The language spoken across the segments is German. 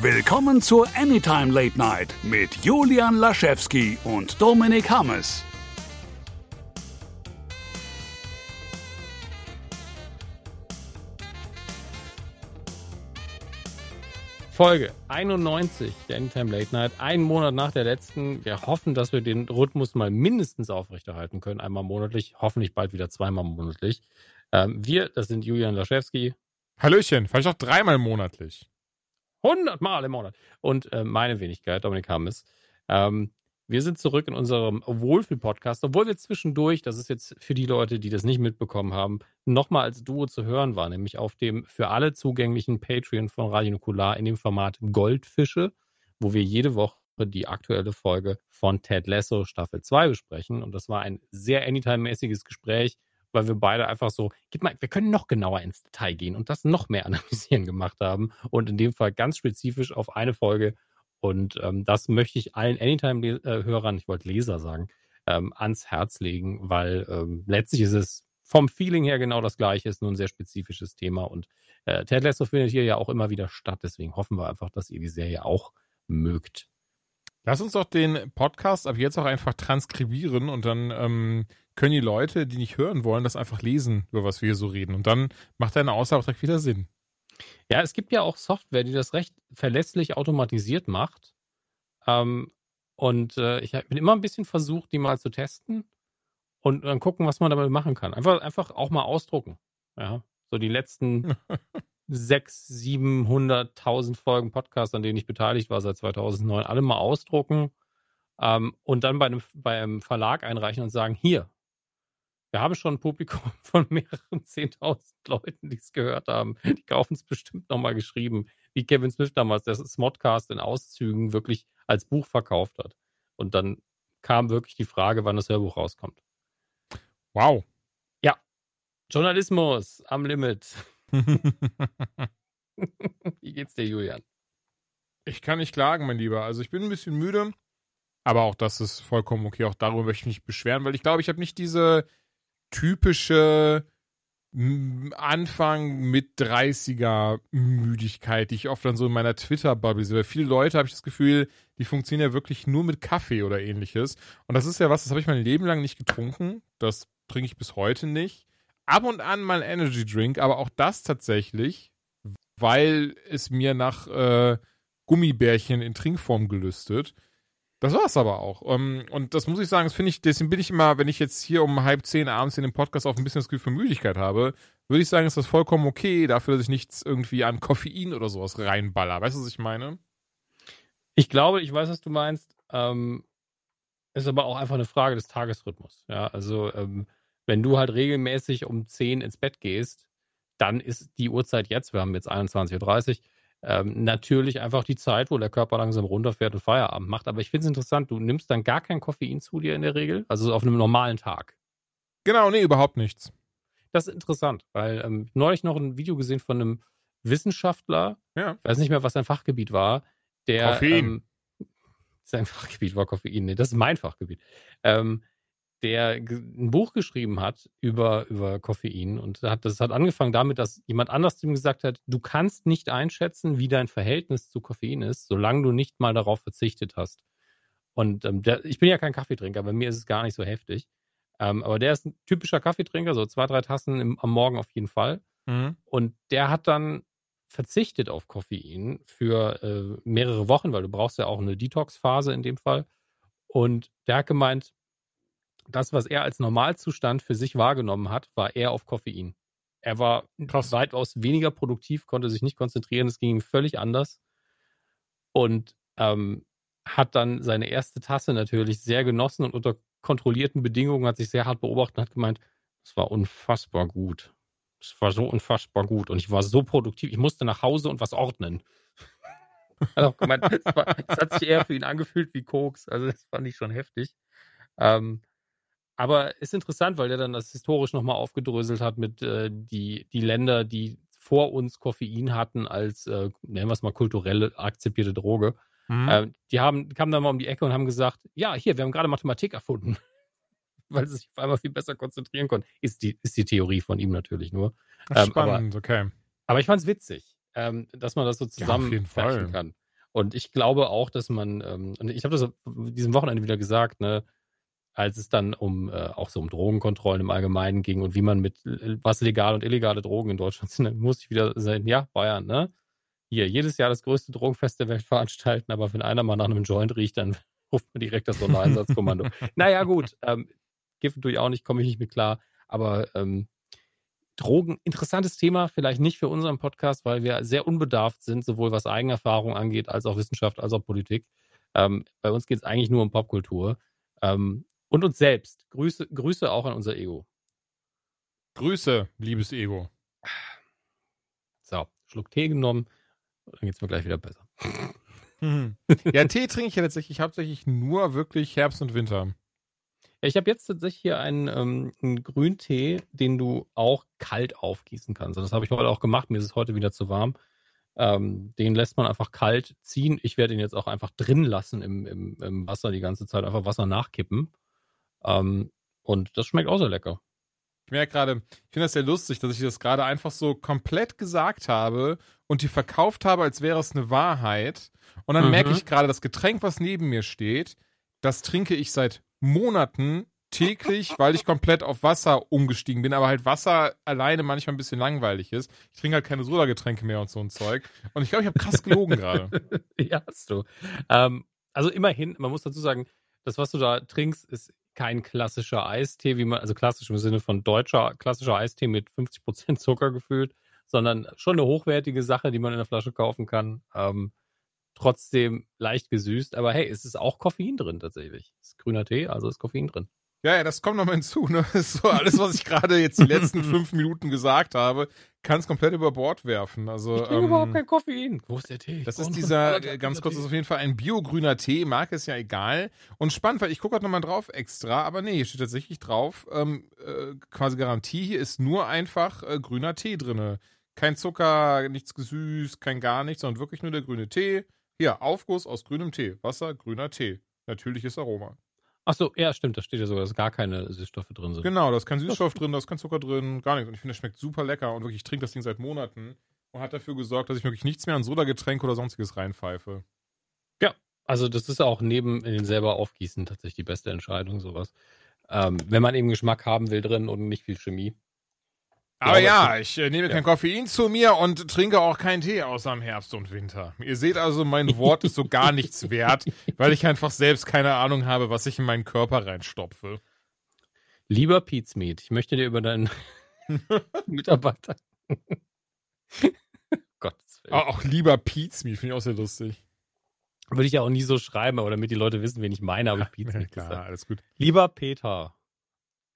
Willkommen zur Anytime Late Night mit Julian Laschewski und Dominik Hammes. Folge 91 der Anytime Late Night, einen Monat nach der letzten. Wir hoffen, dass wir den Rhythmus mal mindestens aufrechterhalten können, einmal monatlich, hoffentlich bald wieder zweimal monatlich. Ähm, wir, das sind Julian Laschewski. Hallöchen, vielleicht auch dreimal monatlich. 100 Mal im Monat. Und äh, meine Wenigkeit, Dominik Hammes. Ähm, wir sind zurück in unserem Wohlfühl-Podcast, obwohl wir zwischendurch, das ist jetzt für die Leute, die das nicht mitbekommen haben, nochmal als Duo zu hören war, nämlich auf dem für alle zugänglichen Patreon von Radio Nukular in dem Format Goldfische, wo wir jede Woche die aktuelle Folge von Ted Lasso Staffel 2 besprechen. Und das war ein sehr Anytime-mäßiges Gespräch, weil wir beide einfach so, gib mal, wir können noch genauer ins Detail gehen und das noch mehr analysieren gemacht haben. Und in dem Fall ganz spezifisch auf eine Folge. Und ähm, das möchte ich allen Anytime-Hörern, ich wollte Leser sagen, ähm, ans Herz legen, weil ähm, letztlich ist es vom Feeling her genau das gleiche, ist nur ein sehr spezifisches Thema. Und äh, Ted Lasso findet hier ja auch immer wieder statt. Deswegen hoffen wir einfach, dass ihr die Serie auch mögt. Lass uns doch den Podcast ab jetzt auch einfach transkribieren und dann ähm, können die Leute, die nicht hören wollen, das einfach lesen, über was wir hier so reden. Und dann macht deine Aussage direkt wieder Sinn. Ja, es gibt ja auch Software, die das recht verlässlich automatisiert macht. Ähm, und äh, ich bin immer ein bisschen versucht, die mal zu testen und dann gucken, was man damit machen kann. Einfach, einfach auch mal ausdrucken. Ja, so die letzten sechs, siebenhunderttausend Folgen Podcast, an denen ich beteiligt war seit 2009, alle mal ausdrucken ähm, und dann bei einem, bei einem Verlag einreichen und sagen, hier, wir haben schon ein Publikum von mehreren zehntausend Leuten, die es gehört haben. Die kaufen es bestimmt nochmal geschrieben, wie Kevin Smith damals das Smodcast in Auszügen wirklich als Buch verkauft hat. Und dann kam wirklich die Frage, wann das Hörbuch rauskommt. Wow. Ja. Journalismus am Limit. wie geht's dir, Julian? Ich kann nicht klagen, mein Lieber. Also ich bin ein bisschen müde, aber auch das ist vollkommen okay. Auch darüber möchte ich mich beschweren, weil ich glaube, ich habe nicht diese typische Anfang mit 30er Müdigkeit, die ich oft dann so in meiner Twitter-Bubble sehe. Weil viele Leute habe ich das Gefühl, die funktionieren ja wirklich nur mit Kaffee oder ähnliches. Und das ist ja was, das habe ich mein Leben lang nicht getrunken. Das trinke ich bis heute nicht. Ab und an mal Energy Drink, aber auch das tatsächlich, weil es mir nach äh, Gummibärchen in Trinkform gelüstet. Das war's aber auch. Um, und das muss ich sagen, das finde ich, deswegen bin ich immer, wenn ich jetzt hier um halb zehn abends in dem Podcast auch ein bisschen das Gefühl für Müdigkeit habe, würde ich sagen, ist das vollkommen okay, dafür, dass ich nichts irgendwie an Koffein oder sowas reinballer. Weißt du, was ich meine? Ich glaube, ich weiß, was du meinst. Ähm, ist aber auch einfach eine Frage des Tagesrhythmus. Ja, also ähm, wenn du halt regelmäßig um zehn ins Bett gehst, dann ist die Uhrzeit jetzt, wir haben jetzt 21.30 Uhr, ähm, natürlich einfach die Zeit, wo der Körper langsam runterfährt und Feierabend macht. Aber ich finde es interessant, du nimmst dann gar kein Koffein zu dir in der Regel, also auf einem normalen Tag. Genau, nee, überhaupt nichts. Das ist interessant, weil ähm, neulich noch ein Video gesehen von einem Wissenschaftler, ja. ich weiß nicht mehr, was sein Fachgebiet war, der Koffein. Ähm, sein Fachgebiet war Koffein, nee, das ist mein Fachgebiet. Ähm, der ein Buch geschrieben hat über, über Koffein und hat, das hat angefangen damit, dass jemand anders zu ihm gesagt hat, du kannst nicht einschätzen, wie dein Verhältnis zu Koffein ist, solange du nicht mal darauf verzichtet hast. Und ähm, der, ich bin ja kein Kaffeetrinker, bei mir ist es gar nicht so heftig. Ähm, aber der ist ein typischer Kaffeetrinker, so zwei, drei Tassen im, am Morgen auf jeden Fall. Mhm. Und der hat dann verzichtet auf Koffein für äh, mehrere Wochen, weil du brauchst ja auch eine Detox-Phase in dem Fall. Und der hat gemeint, das, was er als Normalzustand für sich wahrgenommen hat, war er auf Koffein. Er war Krass. weitaus weniger produktiv, konnte sich nicht konzentrieren, es ging ihm völlig anders. Und ähm, hat dann seine erste Tasse natürlich sehr genossen und unter kontrollierten Bedingungen hat sich sehr hart beobachtet und hat gemeint, es war unfassbar gut. Es war so unfassbar gut und ich war so produktiv. Ich musste nach Hause und was ordnen. auch gemeint, es, war, es hat sich eher für ihn angefühlt wie Koks. Also das fand ich schon heftig. Ähm, aber ist interessant, weil der dann das historisch nochmal aufgedröselt hat mit äh, die, die Länder, die vor uns Koffein hatten als, äh, nennen wir es mal, kulturelle akzeptierte Droge. Mhm. Äh, die haben, kamen dann mal um die Ecke und haben gesagt, ja, hier, wir haben gerade Mathematik erfunden. weil sie sich auf einmal viel besser konzentrieren konnten. Ist die, ist die Theorie von ihm natürlich nur. Ähm, aber- Spannend, okay. Aber ich fand es witzig, ähm, dass man das so Ja, auf jeden zusammenfärchen Fall. kann. Und ich glaube auch, dass man, ähm, und ich habe das diesem Wochenende wieder gesagt, ne, als es dann um äh, auch so um Drogenkontrollen im Allgemeinen ging und wie man mit was legal und illegale Drogen in Deutschland sind, dann musste ich wieder sagen, ja, Bayern, ne? Hier, jedes Jahr das größte Drogenfest der Welt veranstalten, aber wenn einer mal nach einem Joint riecht, dann ruft man direkt das Sondereinsatzkommando. naja, gut, ähm, Gift tue ich auch nicht, komme ich nicht mit klar, aber ähm, Drogen, interessantes Thema, vielleicht nicht für unseren Podcast, weil wir sehr unbedarft sind, sowohl was Eigenerfahrung angeht, als auch Wissenschaft, als auch Politik. Ähm, bei uns geht es eigentlich nur um Popkultur. Ähm, und uns selbst. Grüße, Grüße auch an unser Ego. Grüße, liebes Ego. So, Schluck Tee genommen, dann geht es mir gleich wieder besser. Mhm. Ja, Tee trinke ich ja tatsächlich hauptsächlich nur wirklich Herbst und Winter. Ich habe jetzt tatsächlich hier einen, ähm, einen Grüntee, den du auch kalt aufgießen kannst. Das habe ich heute auch gemacht. Mir ist es heute wieder zu warm. Ähm, den lässt man einfach kalt ziehen. Ich werde ihn jetzt auch einfach drin lassen im, im, im Wasser die ganze Zeit. Einfach Wasser nachkippen. Ähm, und das schmeckt auch sehr lecker. Ich merke gerade, ich finde das sehr lustig, dass ich das gerade einfach so komplett gesagt habe und die verkauft habe, als wäre es eine Wahrheit. Und dann mhm. merke ich gerade, das Getränk, was neben mir steht, das trinke ich seit Monaten täglich, weil ich komplett auf Wasser umgestiegen bin, aber halt Wasser alleine manchmal ein bisschen langweilig ist. Ich trinke halt keine Soda-Getränke mehr und so ein Zeug. Und ich glaube, ich habe krass gelogen gerade. ja, hast du. Ähm, also immerhin, man muss dazu sagen, das, was du da trinkst, ist kein klassischer Eistee, wie man, also klassisch im Sinne von deutscher klassischer Eistee mit 50% Zucker gefüllt, sondern schon eine hochwertige Sache, die man in der Flasche kaufen kann. Ähm, trotzdem leicht gesüßt. Aber hey, es ist auch Koffein drin tatsächlich. Es ist grüner Tee, also ist Koffein drin. Ja, ja, das kommt noch mal hinzu. Ne? So alles, was ich gerade jetzt die letzten fünf Minuten gesagt habe, kann es komplett über Bord werfen. Also, ich trinke ähm, überhaupt kein Koffein. Wo ist der Tee? Das ist dieser, ganz kurz, das ist auf jeden Fall ein biogrüner Tee. Mag ist ja egal. Und spannend, weil ich gucke halt nochmal drauf extra, aber nee, hier steht tatsächlich drauf, ähm, äh, quasi Garantie, hier ist nur einfach äh, grüner Tee drin. Kein Zucker, nichts gesüßt, kein gar nichts, sondern wirklich nur der grüne Tee. Hier, Aufguss aus grünem Tee. Wasser, grüner Tee. Natürliches Aroma. Ach so, ja, stimmt, da steht ja sogar, dass gar keine Süßstoffe drin sind. Genau, da ist kein Süßstoff drin, da ist kein Zucker drin, gar nichts. Und ich finde, das schmeckt super lecker und wirklich, ich trinke das Ding seit Monaten und hat dafür gesorgt, dass ich wirklich nichts mehr an Sodagetränk oder sonstiges reinpfeife. Ja, also das ist auch neben den selber aufgießen tatsächlich die beste Entscheidung, sowas. Ähm, wenn man eben Geschmack haben will drin und nicht viel Chemie. Aber ja, ich äh, nehme ja. kein Koffein zu mir und trinke auch keinen Tee außer im Herbst und Winter. Ihr seht also, mein Wort ist so gar nichts wert, weil ich einfach selbst keine Ahnung habe, was ich in meinen Körper reinstopfe. Lieber Pizmeat, ich möchte dir über deinen Mitarbeiter. Gottes Willen. Auch lieber Pizmeat, finde ich auch sehr lustig. Würde ich ja auch nie so schreiben, aber damit die Leute wissen, wen ich meine, habe ich Pizmeat ja, klar, alles gut. Lieber Peter.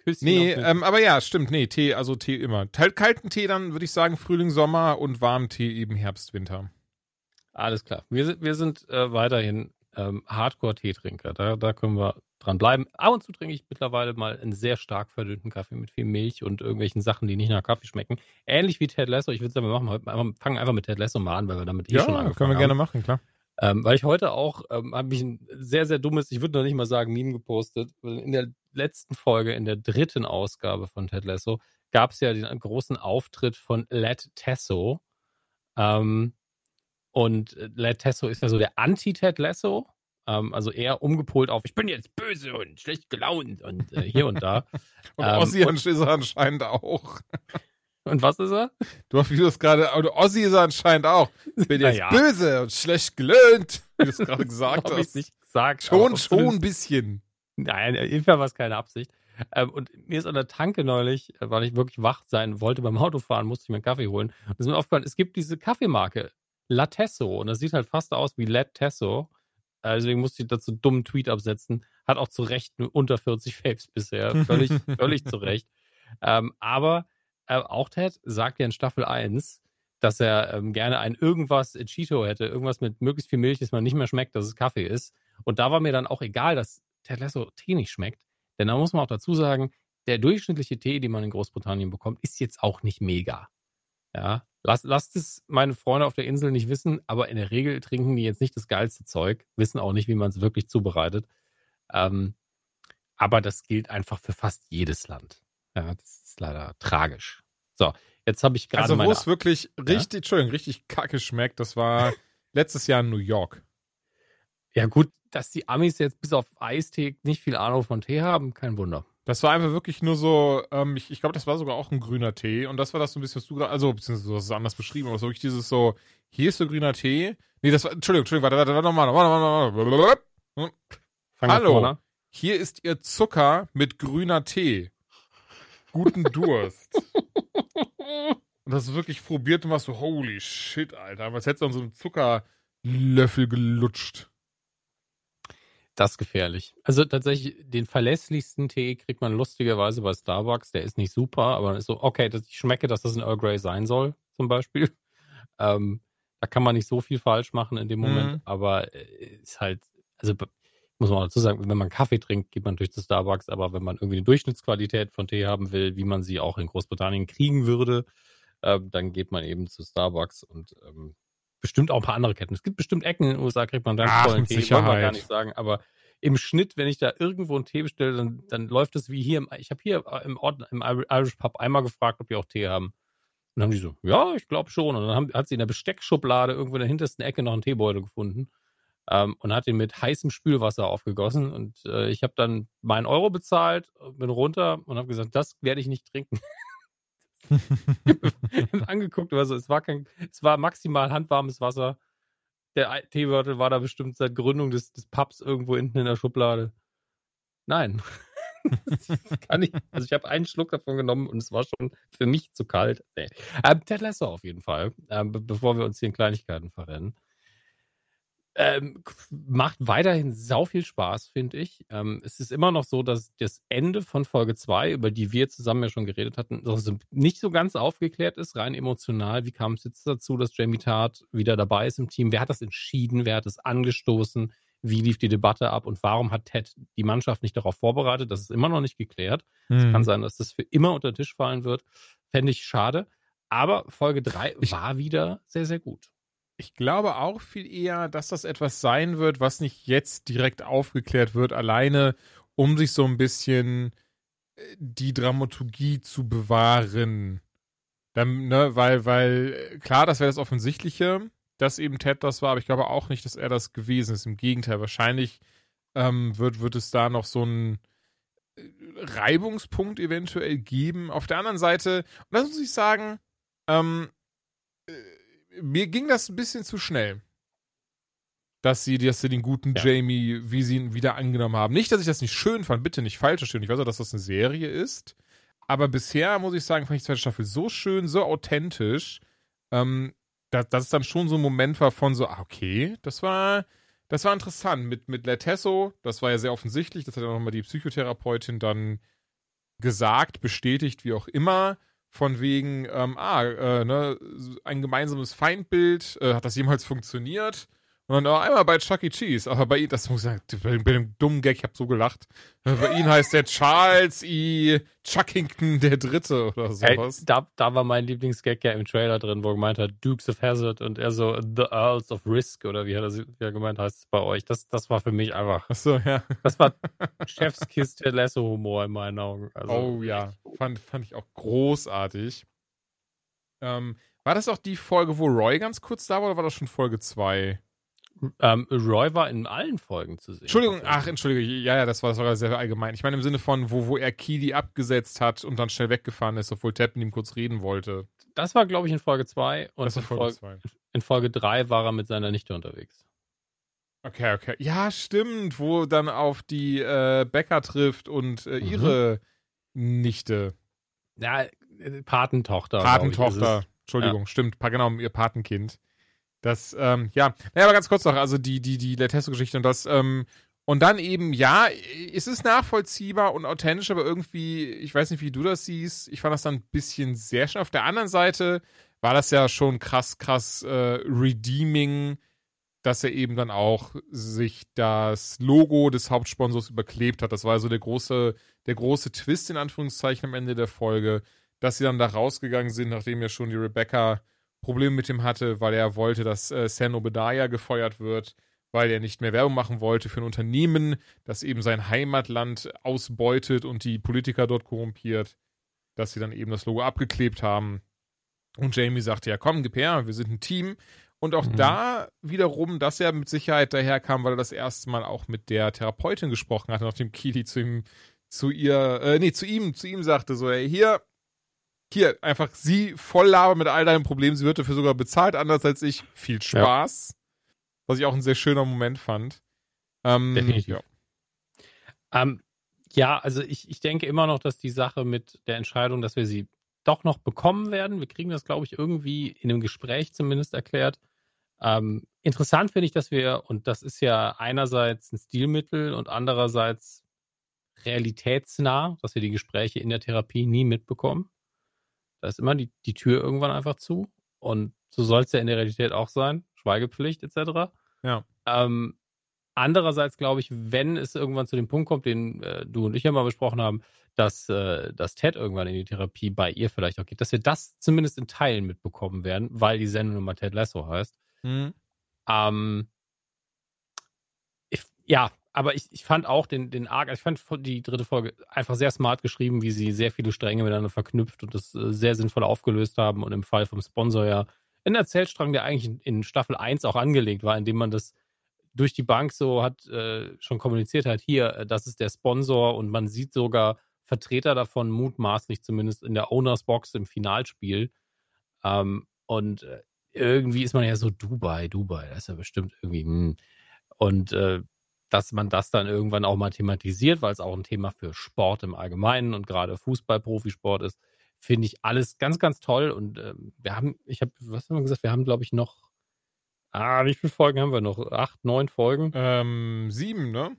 Küsschen nee, ähm, aber ja, stimmt. Nee, Tee, also Tee immer. Kalten Tee dann würde ich sagen Frühling, Sommer und warmen Tee eben Herbst, Winter. Alles klar. Wir sind, wir sind äh, weiterhin ähm, Hardcore-Teetrinker. Da, da können wir dran bleiben. Ab und zu trinke ich mittlerweile mal einen sehr stark verdünnten Kaffee mit viel Milch und irgendwelchen Sachen, die nicht nach Kaffee schmecken. Ähnlich wie Ted Lasso. Ich würde es aber machen. Fangen einfach mit Ted Lasso mal an, weil wir damit eh schon angefangen haben. können wir haben. gerne machen, klar. Ähm, weil ich heute auch, ähm, habe ich ein sehr, sehr dummes, ich würde noch nicht mal sagen, Meme gepostet. In der letzten Folge, in der dritten Ausgabe von Ted Lasso, gab es ja den großen Auftritt von Led Tesso. Ähm, und Led Tesso ist ja so der Anti-Ted Lasso. Ähm, also eher umgepolt auf, ich bin jetzt böse und schlecht gelaunt und äh, hier und da. und Ossi ähm, ist er anscheinend auch. Und was ist er? Du hast, wie du es gerade, Ossi ist er anscheinend auch. Ich bin jetzt ja. böse und schlecht gelöhnt, wie du es gerade gesagt hast. Ich nicht gesagt. Schon, schon ein bisschen. Nein, auf jeden Fall war es keine Absicht. Ähm, und mir ist an der Tanke neulich, äh, weil ich wirklich wach sein wollte beim Autofahren, musste ich mir einen Kaffee holen. Und es ist mir aufgefallen, es gibt diese Kaffeemarke, Latesso. Und das sieht halt fast aus wie Latesso. Äh, deswegen musste ich dazu einen dummen Tweet absetzen. Hat auch zu Recht nur unter 40 Faves bisher. Völlig, völlig zu Recht. Ähm, aber äh, auch Ted sagt ja in Staffel 1, dass er ähm, gerne ein irgendwas Cheeto hätte, irgendwas mit möglichst viel Milch, dass man nicht mehr schmeckt, dass es Kaffee ist. Und da war mir dann auch egal, dass Ted Lasso Tee nicht schmeckt. Denn da muss man auch dazu sagen, der durchschnittliche Tee, den man in Großbritannien bekommt, ist jetzt auch nicht mega. Ja, lasst, lasst es meine Freunde auf der Insel nicht wissen, aber in der Regel trinken die jetzt nicht das geilste Zeug, wissen auch nicht, wie man es wirklich zubereitet. Ähm, aber das gilt einfach für fast jedes Land. Ja, das ist leider tragisch. So, jetzt habe ich gerade. Also, wo es wirklich richtig, ja? Entschuldigung, richtig kacke schmeckt, das war letztes Jahr in New York. Ja, gut, dass die Amis jetzt bis auf Eistee nicht viel Ahnung von Tee haben, kein Wunder. Das war einfach wirklich nur so, ähm, ich, ich glaube, das war sogar auch ein grüner Tee. Und das war das so ein bisschen, was du gerade, also, beziehungsweise du hast es anders beschrieben, aber so wirklich dieses so, hier ist so grüner Tee. Nee, das war, Entschuldigung, Entschuldigung, warte, warte, warte, nochmal, nochmal, nochmal. Hm. Hallo, hier ist ihr Zucker mit grüner Tee. Guten Durst. und das wirklich probiert und was so, holy shit, Alter. Als hättest du an so einem Zuckerlöffel gelutscht. Das ist gefährlich. Also tatsächlich, den verlässlichsten Tee kriegt man lustigerweise bei Starbucks. Der ist nicht super, aber ist so, okay, dass ich schmecke, dass das ein Earl Grey sein soll, zum Beispiel. Ähm, da kann man nicht so viel falsch machen in dem Moment, mhm. aber äh, ist halt, also muss man auch dazu sagen, wenn man Kaffee trinkt, geht man natürlich zu Starbucks, aber wenn man irgendwie eine Durchschnittsqualität von Tee haben will, wie man sie auch in Großbritannien kriegen würde, äh, dann geht man eben zu Starbucks und ähm, bestimmt auch ein paar andere Ketten. Es gibt bestimmt Ecken in den USA, kriegt man dann Ach, tollen Tee, wollen wir gar nicht sagen, aber im Schnitt, wenn ich da irgendwo einen Tee bestelle, dann, dann läuft es wie hier. Im, ich habe hier im, Ort, im Irish Pub einmal gefragt, ob die auch Tee haben. Und dann haben die so, ja, ich glaube schon. Und dann haben, hat sie in der Besteckschublade irgendwo in der hintersten Ecke noch einen Teebeutel gefunden ähm, und hat ihn mit heißem Spülwasser aufgegossen. Und äh, ich habe dann meinen Euro bezahlt, bin runter und habe gesagt, das werde ich nicht trinken. angeguckt, also es war kein, es war maximal handwarmes Wasser. Der Teebeutel war da bestimmt seit Gründung des, des Pubs irgendwo hinten in der Schublade. Nein. kann ich, also ich habe einen Schluck davon genommen und es war schon für mich zu kalt. Nee. Ähm, Ted Lasso auf jeden Fall, ähm, bevor wir uns hier in Kleinigkeiten verrennen. Ähm, macht weiterhin sau viel Spaß, finde ich. Ähm, es ist immer noch so, dass das Ende von Folge 2, über die wir zusammen ja schon geredet hatten, also nicht so ganz aufgeklärt ist, rein emotional. Wie kam es jetzt dazu, dass Jamie Tart wieder dabei ist im Team? Wer hat das entschieden? Wer hat es angestoßen? Wie lief die Debatte ab und warum hat Ted die Mannschaft nicht darauf vorbereitet? Das ist immer noch nicht geklärt. Es hm. kann sein, dass das für immer unter den Tisch fallen wird. Fände ich schade. Aber Folge 3 war wieder sehr, sehr gut. Ich glaube auch viel eher, dass das etwas sein wird, was nicht jetzt direkt aufgeklärt wird, alleine um sich so ein bisschen äh, die Dramaturgie zu bewahren. Dann, ne, weil, weil, äh, klar, das wäre das Offensichtliche, dass eben Ted das war, aber ich glaube auch nicht, dass er das gewesen ist. Im Gegenteil, wahrscheinlich ähm, wird, wird es da noch so einen äh, Reibungspunkt eventuell geben. Auf der anderen Seite, und das muss ich sagen, ähm, mir ging das ein bisschen zu schnell. Dass sie, dass sie den guten ja. Jamie, wie sie ihn wieder angenommen haben. Nicht, dass ich das nicht schön fand, bitte nicht falsch verstehen. Ich weiß auch, dass das eine Serie ist. Aber bisher, muss ich sagen, fand ich die zweite Staffel so schön, so authentisch, ähm, dass, dass es dann schon so ein Moment war von so, ah, okay, das war, das war interessant. Mit, mit Letesso, das war ja sehr offensichtlich, das hat ja nochmal die Psychotherapeutin dann gesagt, bestätigt, wie auch immer von wegen, ähm, ah, äh, ne, ein gemeinsames Feindbild, äh, hat das jemals funktioniert? Und dann oh, einmal bei Chuck E. Cheese, aber bei ihm, das muss ich sagen, bei, bei dem dummen Gag, ich hab so gelacht. Bei ihm heißt der Charles E. Chuckington der Dritte oder sowas. Hey, da, da war mein Lieblingsgag ja im Trailer drin, wo er gemeint hat, Dukes of Hazard und er so, The Earls of Risk oder wie hat er, wie er gemeint heißt es bei euch. Das, das war für mich einfach. Ach so, ja. Das war Chefskiss Lasso-Humor in meinen Augen. Also, oh ja, fand, fand ich auch großartig. Ähm, war das auch die Folge, wo Roy ganz kurz da war oder war das schon Folge 2? Ähm, Roy war in allen Folgen zu sehen. Entschuldigung, ach, entschuldige, ja, ja, das war, das war sehr allgemein. Ich meine im Sinne von, wo, wo er Kili abgesetzt hat und dann schnell weggefahren ist, obwohl Ted mit ihm kurz reden wollte. Das war, glaube ich, in Folge 2 und das war Folge in, Folge, in Folge 3 war er mit seiner Nichte unterwegs. Okay, okay. Ja, stimmt, wo dann auf die äh, Bäcker trifft und äh, mhm. ihre Nichte. Ja, äh, Patentochter. Patentochter, Entschuldigung, ja. stimmt, genau, ihr Patenkind. Das, ähm, ja. Naja, aber ganz kurz noch, also die, die, die Letesto-Geschichte und das, ähm, und dann eben, ja, es ist nachvollziehbar und authentisch, aber irgendwie, ich weiß nicht, wie du das siehst, ich fand das dann ein bisschen sehr schnell. Auf der anderen Seite war das ja schon krass, krass äh, redeeming, dass er eben dann auch sich das Logo des Hauptsponsors überklebt hat. Das war also der große, der große Twist in Anführungszeichen am Ende der Folge, dass sie dann da rausgegangen sind, nachdem ja schon die Rebecca Probleme mit ihm hatte, weil er wollte, dass äh, San Obadiah gefeuert wird, weil er nicht mehr Werbung machen wollte für ein Unternehmen, das eben sein Heimatland ausbeutet und die Politiker dort korrumpiert, dass sie dann eben das Logo abgeklebt haben. Und Jamie sagte, ja komm, gib her, wir sind ein Team. Und auch Mhm. da wiederum, dass er mit Sicherheit daherkam, weil er das erste Mal auch mit der Therapeutin gesprochen hatte, nachdem Kili zu ihm, zu ihr, äh, nee, zu ihm, zu ihm sagte, so, ey, hier, hier, einfach sie voll labern mit all deinen Problemen, sie wird dafür sogar bezahlt, anders als ich. Viel Spaß. Was ich auch ein sehr schöner Moment fand. Ähm, Definitiv. Ja. Ähm, ja, also ich, ich denke immer noch, dass die Sache mit der Entscheidung, dass wir sie doch noch bekommen werden, wir kriegen das, glaube ich, irgendwie in einem Gespräch zumindest erklärt. Ähm, interessant finde ich, dass wir, und das ist ja einerseits ein Stilmittel und andererseits realitätsnah, dass wir die Gespräche in der Therapie nie mitbekommen. Da ist immer die, die Tür irgendwann einfach zu. Und so soll es ja in der Realität auch sein. Schweigepflicht etc. Ja. Ähm, andererseits glaube ich, wenn es irgendwann zu dem Punkt kommt, den äh, du und ich ja mal besprochen haben, dass, äh, dass Ted irgendwann in die Therapie bei ihr vielleicht auch geht, dass wir das zumindest in Teilen mitbekommen werden, weil die Sendung immer Ted Lasso heißt. Mhm. Ähm, ich, ja, aber ich, ich fand auch den, den Arc, ich fand die dritte Folge einfach sehr smart geschrieben, wie sie sehr viele Stränge miteinander verknüpft und das äh, sehr sinnvoll aufgelöst haben und im Fall vom Sponsor ja ein Erzählstrang, der eigentlich in, in Staffel 1 auch angelegt war, indem man das durch die Bank so hat äh, schon kommuniziert hat, hier, äh, das ist der Sponsor und man sieht sogar Vertreter davon, mutmaßlich zumindest in der Owners Box im Finalspiel. Ähm, und äh, irgendwie ist man ja so Dubai, Dubai, das ist ja bestimmt irgendwie. Hm. Und äh, dass man das dann irgendwann auch mal thematisiert, weil es auch ein Thema für Sport im Allgemeinen und gerade Fußball-Profisport ist, finde ich alles ganz, ganz toll. Und ähm, wir haben, ich habe, was haben wir gesagt? Wir haben, glaube ich, noch, ah, wie viele Folgen haben wir noch? Acht, neun Folgen? Ähm, sieben, ne?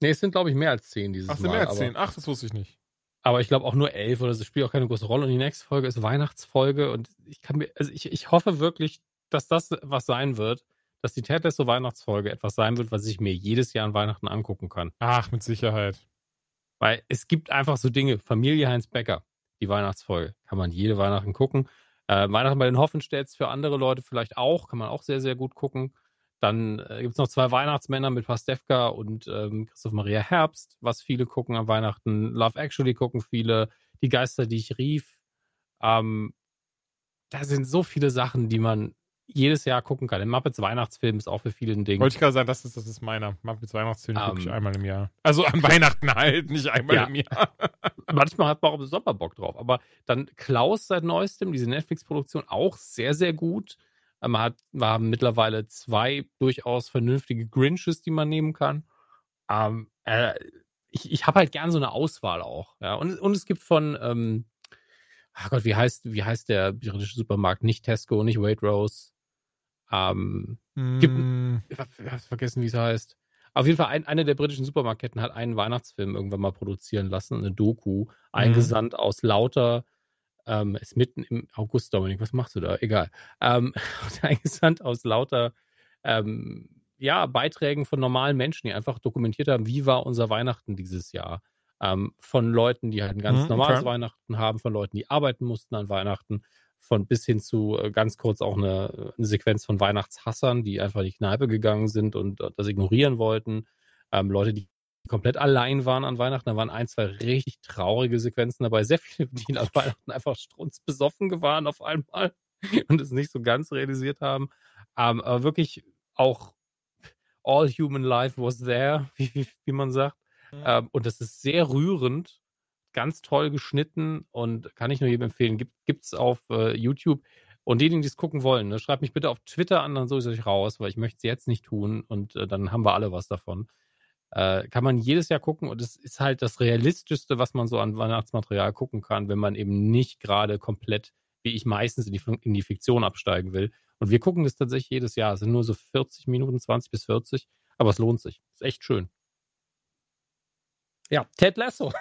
Nee, es sind, glaube ich, mehr als zehn dieses Ach, sind Mal. mehr als zehn. Ach, das wusste ich nicht. aber ich glaube auch nur elf oder so spielt auch keine große Rolle. Und die nächste Folge ist Weihnachtsfolge und ich kann mir, also ich, ich hoffe wirklich, dass das was sein wird, dass die Ted Lasso Weihnachtsfolge etwas sein wird, was ich mir jedes Jahr an Weihnachten angucken kann. Ach, mit Sicherheit. Weil es gibt einfach so Dinge, Familie Heinz Becker, die Weihnachtsfolge, kann man jede Weihnachten gucken. Äh, Weihnachten bei den Hoffenstädts für andere Leute vielleicht auch, kann man auch sehr, sehr gut gucken. Dann äh, gibt es noch zwei Weihnachtsmänner mit Pastewka und ähm, Christoph Maria Herbst, was viele gucken an Weihnachten. Love Actually gucken viele. Die Geister, die ich rief. Ähm, da sind so viele Sachen, die man jedes Jahr gucken kann. Der Muppets Weihnachtsfilm ist auch für viele ein Ding. Wollte ich gerade sagen, das ist, das ist meiner. Muppets Weihnachtsfilm gucke ich Ähm, einmal im Jahr. Also an Weihnachten halt, nicht einmal Ja. im Jahr. manchmal hat man auch im Sommer Bock drauf. Aber dann Klaus seit neuestem, diese Netflix-Produktion, auch sehr, sehr gut. Man hat, wir haben mittlerweile zwei durchaus vernünftige Grinches, die man nehmen kann. Ähm, äh, ich ich habe halt gern so eine Auswahl auch. Ja. Und, und es gibt von, ähm, ach Gott, wie heißt, wie heißt der britische Supermarkt? Nicht Tesco, nicht Waitrose. Ähm, Gibt- Mm, ich hab ich hab's vergessen, wie es heißt. Auf jeden Fall, ein, eine der britischen Supermarktketten hat einen Weihnachtsfilm irgendwann mal produzieren lassen, eine Doku, eingesandt aus lauter, ähm, ist mitten im August, Dominik, was machst du da? Egal. Ähm, eingesandt aus lauter, ähm, ja, Beiträgen von normalen Menschen, die einfach dokumentiert haben, wie war unser Weihnachten dieses Jahr. Ähm, von Leuten, die halt ein ganz Mhm, normales okay. Weihnachten haben, von Leuten, die arbeiten mussten an Weihnachten, von bis hin zu äh, ganz kurz auch eine, eine Sequenz von Weihnachtshassern, die einfach in die Kneipe gegangen sind und äh, das ignorieren wollten. Ähm, Leute, die komplett allein waren an Weihnachten. Da waren ein, zwei richtig traurige Sequenzen dabei. Sehr viele, die an Weihnachten einfach strunzbesoffen waren auf einmal und es nicht so ganz realisiert haben. Ähm, aber wirklich auch all human life was there, wie, wie, wie man sagt. Mhm. Ähm, und das ist sehr rührend, ganz toll geschnitten und kann ich nur jedem empfehlen. Gibt gibt's auf äh, YouTube. Und diejenigen, die es gucken wollen, ne, schreibt mich bitte auf Twitter an, dann suche ich euch raus, weil ich möchte es jetzt nicht tun und äh, dann haben wir alle was davon. Äh, kann man jedes Jahr gucken und es ist halt das Realistischste, was man so an Weihnachtsmaterial gucken kann, wenn man eben nicht gerade komplett, wie ich meistens in die, in die Fiktion absteigen will. Und wir gucken das tatsächlich jedes Jahr. Es sind nur so 40 Minuten, 20 bis 40, aber es lohnt sich. Ist echt schön. Ja, Ted Lasso.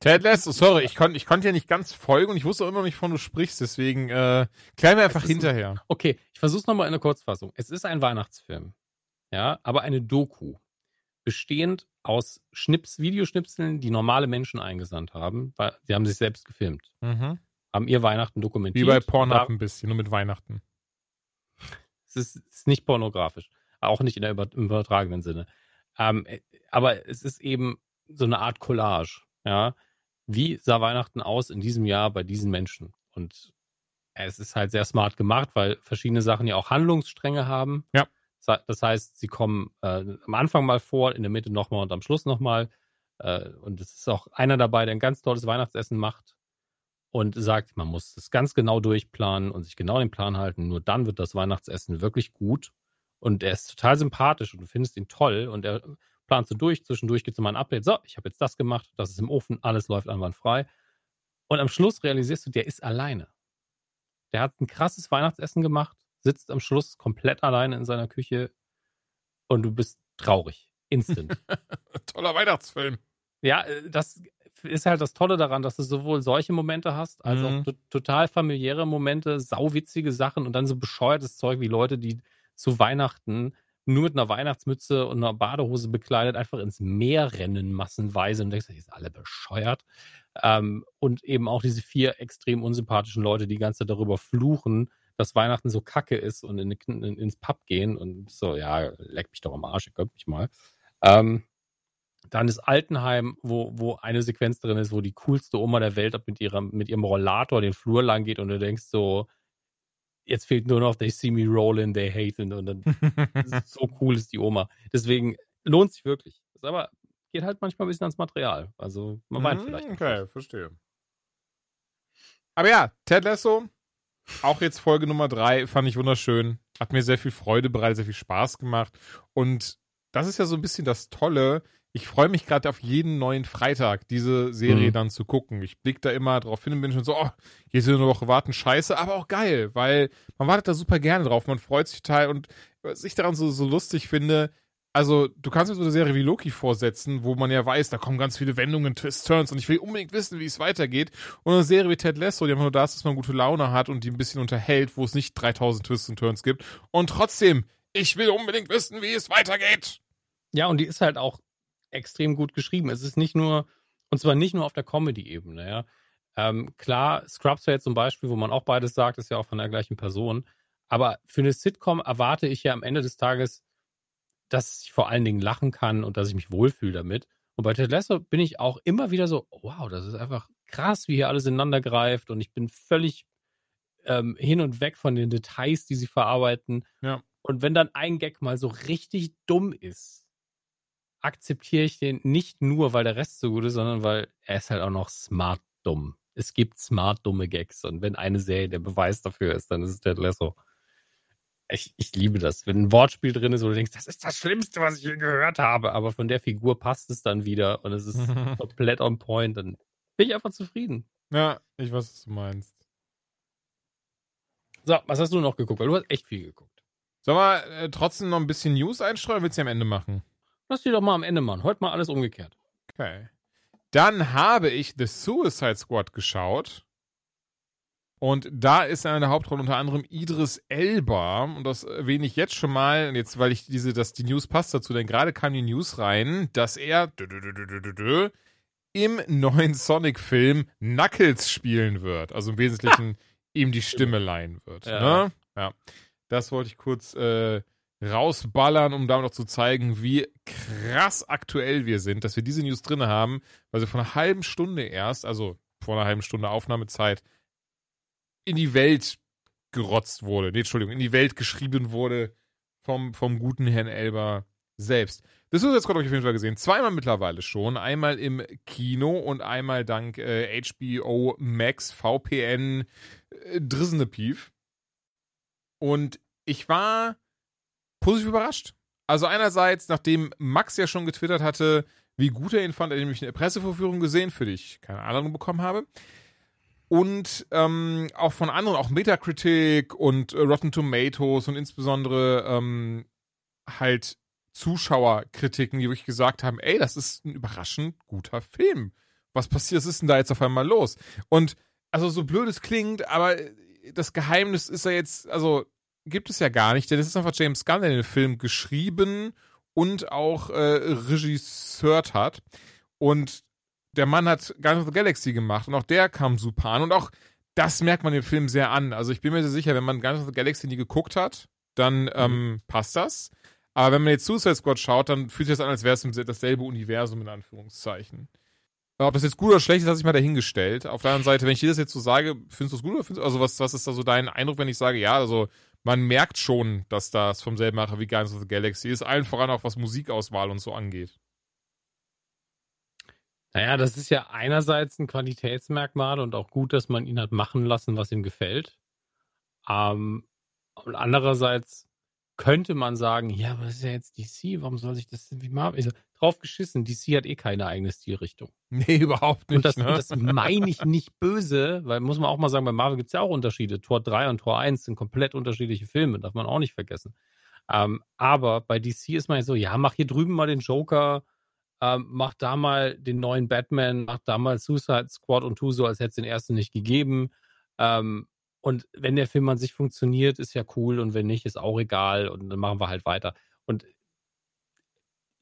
Ted Lasso, sorry, ich konnte ich konnt ja nicht ganz folgen und ich wusste auch immer nicht, von du sprichst, deswegen äh, klär mir einfach ist ein- hinterher. Okay, ich versuche es nochmal in der Kurzfassung. Es ist ein Weihnachtsfilm. Ja, aber eine Doku. Bestehend aus Schnips, Videoschnipseln, die normale Menschen eingesandt haben. weil Sie haben sich selbst gefilmt. Mhm. Haben ihr Weihnachten Wie dokumentiert. bei Pornhub ein bisschen, nur mit Weihnachten. Es ist, ist nicht pornografisch. Auch nicht in der über, im übertragenen Sinne. Ähm, äh, aber es ist eben so eine Art Collage. Ja. Wie sah Weihnachten aus in diesem Jahr bei diesen Menschen? Und es ist halt sehr smart gemacht, weil verschiedene Sachen ja auch Handlungsstränge haben. Ja. Das heißt, sie kommen äh, am Anfang mal vor, in der Mitte nochmal und am Schluss nochmal. Äh, und es ist auch einer dabei, der ein ganz tolles Weihnachtsessen macht und sagt, man muss das ganz genau durchplanen und sich genau den Plan halten. Nur dann wird das Weihnachtsessen wirklich gut. Und er ist total sympathisch und du findest ihn toll und er plant so durch. Zwischendurch gibt es mal ein Update. So, ich habe jetzt das gemacht, das ist im Ofen, alles läuft einwandfrei. Und am Schluss realisierst du, der ist alleine. Der hat ein krasses Weihnachtsessen gemacht, sitzt am Schluss komplett alleine in seiner Küche und du bist traurig. Instant. Toller Weihnachtsfilm. Ja, äh, das ist halt das Tolle daran, dass du sowohl solche Momente hast, als Mhm. auch total familiäre Momente, sauwitzige Sachen und dann so bescheuertes Zeug wie Leute, die zu Weihnachten nur mit einer Weihnachtsmütze und einer Badehose bekleidet einfach ins Meer rennen, massenweise. Und denkst, die sind alle bescheuert. Ähm, und eben auch diese vier extrem unsympathischen Leute, die die ganze Zeit darüber fluchen, dass Weihnachten so kacke ist und in, in, ins Pub gehen und so, ja, leck mich doch am Arsch, ihr könnt mich mal. Ähm, dann ist Altenheim, wo, wo eine Sequenz drin ist, wo die coolste Oma der Welt mit, ihrer, mit ihrem Rollator den Flur lang geht und du denkst so, jetzt fehlt nur noch, they see me rolling, they hate it. Und dann so cool ist die Oma. Deswegen lohnt sich wirklich. Ist aber geht halt manchmal ein bisschen ans Material. Also man weint Mhm, vielleicht. Okay, verstehe. Aber ja, Ted Lasso, auch jetzt Folge Nummer drei, fand ich wunderschön. Hat mir sehr viel Freude bereitet, sehr viel Spaß gemacht. Und das ist ja so ein bisschen das Tolle. Ich freue mich gerade auf jeden neuen Freitag, diese Serie Mhm. dann zu gucken. Ich blicke da immer drauf hin und bin schon so, oh, hier ist eine Woche warten, scheiße, aber auch geil, weil man wartet da super gerne drauf, man freut sich total und was ich daran so, so lustig finde, also du kannst mir so eine Serie wie Loki vorsetzen, wo man ja weiß, da kommen ganz viele Wendungen, Twists, Turns und ich will unbedingt wissen, wie es weitergeht. Und eine Serie wie Ted Lasso, die einfach nur da ist, dass man gute Laune hat und die ein bisschen unterhält, wo es nicht 3000 Twists und Turns gibt. Und trotzdem, ich will unbedingt wissen, wie es weitergeht. Ja, und die ist halt auch extrem gut geschrieben. Es ist nicht nur, und zwar nicht nur auf der Comedy-Ebene, ja. Ähm, klar, Scrubs wäre jetzt zum Beispiel, wo man auch beides sagt, ist ja auch von der gleichen Person. Aber für eine Sitcom erwarte ich ja am Ende des Tages, dass ich vor allen Dingen lachen kann und dass ich mich wohlfühle damit. Und bei Ted Lasso bin ich auch immer wieder so, wow, das ist einfach krass, wie hier alles ineinander greift und ich bin völlig ähm, hin und weg von den Details, die sie verarbeiten. Ja. Und wenn dann ein Gag mal so richtig dumm ist, akzeptiere ich den nicht nur, weil der Rest so gut ist, sondern weil er ist halt auch noch smart dumm. Es gibt smart dumme Gags und wenn eine Serie der Beweis dafür ist, dann ist es Ted Lasso. Ich, ich liebe das. Wenn ein Wortspiel drin ist, wo du denkst, das ist das Schlimmste, was ich je gehört habe, aber von der Figur passt es dann wieder und es ist komplett on point, dann bin ich einfach zufrieden. Ja, ich weiß, was du meinst. So, was hast du noch geguckt? Weil du hast echt viel geguckt. Sollen wir äh, trotzdem noch ein bisschen News einstreuen? Willst du am Ende machen? Lass die doch mal am Ende machen. Heute mal alles umgekehrt. Okay. Dann habe ich The Suicide Squad geschaut. Und da ist in der Hauptrolle unter anderem Idris Elba. Und das erwähne ich jetzt schon mal, jetzt, weil ich diese, dass die News passt dazu, denn gerade kam die News rein, dass er im neuen Sonic-Film Knuckles spielen wird. Also im Wesentlichen ihm die Stimme leihen wird. Ja. Ne? ja. Das wollte ich kurz äh, rausballern, um damit auch zu zeigen, wie krass aktuell wir sind, dass wir diese News drin haben, weil sie vor einer halben Stunde erst, also vor einer halben Stunde Aufnahmezeit, in die Welt gerotzt wurde. Nee, Entschuldigung, in die Welt geschrieben wurde vom, vom guten Herrn Elber selbst. Das Suicide Squad habe ich auf jeden Fall gesehen. Zweimal mittlerweile schon. Einmal im Kino und einmal dank äh, HBO Max, VPN, äh, Drisne Pief. Und ich war positiv überrascht. Also einerseits, nachdem Max ja schon getwittert hatte, wie gut er ihn fand, er nämlich eine Pressevorführung gesehen, für die ich keine Ahnung bekommen habe. Und ähm, auch von anderen, auch Metacritic und äh, Rotten Tomatoes und insbesondere ähm, halt Zuschauerkritiken, die wirklich gesagt haben, ey, das ist ein überraschend guter Film. Was passiert, was ist denn da jetzt auf einmal los? Und also so blöd es klingt, aber das Geheimnis ist ja jetzt, also gibt es ja gar nicht, denn es ist einfach James Gunn, der den Film geschrieben und auch äh, regisseurt hat. Und der Mann hat Guardians of the Galaxy gemacht und auch der kam super an. Und auch das merkt man dem Film sehr an. Also ich bin mir sehr sicher, wenn man Guardians of the Galaxy nie geguckt hat, dann ähm, passt das. Aber wenn man jetzt Suicide Squad schaut, dann fühlt sich das an, als wäre es dasselbe Universum in Anführungszeichen. Ob das jetzt gut oder schlecht ist, hat sich mal dahingestellt. Auf der anderen Seite, wenn ich dir das jetzt so sage, findest du es gut oder findest du, also was, was ist da so dein Eindruck, wenn ich sage, ja, also man merkt schon, dass das vom selben Macher wie Guardians of the Galaxy ist, allen voran auch was Musikauswahl und so angeht. Naja, das ist ja einerseits ein Qualitätsmerkmal und auch gut, dass man ihn hat machen lassen, was ihm gefällt. Ähm, und andererseits könnte man sagen, ja, aber das ist ja jetzt DC, warum soll sich das denn wie Marvel? Drauf geschissen, DC hat eh keine eigene Stilrichtung. Nee, überhaupt nicht. Und das, ne? das meine ich nicht böse, weil muss man auch mal sagen, bei Marvel gibt es ja auch Unterschiede. Tor 3 und Tor 1 sind komplett unterschiedliche Filme, darf man auch nicht vergessen. Ähm, aber bei DC ist man so, ja, mach hier drüben mal den Joker, ähm, mach da mal den neuen Batman, mach da mal Suicide Squad und tu so, als hätte es den ersten nicht gegeben. Ähm, und wenn der Film an sich funktioniert, ist ja cool und wenn nicht, ist auch egal und dann machen wir halt weiter. Und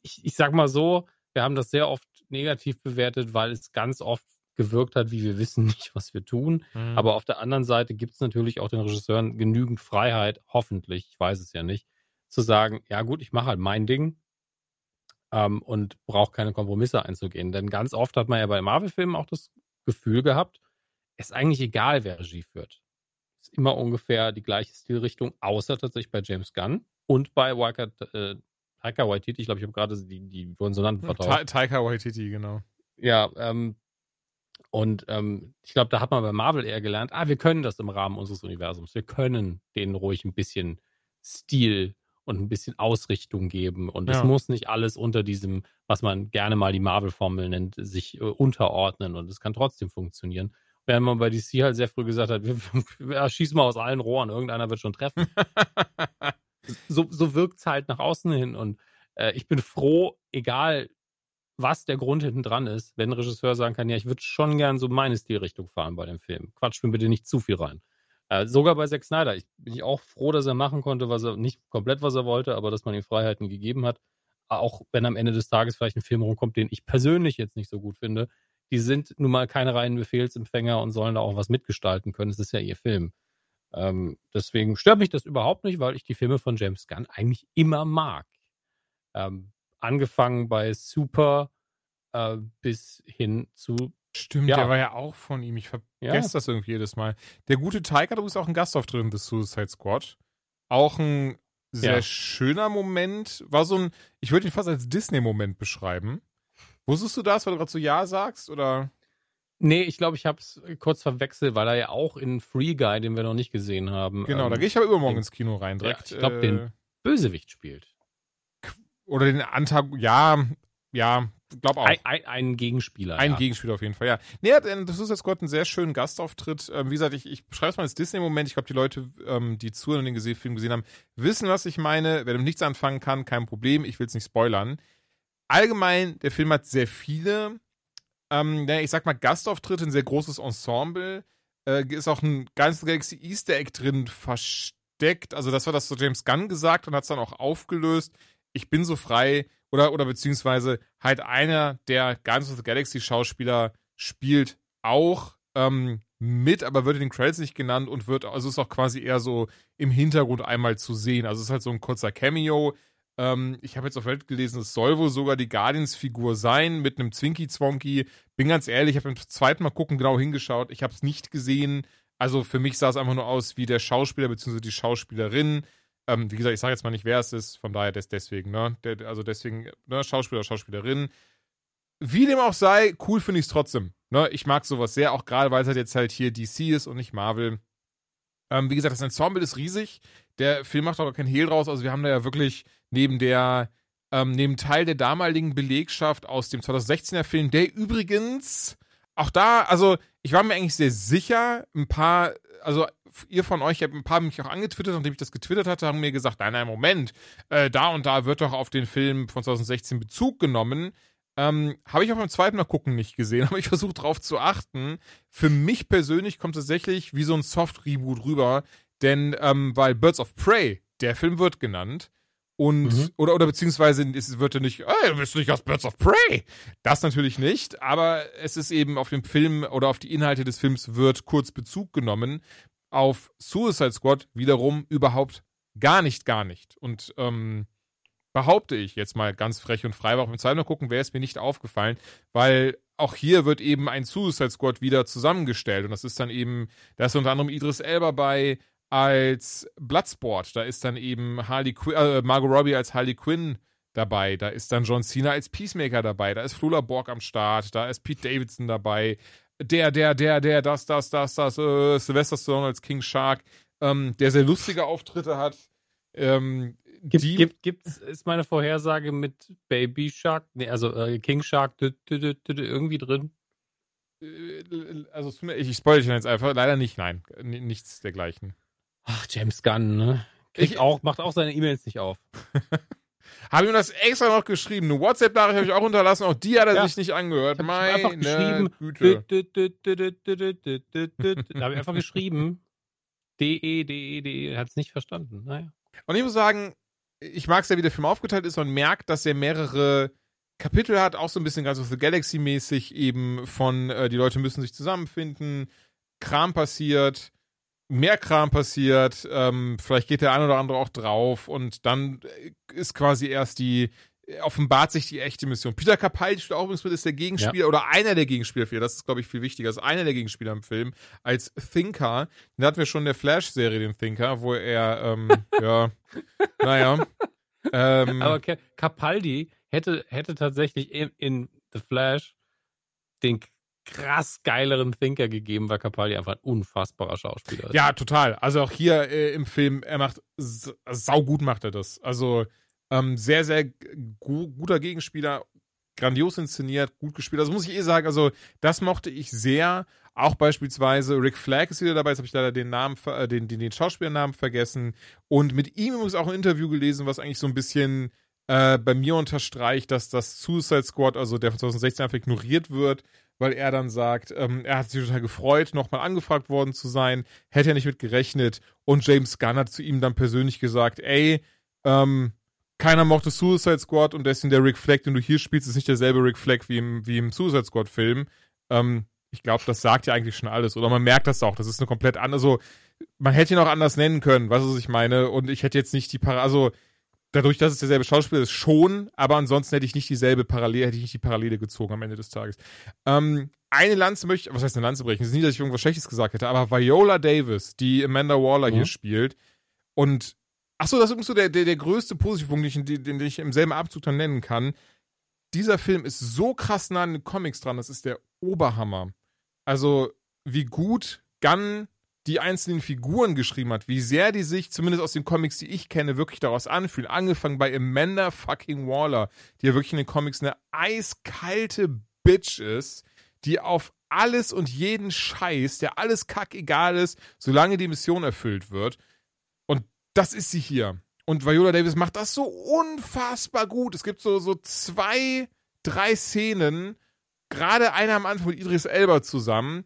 ich, ich sag mal so, wir haben das sehr oft negativ bewertet, weil es ganz oft gewirkt hat, wie wir wissen nicht, was wir tun. Mhm. Aber auf der anderen Seite gibt es natürlich auch den Regisseuren genügend Freiheit, hoffentlich, ich weiß es ja nicht, zu sagen, ja gut, ich mache halt mein Ding ähm, und brauche keine Kompromisse einzugehen. Denn ganz oft hat man ja bei Marvel-Filmen auch das Gefühl gehabt, es ist eigentlich egal, wer Regie führt. Es ist immer ungefähr die gleiche Stilrichtung, außer tatsächlich bei James Gunn und bei Waika, äh, Taika Waititi. Ich glaube, ich habe gerade die, die Konsonanten vertauscht. Ta Taika Waititi, genau. Ja, ähm, und ähm, ich glaube, da hat man bei Marvel eher gelernt, ah, wir können das im Rahmen unseres Universums. Wir können denen ruhig ein bisschen Stil und ein bisschen Ausrichtung geben. Und es Ja. muss nicht alles unter diesem, was man gerne mal die Marvel-Formel nennt, sich äh, unterordnen. Und es kann trotzdem funktionieren. Während man bei DC halt sehr früh gesagt hat, wir, wir schießen mal aus allen Rohren, irgendeiner wird schon treffen. so, so wirkt es halt nach außen hin. Und äh, ich bin froh, egal was der Grund hinten dran ist, wenn ein Regisseur sagen kann, ja, ich würde schon gern so meine Stilrichtung fahren bei dem Film. Quatsch mir bitte nicht zu viel rein. Äh, sogar bei Zack Snyder. Ich bin ich auch froh, dass er machen konnte, was er nicht komplett, was er wollte, aber dass man ihm Freiheiten gegeben hat. Auch wenn am Ende des Tages vielleicht ein Film rumkommt, den ich persönlich jetzt nicht so gut finde. Die sind nun mal keine reinen Befehlsempfänger und sollen da auch was mitgestalten können. Es ist ja ihr Film. Ähm, deswegen stört mich das überhaupt nicht, weil ich die Filme von James Gunn eigentlich immer mag. Ähm, angefangen bei Super äh, bis hin zu Stimmt, Ja. der war ja auch von ihm. Ich vergesse Ja. das irgendwie jedes Mal. Der gute Taika, du bist auch ein Gastauftritt in The Suicide Squad. Auch ein sehr Ja. schöner Moment. War so ein, ich würde ihn fast als Disney-Moment beschreiben. Wusstest du das, weil du gerade so Ja sagst? Oder? Nee, ich glaube, ich habe es kurz verwechselt, weil er ja auch in Free Guy, den wir noch nicht gesehen haben, Genau, ähm, da gehe ich aber übermorgen den- ins Kino rein direkt. Ja, ich glaub, äh, den- Bösewicht spielt. Oder den Antag, ja, ja, glaub auch. Ein, ein, ein Gegenspieler. Ein ja. Gegenspieler auf jeden Fall, ja. Nee, hat, das ist jetzt Gott einen sehr schönen Gastauftritt. Ähm, wie gesagt, ich, ich beschreibe es mal als Disney-Moment. Ich glaube, die Leute, ähm, die zuhören und den Film gesehen haben, wissen, was ich meine. Wer damit nichts anfangen kann, kein Problem. Ich will es nicht spoilern. Allgemein, der Film hat sehr viele, ähm, ich sag mal, Gastauftritte, ein sehr großes Ensemble. Äh, ist auch ein ganzes Galaxy Easter Egg drin versteckt. Also, das war das so James Gunn gesagt und hat es dann auch aufgelöst. Ich bin so frei, oder, oder beziehungsweise halt einer der Guardians of the Galaxy Schauspieler spielt auch ähm, mit, aber wird in den Credits nicht genannt und wird, also ist auch quasi eher so im Hintergrund einmal zu sehen. Also ist halt so ein kurzer Cameo. Ähm, ich habe jetzt auf Welt gelesen, es soll wohl sogar die Guardians-Figur sein mit einem Zwinky-Zwonky. Bin ganz ehrlich, ich habe beim zweiten Mal gucken genau hingeschaut. Ich habe es nicht gesehen. Also für mich sah es einfach nur aus wie der Schauspieler bzw. die Schauspielerin. Ähm, wie gesagt, ich sage jetzt mal nicht, wer es ist, von daher des, deswegen, ne? Der, also deswegen, ne, Schauspieler, Schauspielerin. Wie dem auch sei, cool finde ich es trotzdem. Ne? Ich mag sowas sehr, auch gerade weil es halt jetzt halt hier DC ist und nicht Marvel. Ähm, wie gesagt, das Ensemble ist riesig. Der Film macht aber kein Hehl draus. Also wir haben da ja wirklich neben der, ähm, neben Teil der damaligen Belegschaft aus dem 2016er Film, der übrigens auch da, also ich war mir eigentlich sehr sicher, ein paar, also ihr von euch, habe ein paar mich auch angetwittert, nachdem ich das getwittert hatte, haben mir gesagt, nein, nein, Moment, äh, da und da wird doch auf den Film von 2016 Bezug genommen. Ähm, habe ich auch beim zweiten Mal gucken nicht gesehen, aber ich versuche drauf zu achten. Für mich persönlich kommt tatsächlich wie so ein Soft-Reboot rüber, denn ähm, weil Birds of Prey, der Film wird genannt, und, Mhm. oder, oder beziehungsweise es wird ja nicht, ey, du bist nicht aus Birds of Prey. Das natürlich nicht, aber es ist eben auf den Film oder auf die Inhalte des Films wird kurz Bezug genommen. Auf Suicide Squad wiederum überhaupt gar nicht, gar nicht. Und ähm, behaupte ich jetzt mal ganz frech und frei, aber auch im zweiten Mal gucken, wäre es mir nicht aufgefallen, weil auch hier wird eben ein Suicide Squad wieder zusammengestellt. Und das ist dann eben, da ist unter anderem Idris Elba bei als Bloodsport. Da ist dann eben Harley Qu äh, Margot Robbie als Harley Quinn dabei. Da ist dann John Cena als Peacemaker dabei. Da ist Flula Borg am Start. Da ist Pete Davidson dabei. Der, der, der, der, das, das, das, das, äh, Sylvester Stallone als King Shark, ähm, der sehr lustige Auftritte hat. Ähm, Gibt, gibt, gibt's, ist meine Vorhersage mit Baby Shark, nee, also äh, King Shark dü, dü, dü, irgendwie drin? Äh, also ich, ich spoilere dich jetzt einfach. Leider nicht, nein. Nichts dergleichen. Ach, James Gunn, ne? Kriegt ich, auch, macht auch seine E-Mails nicht auf. habe ihm das extra noch geschrieben. Eine WhatsApp-Nachricht habe ich auch unterlassen, auch die hat er ja. sich nicht angehört. Hab Meine einfach geschrieben. Güte. Da habe ich einfach geschrieben. DE, DE, DE. Er hat es nicht verstanden. Naja. Und ich muss sagen, ich mag es ja, wie der Film aufgeteilt ist. Man merkt, dass er mehrere Kapitel hat, auch so ein bisschen ganz of the Galaxy mäßig, eben von äh, die Leute müssen sich zusammenfinden, Kram passiert, mehr Kram passiert, ähm, vielleicht geht der ein oder andere auch drauf und dann ist quasi erst die, offenbart sich die echte Mission. Peter Capaldi spielt auch übrigens mit, ist der Gegenspieler ja. oder einer der Gegenspieler für, das ist glaube ich viel wichtiger, ist einer der Gegenspieler im Film als Thinker. Da hatten wir schon in der Flash-Serie den Thinker, wo er, ähm, ja, naja. Ähm, Aber Capaldi hätte, hätte tatsächlich in, in The Flash den krass geileren Thinker gegeben, weil Capaldi einfach ein unfassbarer Schauspieler ist. Ja, total. Also auch hier äh, im Film, er macht saugut macht er das. Also ähm, sehr, sehr gu guter Gegenspieler, grandios inszeniert, gut gespielt. Also muss ich eh sagen, also das mochte ich sehr. Auch beispielsweise Rick Flagg ist wieder dabei, jetzt habe ich leider den Namen, äh, den, den, den Schauspielernamen vergessen. Und mit ihm übrigens auch ein Interview gelesen, was eigentlich so ein bisschen äh, bei mir unterstreicht, dass das Suicide Squad, also der von 2016 einfach ignoriert wird, weil er dann sagt, ähm, er hat sich total gefreut, nochmal angefragt worden zu sein, hätte er nicht mit gerechnet. Und James Gunn hat zu ihm dann persönlich gesagt, ey, ähm, keiner mochte Suicide Squad und deswegen der Rick Flag, den du hier spielst, ist nicht derselbe Rick Flag wie im, wie im Suicide Squad Film. Ähm, ich glaube, das sagt ja eigentlich schon alles. Oder man merkt das auch. Das ist eine komplett andere, also man hätte ihn auch anders nennen können, weißt du, was ich meine? Und ich hätte jetzt nicht die Para, also dadurch, dass es derselbe Schauspieler ist, schon, aber ansonsten hätte ich nicht dieselbe Parallele, hätte ich nicht die Parallele gezogen am Ende des Tages. Ähm, eine Lanze möchte, ich, was heißt eine Lanze brechen? Es ist nicht, dass ich irgendwas Schlechtes gesagt hätte, aber Viola Davis, die Amanda Waller mhm. hier spielt und Achso, das ist übrigens so der, der, der größte Positivpunkt, den, den, den ich im selben Abzug dann nennen kann. Dieser Film ist so krass nah an den Comics dran, das ist der Oberhammer. Also, wie gut Gunn die einzelnen Figuren geschrieben hat, wie sehr die sich, zumindest aus den Comics, die ich kenne, wirklich daraus anfühlen. Angefangen bei Amanda fucking Waller, die ja wirklich in den Comics eine eiskalte Bitch ist, die auf alles und jeden Scheiß, der alles kackegal ist, solange die Mission erfüllt wird. Und das ist sie hier. Und Viola Davis macht das so unfassbar gut. Es gibt so, so zwei, drei Szenen, gerade einer am Anfang mit Idris Elba zusammen,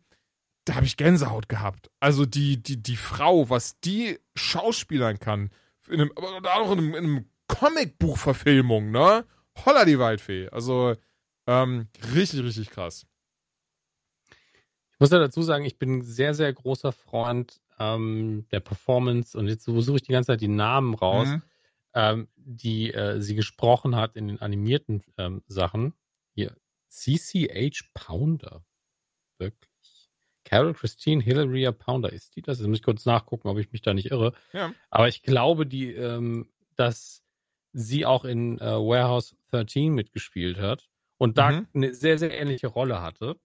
da habe ich Gänsehaut gehabt. Also die, die, die Frau, was die schauspielern kann, in einem, aber auch in einem, in einem Comicbuchverfilmung, ne? Holla die Waldfee. Also ähm, richtig, richtig krass. Ich muss ja dazu sagen, ich bin ein sehr, sehr großer Freund ähm, der Performance und jetzt suche ich die ganze Zeit die Namen raus, mhm. ähm, die äh, sie gesprochen hat in den animierten ähm, Sachen. Hier, CCH Pounder. Wirklich. Carol Christine Hilaria Pounder ist die das? Jetzt muss ich kurz nachgucken, ob ich mich da nicht irre. Ja. Aber ich glaube, die, ähm, dass sie auch in äh, Warehouse 13 mitgespielt hat und da mhm. eine sehr, sehr ähnliche Rolle hatte.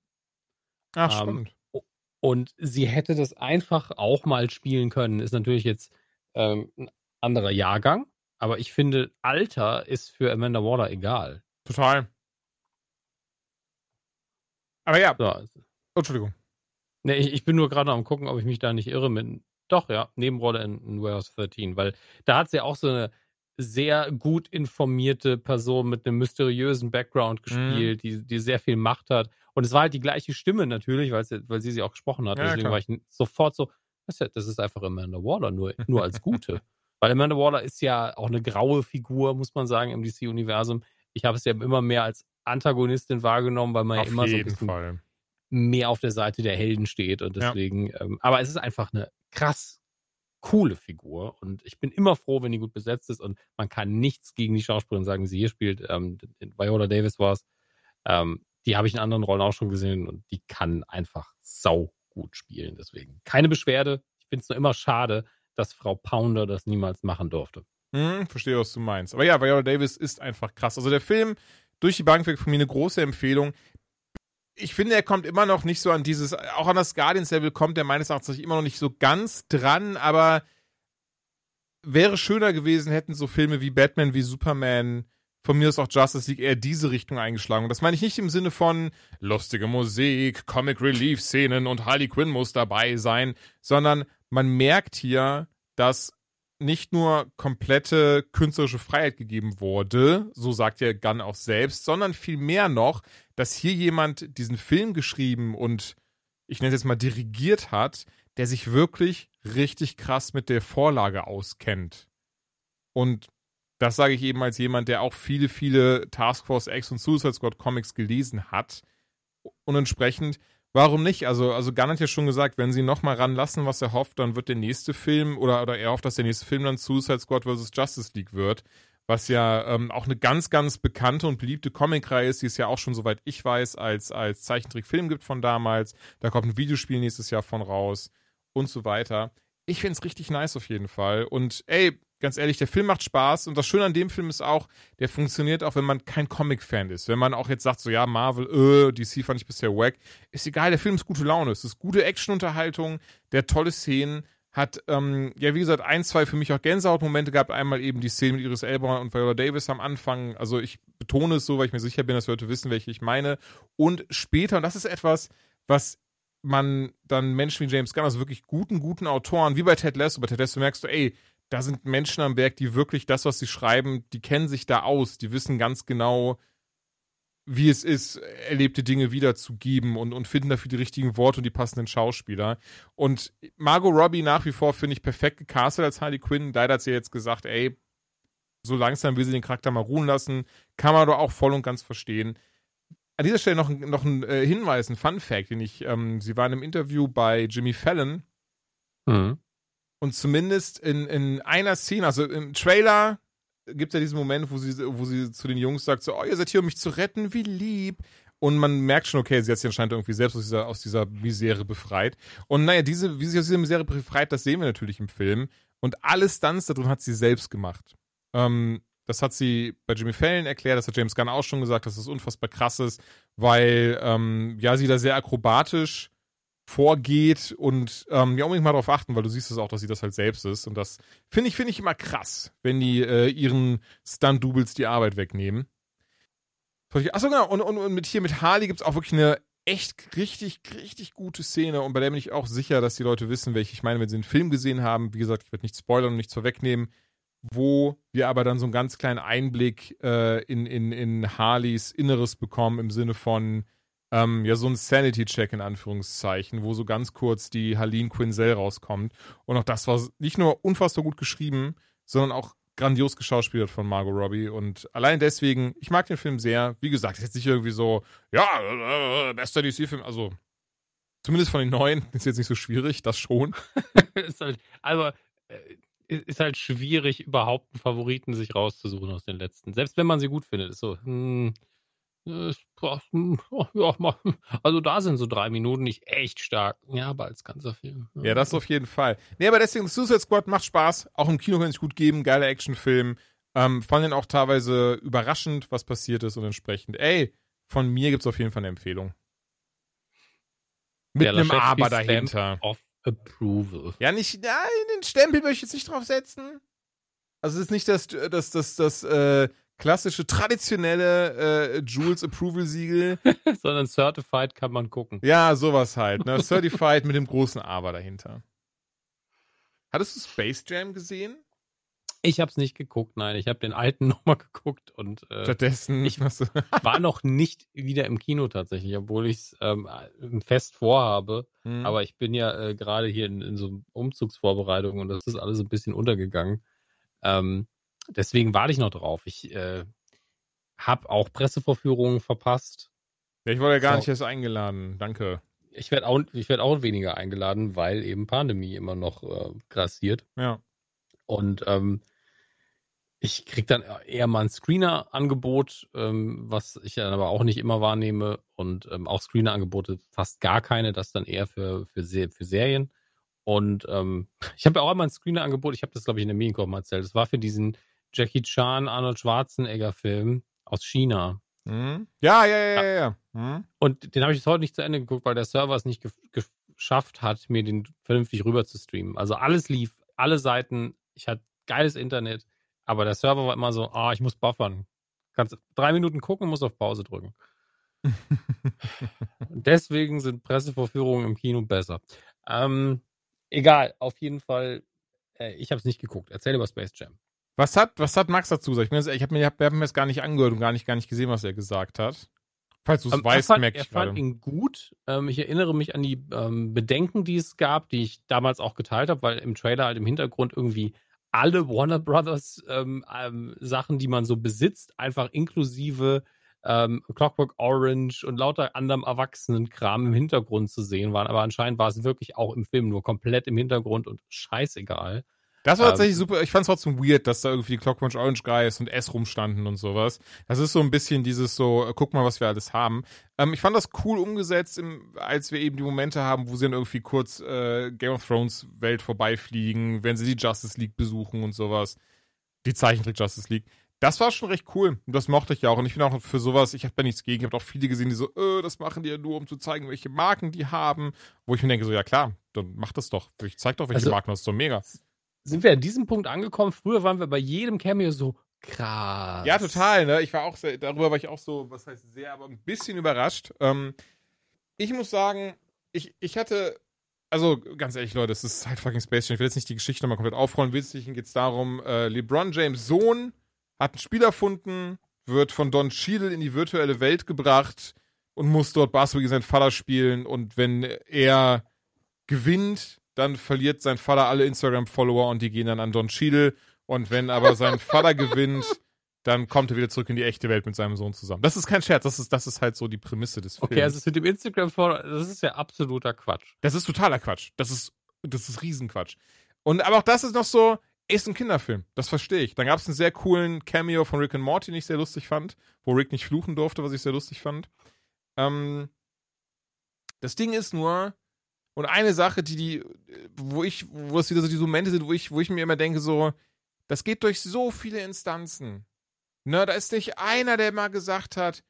Ach, ähm, spannend. Und sie hätte das einfach auch mal spielen können. Ist natürlich jetzt ähm, ein anderer Jahrgang, aber ich finde, Alter ist für Amanda Waller egal. Total. Aber ja. So. Also Entschuldigung. Ne, ich, ich bin nur gerade am gucken, ob ich mich da nicht irre mit. Doch, ja, Nebenrolle in, in Warehouse 13, weil da hat sie auch so eine sehr gut informierte Person mit einem mysteriösen Background mhm. gespielt, mhm. die, die sehr viel Macht hat. Und es war halt die gleiche Stimme natürlich, weil sie, weil sie sie auch gesprochen hat. Ja, Deswegen klar. war ich sofort so, das ist einfach Amanda Waller, nur, nur als Gute. weil Amanda Waller ist ja auch eine graue Figur, muss man sagen, im DC-Universum. Ich habe es ja immer mehr als Antagonistin wahrgenommen, weil man Auf ja immer so ein bisschen Fall mehr auf der Seite der Helden steht und deswegen, ja. ähm, aber es ist einfach eine krass coole Figur und ich bin immer froh, wenn die gut besetzt ist und man kann nichts gegen die Schauspielerin sagen, sie hier spielt. Ähm, Viola Davis war es. Ähm, die habe ich in anderen Rollen auch schon gesehen und die kann einfach sau gut spielen. Deswegen keine Beschwerde. Ich finde es nur immer schade, dass Frau Pounder das niemals machen durfte. Hm, verstehe, was du meinst. Aber ja, Viola Davis ist einfach krass. Also der Film durch die Bank weg von mir eine große Empfehlung. Ich finde, er kommt immer noch nicht so an dieses, auch an das Guardians-Level kommt er meines Erachtens immer noch nicht so ganz dran, aber wäre schöner gewesen, hätten so Filme wie Batman, wie Superman, von mir ist auch Justice League eher diese Richtung eingeschlagen. Und das meine ich nicht im Sinne von lustige Musik, Comic Relief Szenen und Harley Quinn muss dabei sein, sondern man merkt hier, dass nicht nur komplette künstlerische Freiheit gegeben wurde, so sagt ja Gunn auch selbst, sondern vielmehr noch, dass hier jemand diesen Film geschrieben und ich nenne es jetzt mal dirigiert hat, der sich wirklich richtig krass mit der Vorlage auskennt. Und das sage ich eben als jemand, der auch viele, viele Task Force X und Suicide Squad Comics gelesen hat. Und entsprechend, warum nicht? Also, also Gunn hat ja schon gesagt, wenn sie nochmal ranlassen, was er hofft, dann wird der nächste Film oder, oder er hofft, dass der nächste Film dann Suicide Squad vs. Justice League wird. Was ja ähm, auch eine ganz, ganz bekannte und beliebte Comicreihe ist, die es ja auch schon, soweit ich weiß, als, als Zeichentrickfilm gibt von damals. Da kommt ein Videospiel nächstes Jahr von raus und so weiter. Ich finde es richtig nice auf jeden Fall. Und ey, ganz ehrlich, der Film macht Spaß und das Schöne an dem Film ist auch, der funktioniert auch, wenn man kein Comic-Fan ist. Wenn man auch jetzt sagt, so ja, Marvel, äh, DC fand ich bisher wack. Ist egal, der Film ist gute Laune. Es ist gute Action-Unterhaltung, der tolle Szenen, hat, ähm, ja, wie gesagt, ein, zwei für mich auch Gänsehautmomente gehabt. Einmal eben die Szene mit Iris Elba und Viola Davis am Anfang. Also ich betone es so, weil ich mir sicher bin, dass Leute wissen, welche ich meine. Und später, und das ist etwas, was man dann Menschen wie James Gunn, also wirklich guten, guten Autoren, wie bei Ted Lasso, bei Ted Lasso merkst du, ey, da sind Menschen am Werk, die wirklich das, was sie schreiben, die kennen sich da aus, die wissen ganz genau, wie es ist, erlebte Dinge wiederzugeben und, und finden dafür die richtigen Worte und die passenden Schauspieler. Und Margot Robbie nach wie vor finde ich perfekt gecastet als Harley Quinn. Leider hat sie jetzt gesagt, ey, so langsam will sie den Charakter mal ruhen lassen. Kann man doch auch voll und ganz verstehen. An dieser Stelle noch, noch ein äh, Hinweis, ein Fun Fact, den ich, ähm, sie war in einem Interview bei Jimmy Fallon. Mhm. Und zumindest in, in einer Szene, also im Trailer gibt ja diesen Moment, wo sie, wo sie zu den Jungs sagt: so, oh, ihr seid hier, um mich zu retten, wie lieb. Und man merkt schon, okay, sie hat sich anscheinend irgendwie selbst aus dieser, aus dieser Misere befreit. Und naja, diese, wie sie aus dieser Misere befreit, das sehen wir natürlich im Film. Und alle Stunts da drin hat sie selbst gemacht. Ähm, das hat sie bei Jimmy Fallon erklärt, das hat James Gunn auch schon gesagt, dass das unfassbar krass ist, weil ähm, ja sie da sehr akrobatisch vorgeht und ähm, ja unbedingt mal darauf achten, weil du siehst es auch, dass sie das halt selbst ist und das finde ich finde ich immer krass, wenn die äh, ihren Stunt-Doubles die Arbeit wegnehmen. Achso, genau, und, und, und mit hier mit Harley gibt es auch wirklich eine echt richtig, richtig gute Szene und bei der bin ich auch sicher, dass die Leute wissen, welche ich meine, wenn sie den Film gesehen haben. Wie gesagt, ich werde nicht spoilern und nichts vorwegnehmen, wo wir aber dann so einen ganz kleinen Einblick äh, in, in, in Harleys Inneres bekommen im Sinne von, ähm, ja, so ein Sanity-Check in Anführungszeichen, wo so ganz kurz die Harleen Quinzel rauskommt. Und auch das war nicht nur unfassbar gut geschrieben, sondern auch grandios geschauspielert von Margot Robbie. Und allein deswegen, ich mag den Film sehr. Wie gesagt, ist jetzt nicht irgendwie so, ja, äh, bester DC-Film, also zumindest von den neuen, ist jetzt nicht so schwierig, das schon. ist halt, also, äh, ist halt schwierig, überhaupt einen Favoriten sich rauszusuchen aus den letzten. Selbst wenn man sie gut findet, ist so, hm, also da sind so drei Minuten nicht echt stark. Ja, aber als ganzer Film. Ja, das auf jeden Fall. Nee, aber deswegen, Suicide Squad macht Spaß. Auch im Kino kann es gut geben. Geiler Actionfilm. Ähm, fand ihn auch teilweise überraschend, was passiert ist und entsprechend. Ey, von mir gibt es auf jeden Fall eine Empfehlung. Mit einem Aber dahinter. Of approval. Ja, nicht, nein, den Stempel möchte ich jetzt nicht drauf setzen. Also es ist nicht das, das, das, das, äh, klassische, traditionelle äh, Jules Approval Siegel. Sondern Certified kann man gucken. Ja, sowas halt. Ne? Certified mit dem großen Aber dahinter. Hattest du Space Jam gesehen? Ich habe es nicht geguckt, nein. Ich habe den alten nochmal geguckt und äh, stattdessen ich war noch nicht wieder im Kino tatsächlich, obwohl ich es ähm, fest vorhabe. Mhm. Aber ich bin ja äh, gerade hier in, in so Umzugsvorbereitungen und das ist alles ein bisschen untergegangen. Ähm, deswegen warte ich noch drauf. Ich äh, habe auch Pressevorführungen verpasst. Ja, ich wurde ja gar so. nicht erst eingeladen. Danke. Ich werde auch, werd auch weniger eingeladen, weil eben Pandemie immer noch äh, grassiert. Ja. Und ähm, Ich krieg dann eher mal ein Screener-Angebot, ähm, was ich dann aber auch nicht immer wahrnehme und ähm, auch Screener-Angebote fast gar keine, das dann eher für, für, für Serien. Und ähm, ich habe ja auch immer ein Screener-Angebot, ich habe das, glaube ich, in der Medienkorb mal erzählt. Das war für diesen Jackie Chan, Arnold Schwarzenegger-Film aus China. Mhm. Ja, ja, ja, ja. ja. Mhm. Und den habe ich bis heute nicht zu Ende geguckt, weil der Server es nicht ge geschafft hat, mir den vernünftig rüber zu streamen. Also alles lief, alle Seiten, ich hatte geiles Internet, aber der Server war immer so, ah, ich muss buffern. Kannst drei Minuten gucken, muss auf Pause drücken. Deswegen sind Pressevorführungen im Kino besser. Ähm, egal, auf jeden Fall, äh, ich habe es nicht geguckt. Erzähl über Space Jam. Was hat, was hat Max dazu gesagt? Ich, ich habe mir, hab, hab mir das gar nicht angehört und gar nicht, gar nicht gesehen, was er gesagt hat. Falls du es ähm, weißt, fand, merke ich Er fand ihn gut. Ähm, ich erinnere mich an die ähm, Bedenken, die es gab, die ich damals auch geteilt habe, weil im Trailer halt im Hintergrund irgendwie alle Warner Brothers ähm, ähm, Sachen, die man so besitzt, einfach inklusive ähm, Clockwork Orange und lauter anderem Erwachsenenkram im Hintergrund zu sehen waren. Aber anscheinend war es wirklich auch im Film nur komplett im Hintergrund und scheißegal. Das war tatsächlich ähm, super. Ich fand es trotzdem weird, dass da irgendwie die Clockwork Orange Guys und S rumstanden und sowas. Das ist so ein bisschen dieses so, äh, guck mal, was wir alles haben. Ähm, ich fand das cool umgesetzt, im, als wir eben die Momente haben, wo sie dann irgendwie kurz äh, Game of Thrones Welt vorbeifliegen, wenn sie die Justice League besuchen und sowas. Die Zeichentrick Justice League. Das war schon recht cool. Und das mochte ich ja auch. Und ich bin auch für sowas, ich habe da nichts gegen. Ich habe auch viele gesehen, die so, äh, das machen die ja nur, um zu zeigen, welche Marken die haben. Wo ich mir denke, so, ja klar, dann mach das doch. Ich zeig doch, welche also, Marken, das ist doch mega sind wir an diesem Punkt angekommen. Früher waren wir bei jedem Cameo so krass. Ja, total, ne? Ich war auch sehr, darüber war ich auch so, was heißt sehr, aber ein bisschen überrascht. Ähm, ich muss sagen, ich, ich hatte, also ganz ehrlich, Leute, es ist halt fucking Space Jam. Ich will jetzt nicht die Geschichte nochmal komplett aufrollen. Wesentlichen geht es darum, äh, LeBron James Sohn hat ein Spiel erfunden, wird von Don Cheadle in die virtuelle Welt gebracht und muss dort Basketball gegen seinen Vater spielen. Und wenn er gewinnt, dann verliert sein Vater alle Instagram-Follower und die gehen dann an Don Cheadle. Und wenn aber sein Vater gewinnt, dann kommt er wieder zurück in die echte Welt mit seinem Sohn zusammen. Das ist kein Scherz, das ist, das ist halt so die Prämisse des Films. Okay, also mit dem Instagram-Follower, das ist ja absoluter Quatsch. Das ist totaler Quatsch. Das ist, das ist Riesenquatsch. Und aber auch das ist noch so, ist ein Kinderfilm. Das verstehe ich. Dann gab es einen sehr coolen Cameo von Rick and Morty, den ich sehr lustig fand, wo Rick nicht fluchen durfte, was ich sehr lustig fand. Ähm, das Ding ist nur, und eine Sache, die, die, wo ich, wo es wieder so diese Momente sind, wo ich, wo ich mir immer denke, so, das geht durch so viele Instanzen. Ne, da ist nicht einer, der mal gesagt hat,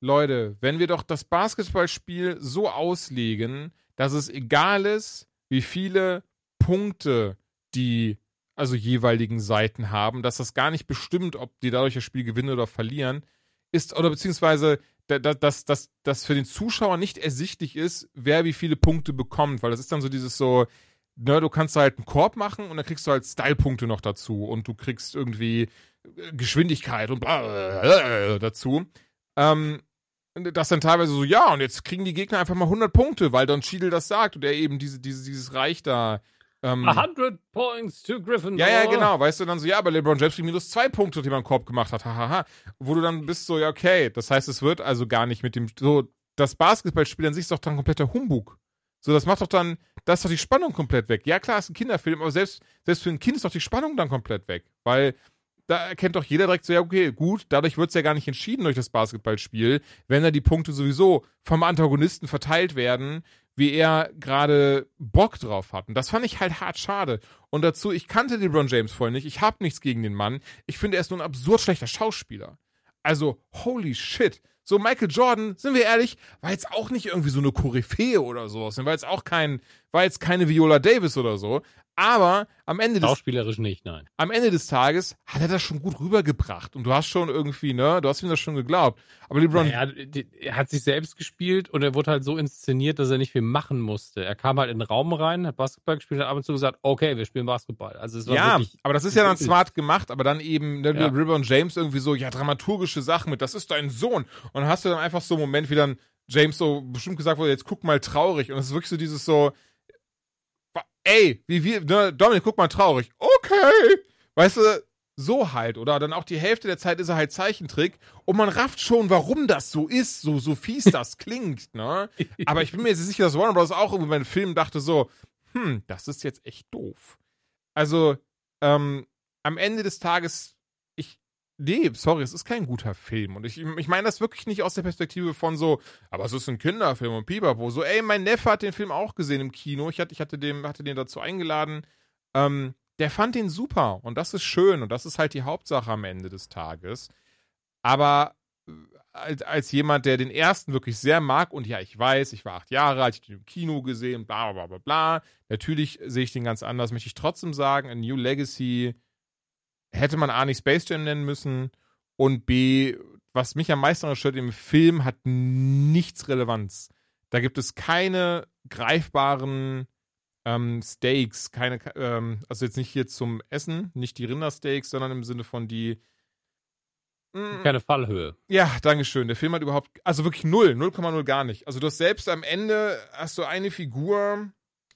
Leute, wenn wir doch das Basketballspiel so auslegen, dass es egal ist, wie viele Punkte die also jeweiligen Seiten haben, dass das gar nicht bestimmt, ob die dadurch das Spiel gewinnen oder verlieren, ist, oder beziehungsweise dass, dass, dass für den Zuschauer nicht ersichtlich ist, wer wie viele Punkte bekommt, weil das ist dann so dieses so, ne, du kannst halt einen Korb machen und dann kriegst du halt Style-Punkte noch dazu und du kriegst irgendwie äh, Geschwindigkeit und bla, dazu. Ähm, das dann teilweise so, ja, und jetzt kriegen die Gegner einfach mal 100 Punkte, weil Don Cheadle das sagt und er eben diese, diese, dieses Reich da ähm, 100 points to Gryffindor. Ja, ja, genau. Weißt du dann so, ja, aber LeBron James kriegt minus zwei Punkte, die man im Korb gemacht hat. Hahaha. Wo du dann bist so, ja, okay. Das heißt, es wird also gar nicht mit dem, so, das Basketballspiel an sich ist doch dann kompletter Humbug. So, das macht doch dann, da ist doch die Spannung komplett weg. Ja, klar, ist ein Kinderfilm, aber selbst, selbst für ein Kind ist doch die Spannung dann komplett weg. Weil da erkennt doch jeder direkt so, ja, okay, gut, dadurch wird es ja gar nicht entschieden durch das Basketballspiel, wenn da die Punkte sowieso vom Antagonisten verteilt werden, wie er gerade Bock drauf hat. Und das fand ich halt hart schade. Und dazu, ich kannte LeBron James vorher nicht, ich habe nichts gegen den Mann. Ich finde, er ist nur ein absurd schlechter Schauspieler. Also, holy shit. So, Michael Jordan, sind wir ehrlich, war jetzt auch nicht irgendwie so eine Koryphäe oder sowas. War jetzt auch kein, war jetzt keine Viola Davis oder so. Aber am Ende des Schauspielerisch nicht, nein. Am Ende des Tages hat er das schon gut rübergebracht und du hast schon irgendwie, ne, du hast ihm das schon geglaubt. Aber LeBron naja, er hat sich selbst gespielt und er wurde halt so inszeniert, dass er nicht viel machen musste. Er kam halt in den Raum rein, hat Basketball gespielt, hat ab und zu gesagt, okay, wir spielen Basketball. Also es war ja, aber das ist ja dann smart gemacht, aber dann eben ne, ja. LeBron James irgendwie so, ja, dramaturgische Sachen mit, das ist dein Sohn und dann hast du dann einfach so einen Moment, wie dann James so bestimmt gesagt wurde, jetzt guck mal traurig und es ist wirklich so dieses so ey, wie wir, ne, Dominik, guck mal traurig. Okay. Weißt du, so halt. Oder dann auch die Hälfte der Zeit ist er halt Zeichentrick. Und man rafft schon, warum das so ist, so, so fies das klingt, ne? Aber ich bin mir jetzt sicher, dass Warner Bros. auch irgendwie beim Film dachte so, hm, das ist jetzt echt doof. Also, ähm, am Ende des Tages nee, sorry, es ist kein guter Film. Und ich, ich meine das wirklich nicht aus der Perspektive von so, aber es ist ein Kinderfilm und Pipapo. So, ey, mein Neffe hat den Film auch gesehen im Kino. Ich hatte, ich hatte, dem, hatte den dazu eingeladen. Ähm, der fand den super und das ist schön und das ist halt die Hauptsache am Ende des Tages. Aber äh, als, als jemand, der den ersten wirklich sehr mag und ja, ich weiß, ich war acht Jahre alt, ich habe den im Kino gesehen, bla bla bla bla. Natürlich sehe ich den ganz anders, möchte ich trotzdem sagen, A New Legacy hätte man A nicht Space Jam nennen müssen und B, was mich am meisten stört im Film, hat nichts Relevanz. Da gibt es keine greifbaren ähm, Steaks, keine, ähm, also jetzt nicht hier zum Essen, nicht die Rindersteaks, sondern im Sinne von die. Mh, mm, keine Fallhöhe. Ja, Dankeschön. Der Film hat überhaupt, also wirklich null, 0,0 gar nicht. Also du hast selbst am Ende, hast du eine Figur,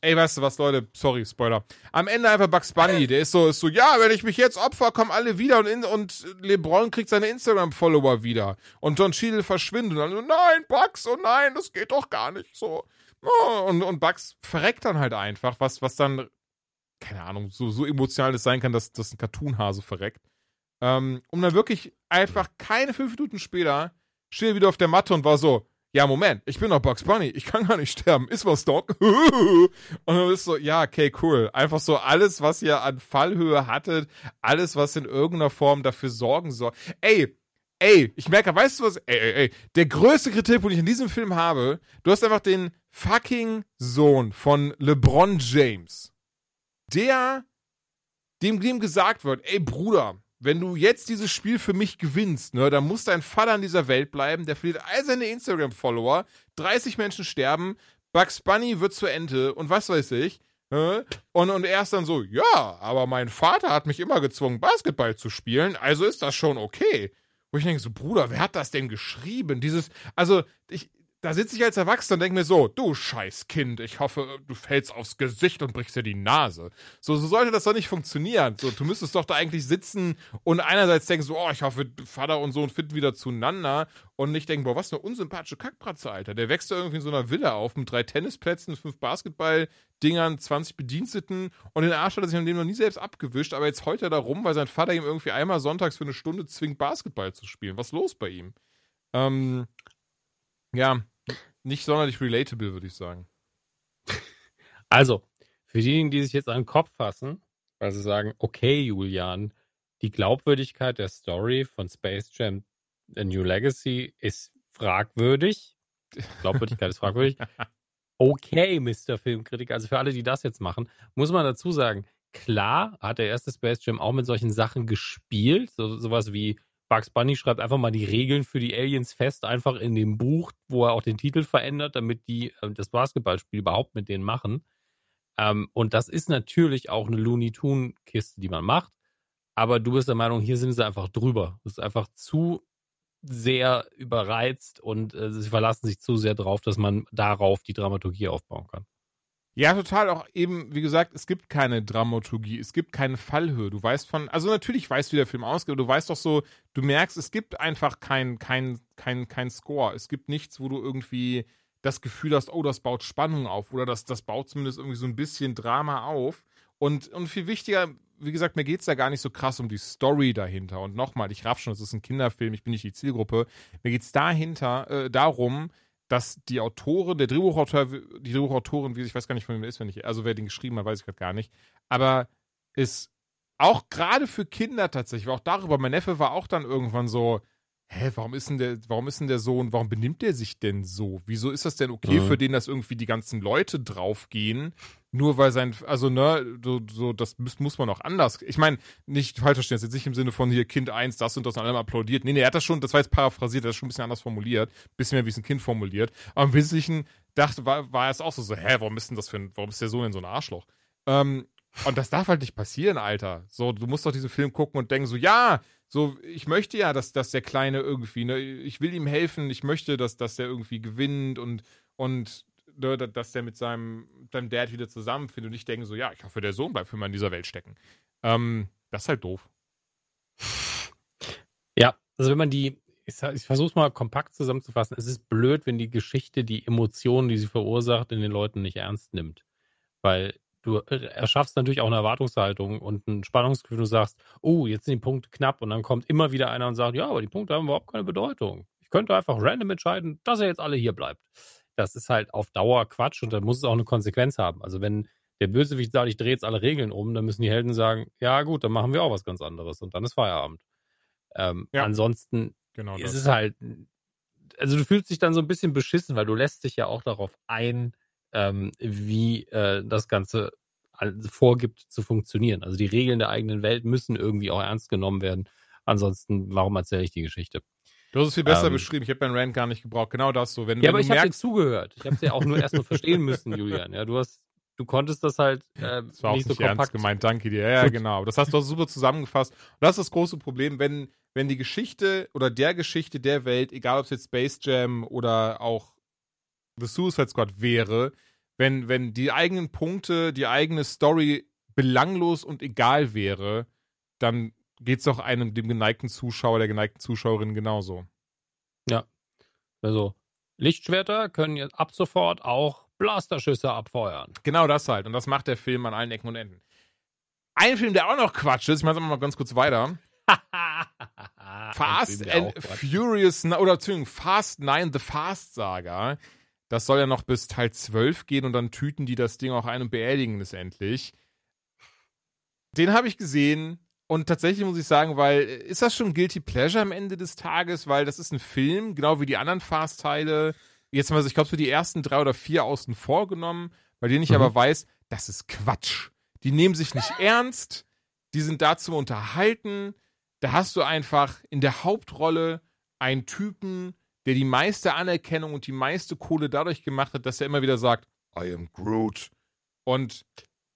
Ey, weißt du was, Leute? Sorry, Spoiler. Am Ende einfach Bugs Bunny. Der ist so, ist so, ja, wenn ich mich jetzt opfer, kommen alle wieder und, in, und LeBron kriegt seine Instagram-Follower wieder. Und John Cheadle verschwindet. Und dann so, nein, Bugs, oh nein, das geht doch gar nicht so. Oh, und, und Bugs verreckt dann halt einfach, was, was dann, keine Ahnung, so, so emotional das sein kann, dass, dass ein Cartoon-Hase verreckt. Ähm, um dann wirklich einfach keine fünf Minuten später steht er wieder auf der Matte und war so, ja, Moment, ich bin doch Bugs Bunny, ich kann gar nicht sterben. Ist was, Doc? und dann ist so, ja, okay, cool. Einfach so alles, was ihr an Fallhöhe hattet, alles, was in irgendeiner Form dafür sorgen soll. Ey, ey, ich merke, weißt du was? Ey, ey, ey, der größte Kritikpunkt, den ich in diesem Film habe, du hast einfach den fucking Sohn von LeBron James. Der, dem, dem gesagt wird, ey, Bruder, wenn du jetzt dieses Spiel für mich gewinnst, ne, dann muss dein Vater in dieser Welt bleiben, der verliert all seine Instagram-Follower, 30 Menschen sterben, Bugs Bunny wird zur Ente und was weiß ich. Ne? Und, und er ist dann so, ja, aber mein Vater hat mich immer gezwungen, Basketball zu spielen, also ist das schon okay. Wo ich denke so, Bruder, wer hat das denn geschrieben? Dieses, also, ich, da sitze ich als Erwachsener und denke mir so, du scheiß Kind, ich hoffe, du fällst aufs Gesicht und brichst dir die Nase. So, so sollte das doch nicht funktionieren. So, du müsstest doch da eigentlich sitzen und einerseits denken so, oh, ich hoffe, Vater und Sohn finden wieder zueinander und nicht denken, boah, was eine unsympathische Kackpratze, Alter. Der wächst da irgendwie in so einer Villa auf mit drei Tennisplätzen, fünf Basketballdingern, 20 Bediensteten und den Arsch hat er sich an dem noch nie selbst abgewischt, aber jetzt heult er da rum, weil sein Vater ihm irgendwie einmal sonntags für eine Stunde zwingt, Basketball zu spielen. Was ist los bei ihm? Ähm, ja, nicht sonderlich relatable, würde ich sagen. Also, für diejenigen, die sich jetzt an den Kopf fassen, weil sie sagen, okay, Julian, die Glaubwürdigkeit der Story von Space Jam A New Legacy ist fragwürdig. Glaubwürdigkeit ist fragwürdig. Okay, Mr. Filmkritiker. Also für alle, die das jetzt machen, muss man dazu sagen, klar hat der erste Space Jam auch mit solchen Sachen gespielt. So, sowas wie Bugs Bunny schreibt einfach mal die Regeln für die Aliens fest, einfach in dem Buch, wo er auch den Titel verändert, damit die äh, das Basketballspiel überhaupt mit denen machen. Ähm, und das ist natürlich auch eine Looney Tune-Kiste, die man macht. Aber du bist der Meinung, hier sind sie einfach drüber. Das ist einfach zu sehr überreizt und äh, sie verlassen sich zu sehr drauf, dass man darauf die Dramaturgie aufbauen kann. Ja, total. Auch eben, wie gesagt, es gibt keine Dramaturgie, es gibt keine Fallhöhe. Du weißt von, also natürlich weißt du, wie der Film ausgeht, aber du weißt doch so, du merkst, es gibt einfach kein, kein, kein, kein Score. Es gibt nichts, wo du irgendwie das Gefühl hast, oh, das baut Spannung auf oder das, das baut zumindest irgendwie so ein bisschen Drama auf. Und, und viel wichtiger, wie gesagt, mir geht es da gar nicht so krass um die Story dahinter. Und nochmal, ich raff schon, es ist ein Kinderfilm, ich bin nicht die Zielgruppe. Mir geht es dahinter, äh, darum, dass die Autorin, der Drehbuchautor, die Drehbuchautorin, wie ich weiß gar nicht, von wem ist, wenn ich, also wer den geschrieben hat, weiß ich gerade gar nicht, aber ist auch gerade für Kinder tatsächlich, auch darüber, mein Neffe war auch dann irgendwann so, hä, warum ist denn der, warum ist denn der Sohn, warum benimmt der sich denn so? Wieso ist das denn okay mhm. für den, dass irgendwie die ganzen Leute draufgehen? Nur weil sein, also ne, so, so das muss, muss man auch anders. Ich meine, nicht falsch verstehen, jetzt nicht im Sinne von hier Kind 1, das und das und allem applaudiert. Nee, nee, er hat das schon, das war jetzt paraphrasiert, er hat das schon ein bisschen anders formuliert, bisschen mehr wie es ein Kind formuliert. Aber im Wesentlichen dachte, war, war es auch so, so, hä, warum ist denn das für ein, warum ist der Sohn denn so ein Arschloch? Ähm, und das darf halt nicht passieren, Alter. So, du musst doch diesen Film gucken und denken so, ja, so, ich möchte ja, dass, dass der Kleine irgendwie, ne, ich will ihm helfen, ich möchte, dass, dass der irgendwie gewinnt und, und ne, dass der mit seinem, seinem Dad wieder zusammenfindet und ich denke so, ja, ich hoffe, der Sohn bleibt für immer in dieser Welt stecken. Ähm, das ist halt doof. Ja, also wenn man die, ich, ich versuche es mal kompakt zusammenzufassen, es ist blöd, wenn die Geschichte die Emotionen, die sie verursacht, in den Leuten nicht ernst nimmt. Weil du erschaffst natürlich auch eine Erwartungshaltung und ein Spannungsgefühl. Du sagst, oh, jetzt sind die Punkte knapp und dann kommt immer wieder einer und sagt, ja, aber die Punkte haben überhaupt keine Bedeutung. Ich könnte einfach random entscheiden, dass er jetzt alle hier bleibt. Das ist halt auf Dauer Quatsch und dann muss es auch eine Konsequenz haben. Also wenn der Bösewicht sagt, ich drehe jetzt alle Regeln um, dann müssen die Helden sagen, ja gut, dann machen wir auch was ganz anderes und dann ist Feierabend. Ähm, ja. Ansonsten genau ist es halt, also du fühlst dich dann so ein bisschen beschissen, weil du lässt dich ja auch darauf ein, ähm, wie äh, das Ganze vorgibt zu funktionieren. Also die Regeln der eigenen Welt müssen irgendwie auch ernst genommen werden. Ansonsten, warum erzähle ich die Geschichte? Du hast es viel besser ähm, beschrieben. Ich habe meinen Rant gar nicht gebraucht. Genau das so. Wenn, ja, wenn aber ich habe dir zugehört. Ich habe es ja auch nur erst mal verstehen müssen, Julian. Ja, du hast, du konntest das halt äh, das war nicht auch nicht so ernst gemeint. Danke dir. Ja, ja genau. Das hast du super zusammengefasst. Und das ist das große Problem, wenn wenn die Geschichte oder der Geschichte der Welt, egal ob es jetzt Space Jam oder auch The Suicide Squad wäre, wenn, wenn die eigenen Punkte, die eigene Story belanglos und egal wäre, dann geht es doch einem, dem geneigten Zuschauer, der geneigten Zuschauerin genauso. Ja. Also, Lichtschwerter können jetzt ab sofort auch Blasterschüsse abfeuern. Genau das halt. Und das macht der Film an allen Ecken und Enden. Ein Film, der auch noch Quatsch ist, ich mache es mal ganz kurz weiter. Fast and Furious, oder Entschuldigung, Fast 9, The Fast Saga. Das soll ja noch bis Teil 12 gehen und dann tüten die das Ding auch ein und beerdigen es endlich. Den habe ich gesehen und tatsächlich muss ich sagen, weil ist das schon Guilty Pleasure am Ende des Tages, weil das ist ein Film, genau wie die anderen Fast-Teile. Jetzt mal, ich glaube, so die ersten drei oder vier außen vorgenommen, bei denen ich mhm. aber weiß, das ist Quatsch. Die nehmen sich nicht ernst, die sind da zum Unterhalten. Da hast du einfach in der Hauptrolle einen Typen, der die meiste Anerkennung und die meiste Kohle dadurch gemacht hat, dass er immer wieder sagt, I am Groot. Und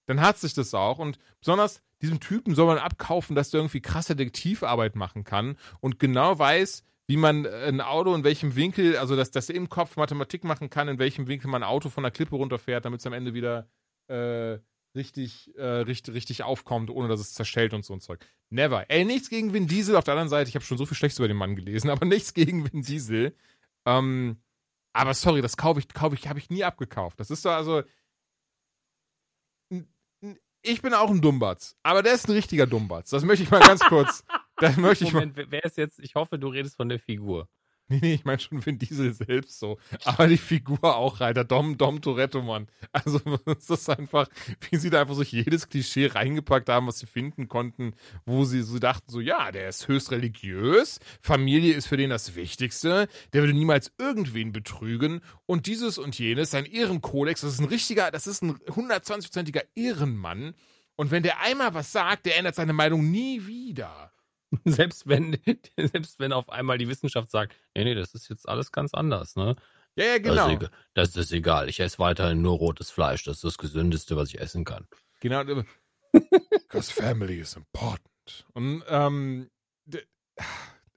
dann hat sich das auch. Und besonders diesem Typen soll man abkaufen, dass der irgendwie krasse Detektivarbeit machen kann und genau weiß, wie man ein Auto in welchem Winkel, also dass, dass er im Kopf Mathematik machen kann, in welchem Winkel man ein Auto von der Klippe runterfährt, damit es am Ende wieder äh, richtig, äh, richtig, richtig aufkommt, ohne dass es zerschellt und so ein Zeug. Never. Ey, nichts gegen Vin Diesel. Auf der anderen Seite, ich habe schon so viel Schlechtes über den Mann gelesen, aber nichts gegen Vin Diesel. Ähm, aber sorry, das kaufe ich, kaufe ich, habe ich nie abgekauft. Das ist so, also. Ich bin auch ein Dummbatz, aber der ist ein richtiger Dummbatz. Das möchte ich mal ganz kurz. das möchte ich Moment, mal. wer ist jetzt? Ich hoffe, du redest von der Figur. Nee, nee, ich meine schon Vin Diesel selbst so. Aber die Figur auch, Alter. Dom, Dom Toretto, Mann. Also, es ist einfach, wie sie da einfach so jedes Klischee reingepackt haben, was sie finden konnten, wo sie so dachten, so, ja, der ist höchst religiös, Familie ist für den das Wichtigste, der würde niemals irgendwen betrügen und dieses und jenes, sein Ehrenkodex, das ist ein richtiger, das ist ein 120-prozentiger Ehrenmann. Und wenn der einmal was sagt, der ändert seine Meinung nie wieder. Selbst wenn, selbst wenn auf einmal die Wissenschaft sagt, nee, nee, das ist jetzt alles ganz anders, ne? Ja, ja, genau. Das ist, das ist egal. Ich esse weiterhin nur rotes Fleisch. Das ist das Gesündeste, was ich essen kann. Genau. Because family is important. Und, ähm,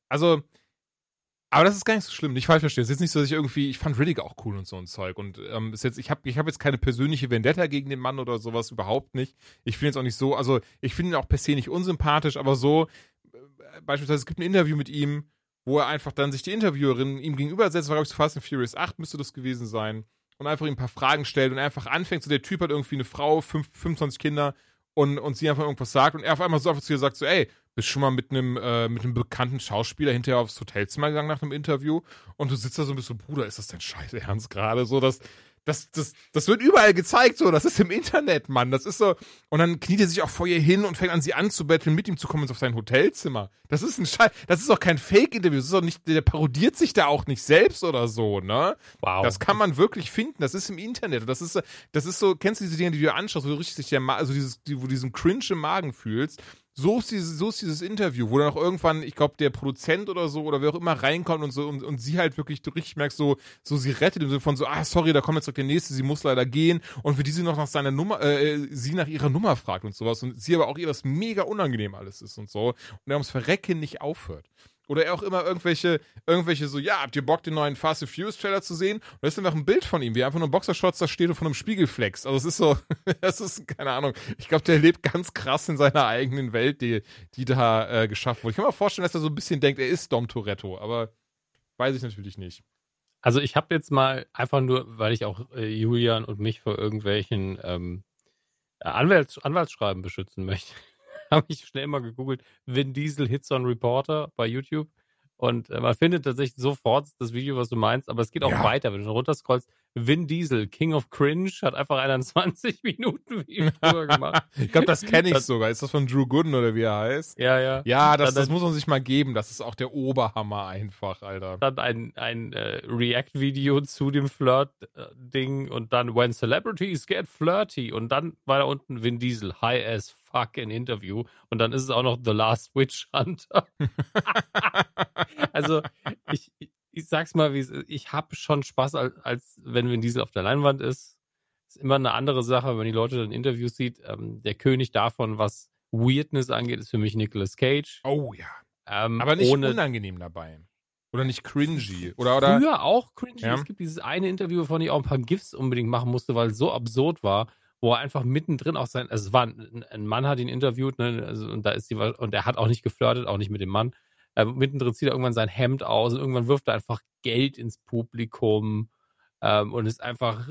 also, aber das ist gar nicht so schlimm, nicht falsch verstehen. Es ist jetzt nicht so, dass ich irgendwie, ich fand Riddick auch cool und so ein Zeug. Und ähm, ist jetzt, ich habe ich hab jetzt keine persönliche Vendetta gegen den Mann oder sowas, überhaupt nicht. Ich finde jetzt auch nicht so, also ich finde ihn auch per se nicht unsympathisch, aber so, beispielsweise, es gibt ein Interview mit ihm, wo er einfach dann sich die Interviewerin ihm gegenübersetzt, war glaube ich zu Fast and Furious 8 müsste das gewesen sein, und einfach ihm ein paar Fragen stellt und einfach anfängt, so der Typ hat irgendwie eine Frau, fünf, 25 Kinder und, und sie einfach irgendwas sagt und er auf einmal so einfach zu ihr sagt so, ey, bist schon mal mit einem äh, mit einem bekannten Schauspieler hinterher aufs Hotelzimmer gegangen nach einem Interview und du sitzt da so ein bisschen, Bruder, ist das denn scheiße ernst gerade? So, dass das, das, das wird überall gezeigt, so, das ist im Internet, Mann. Das ist so. Und dann kniet er sich auch vor ihr hin und fängt an, sie anzubetteln, mit ihm zu kommen auf sein Hotelzimmer. Das ist ein Scheiß. Das ist doch kein Fake-Interview. Das ist doch nicht, der parodiert sich da auch nicht selbst oder so, ne? Wow. Das kann man wirklich finden. Das ist im Internet. Das ist, das ist so, kennst du diese Dinge, die du dir anschaust, wo du richtig der, also dieses, wo du diesen Cringe im Magen fühlst? So ist, dieses, so ist dieses Interview, wo dann auch irgendwann, ich glaube, der Produzent oder so oder wer auch immer reinkommt und so und, und sie halt wirklich, du richtig merkst, so, so sie rettet im Sinne von so, ah, sorry, da kommt jetzt doch der nächste, sie muss leider gehen und für die sie noch nach seiner Nummer, äh, äh, sie nach ihrer Nummer fragt und sowas und sie aber auch ihr das mega unangenehm alles ist und so und er ums Verrecken nicht aufhört. Oder er auch immer irgendwelche, irgendwelche so, ja, habt ihr Bock, den neuen Fast and Furious Trailer zu sehen? Und da ist noch ein Bild von ihm, wie er einfach nur ein Boxershorts da steht und von einem Spiegel flext. Also es ist so, das ist, keine Ahnung. Ich glaube, der lebt ganz krass in seiner eigenen Welt, die, die da äh, geschaffen wurde. Ich kann mir vorstellen, dass er so ein bisschen denkt, er ist Dom Toretto, aber weiß ich natürlich nicht. Also ich habe jetzt mal einfach nur, weil ich auch äh, Julian und mich vor irgendwelchen ähm, Anwalts Anwaltsschreiben beschützen möchte, habe ich schnell mal gegoogelt, Vin Diesel Hits on Reporter bei YouTube. Und äh, man findet tatsächlich sofort das Video, was du meinst, aber es geht auch Ja. weiter, wenn du runterscrollst. Vin Diesel, King of Cringe, hat einfach einer in 20 Minuten Video drüber gemacht. Ich glaube, das kenne ich Das- sogar. Ist das von Drew Gooden oder wie er heißt? Ja, ja. Ja, das, das muss man sich mal geben. Das ist auch der Oberhammer einfach, Alter. Dann ein, ein äh, React-Video zu dem Flirt-Ding und dann When Celebrities Get Flirty und dann war da unten Vin Diesel, High as fuck in Interview und dann ist es auch noch The Last Witch Hunter. also ich, ich, sag's mal, ich habe schon Spaß, als, als wenn Vin Diesel auf der Leinwand ist. Ist immer eine andere Sache, wenn die Leute dann Interviews sieht. Ähm, der König davon, was Weirdness angeht, ist für mich Nicolas Cage. Oh ja. Ähm, Aber nicht ohne unangenehm dabei. Oder nicht cringy. Oder, oder. Früher auch cringy. Ja. Es gibt dieses eine Interview, wovon ich auch ein paar GIFs unbedingt machen musste, weil es so absurd war, wo er einfach mittendrin auch sein, also es war ein, ein Mann hat ihn interviewt, ne, also, und da ist die, und er hat auch nicht geflirtet, auch nicht mit dem Mann. Äh, mittendrin zieht er irgendwann sein Hemd aus und irgendwann wirft er einfach Geld ins Publikum ähm, und ist einfach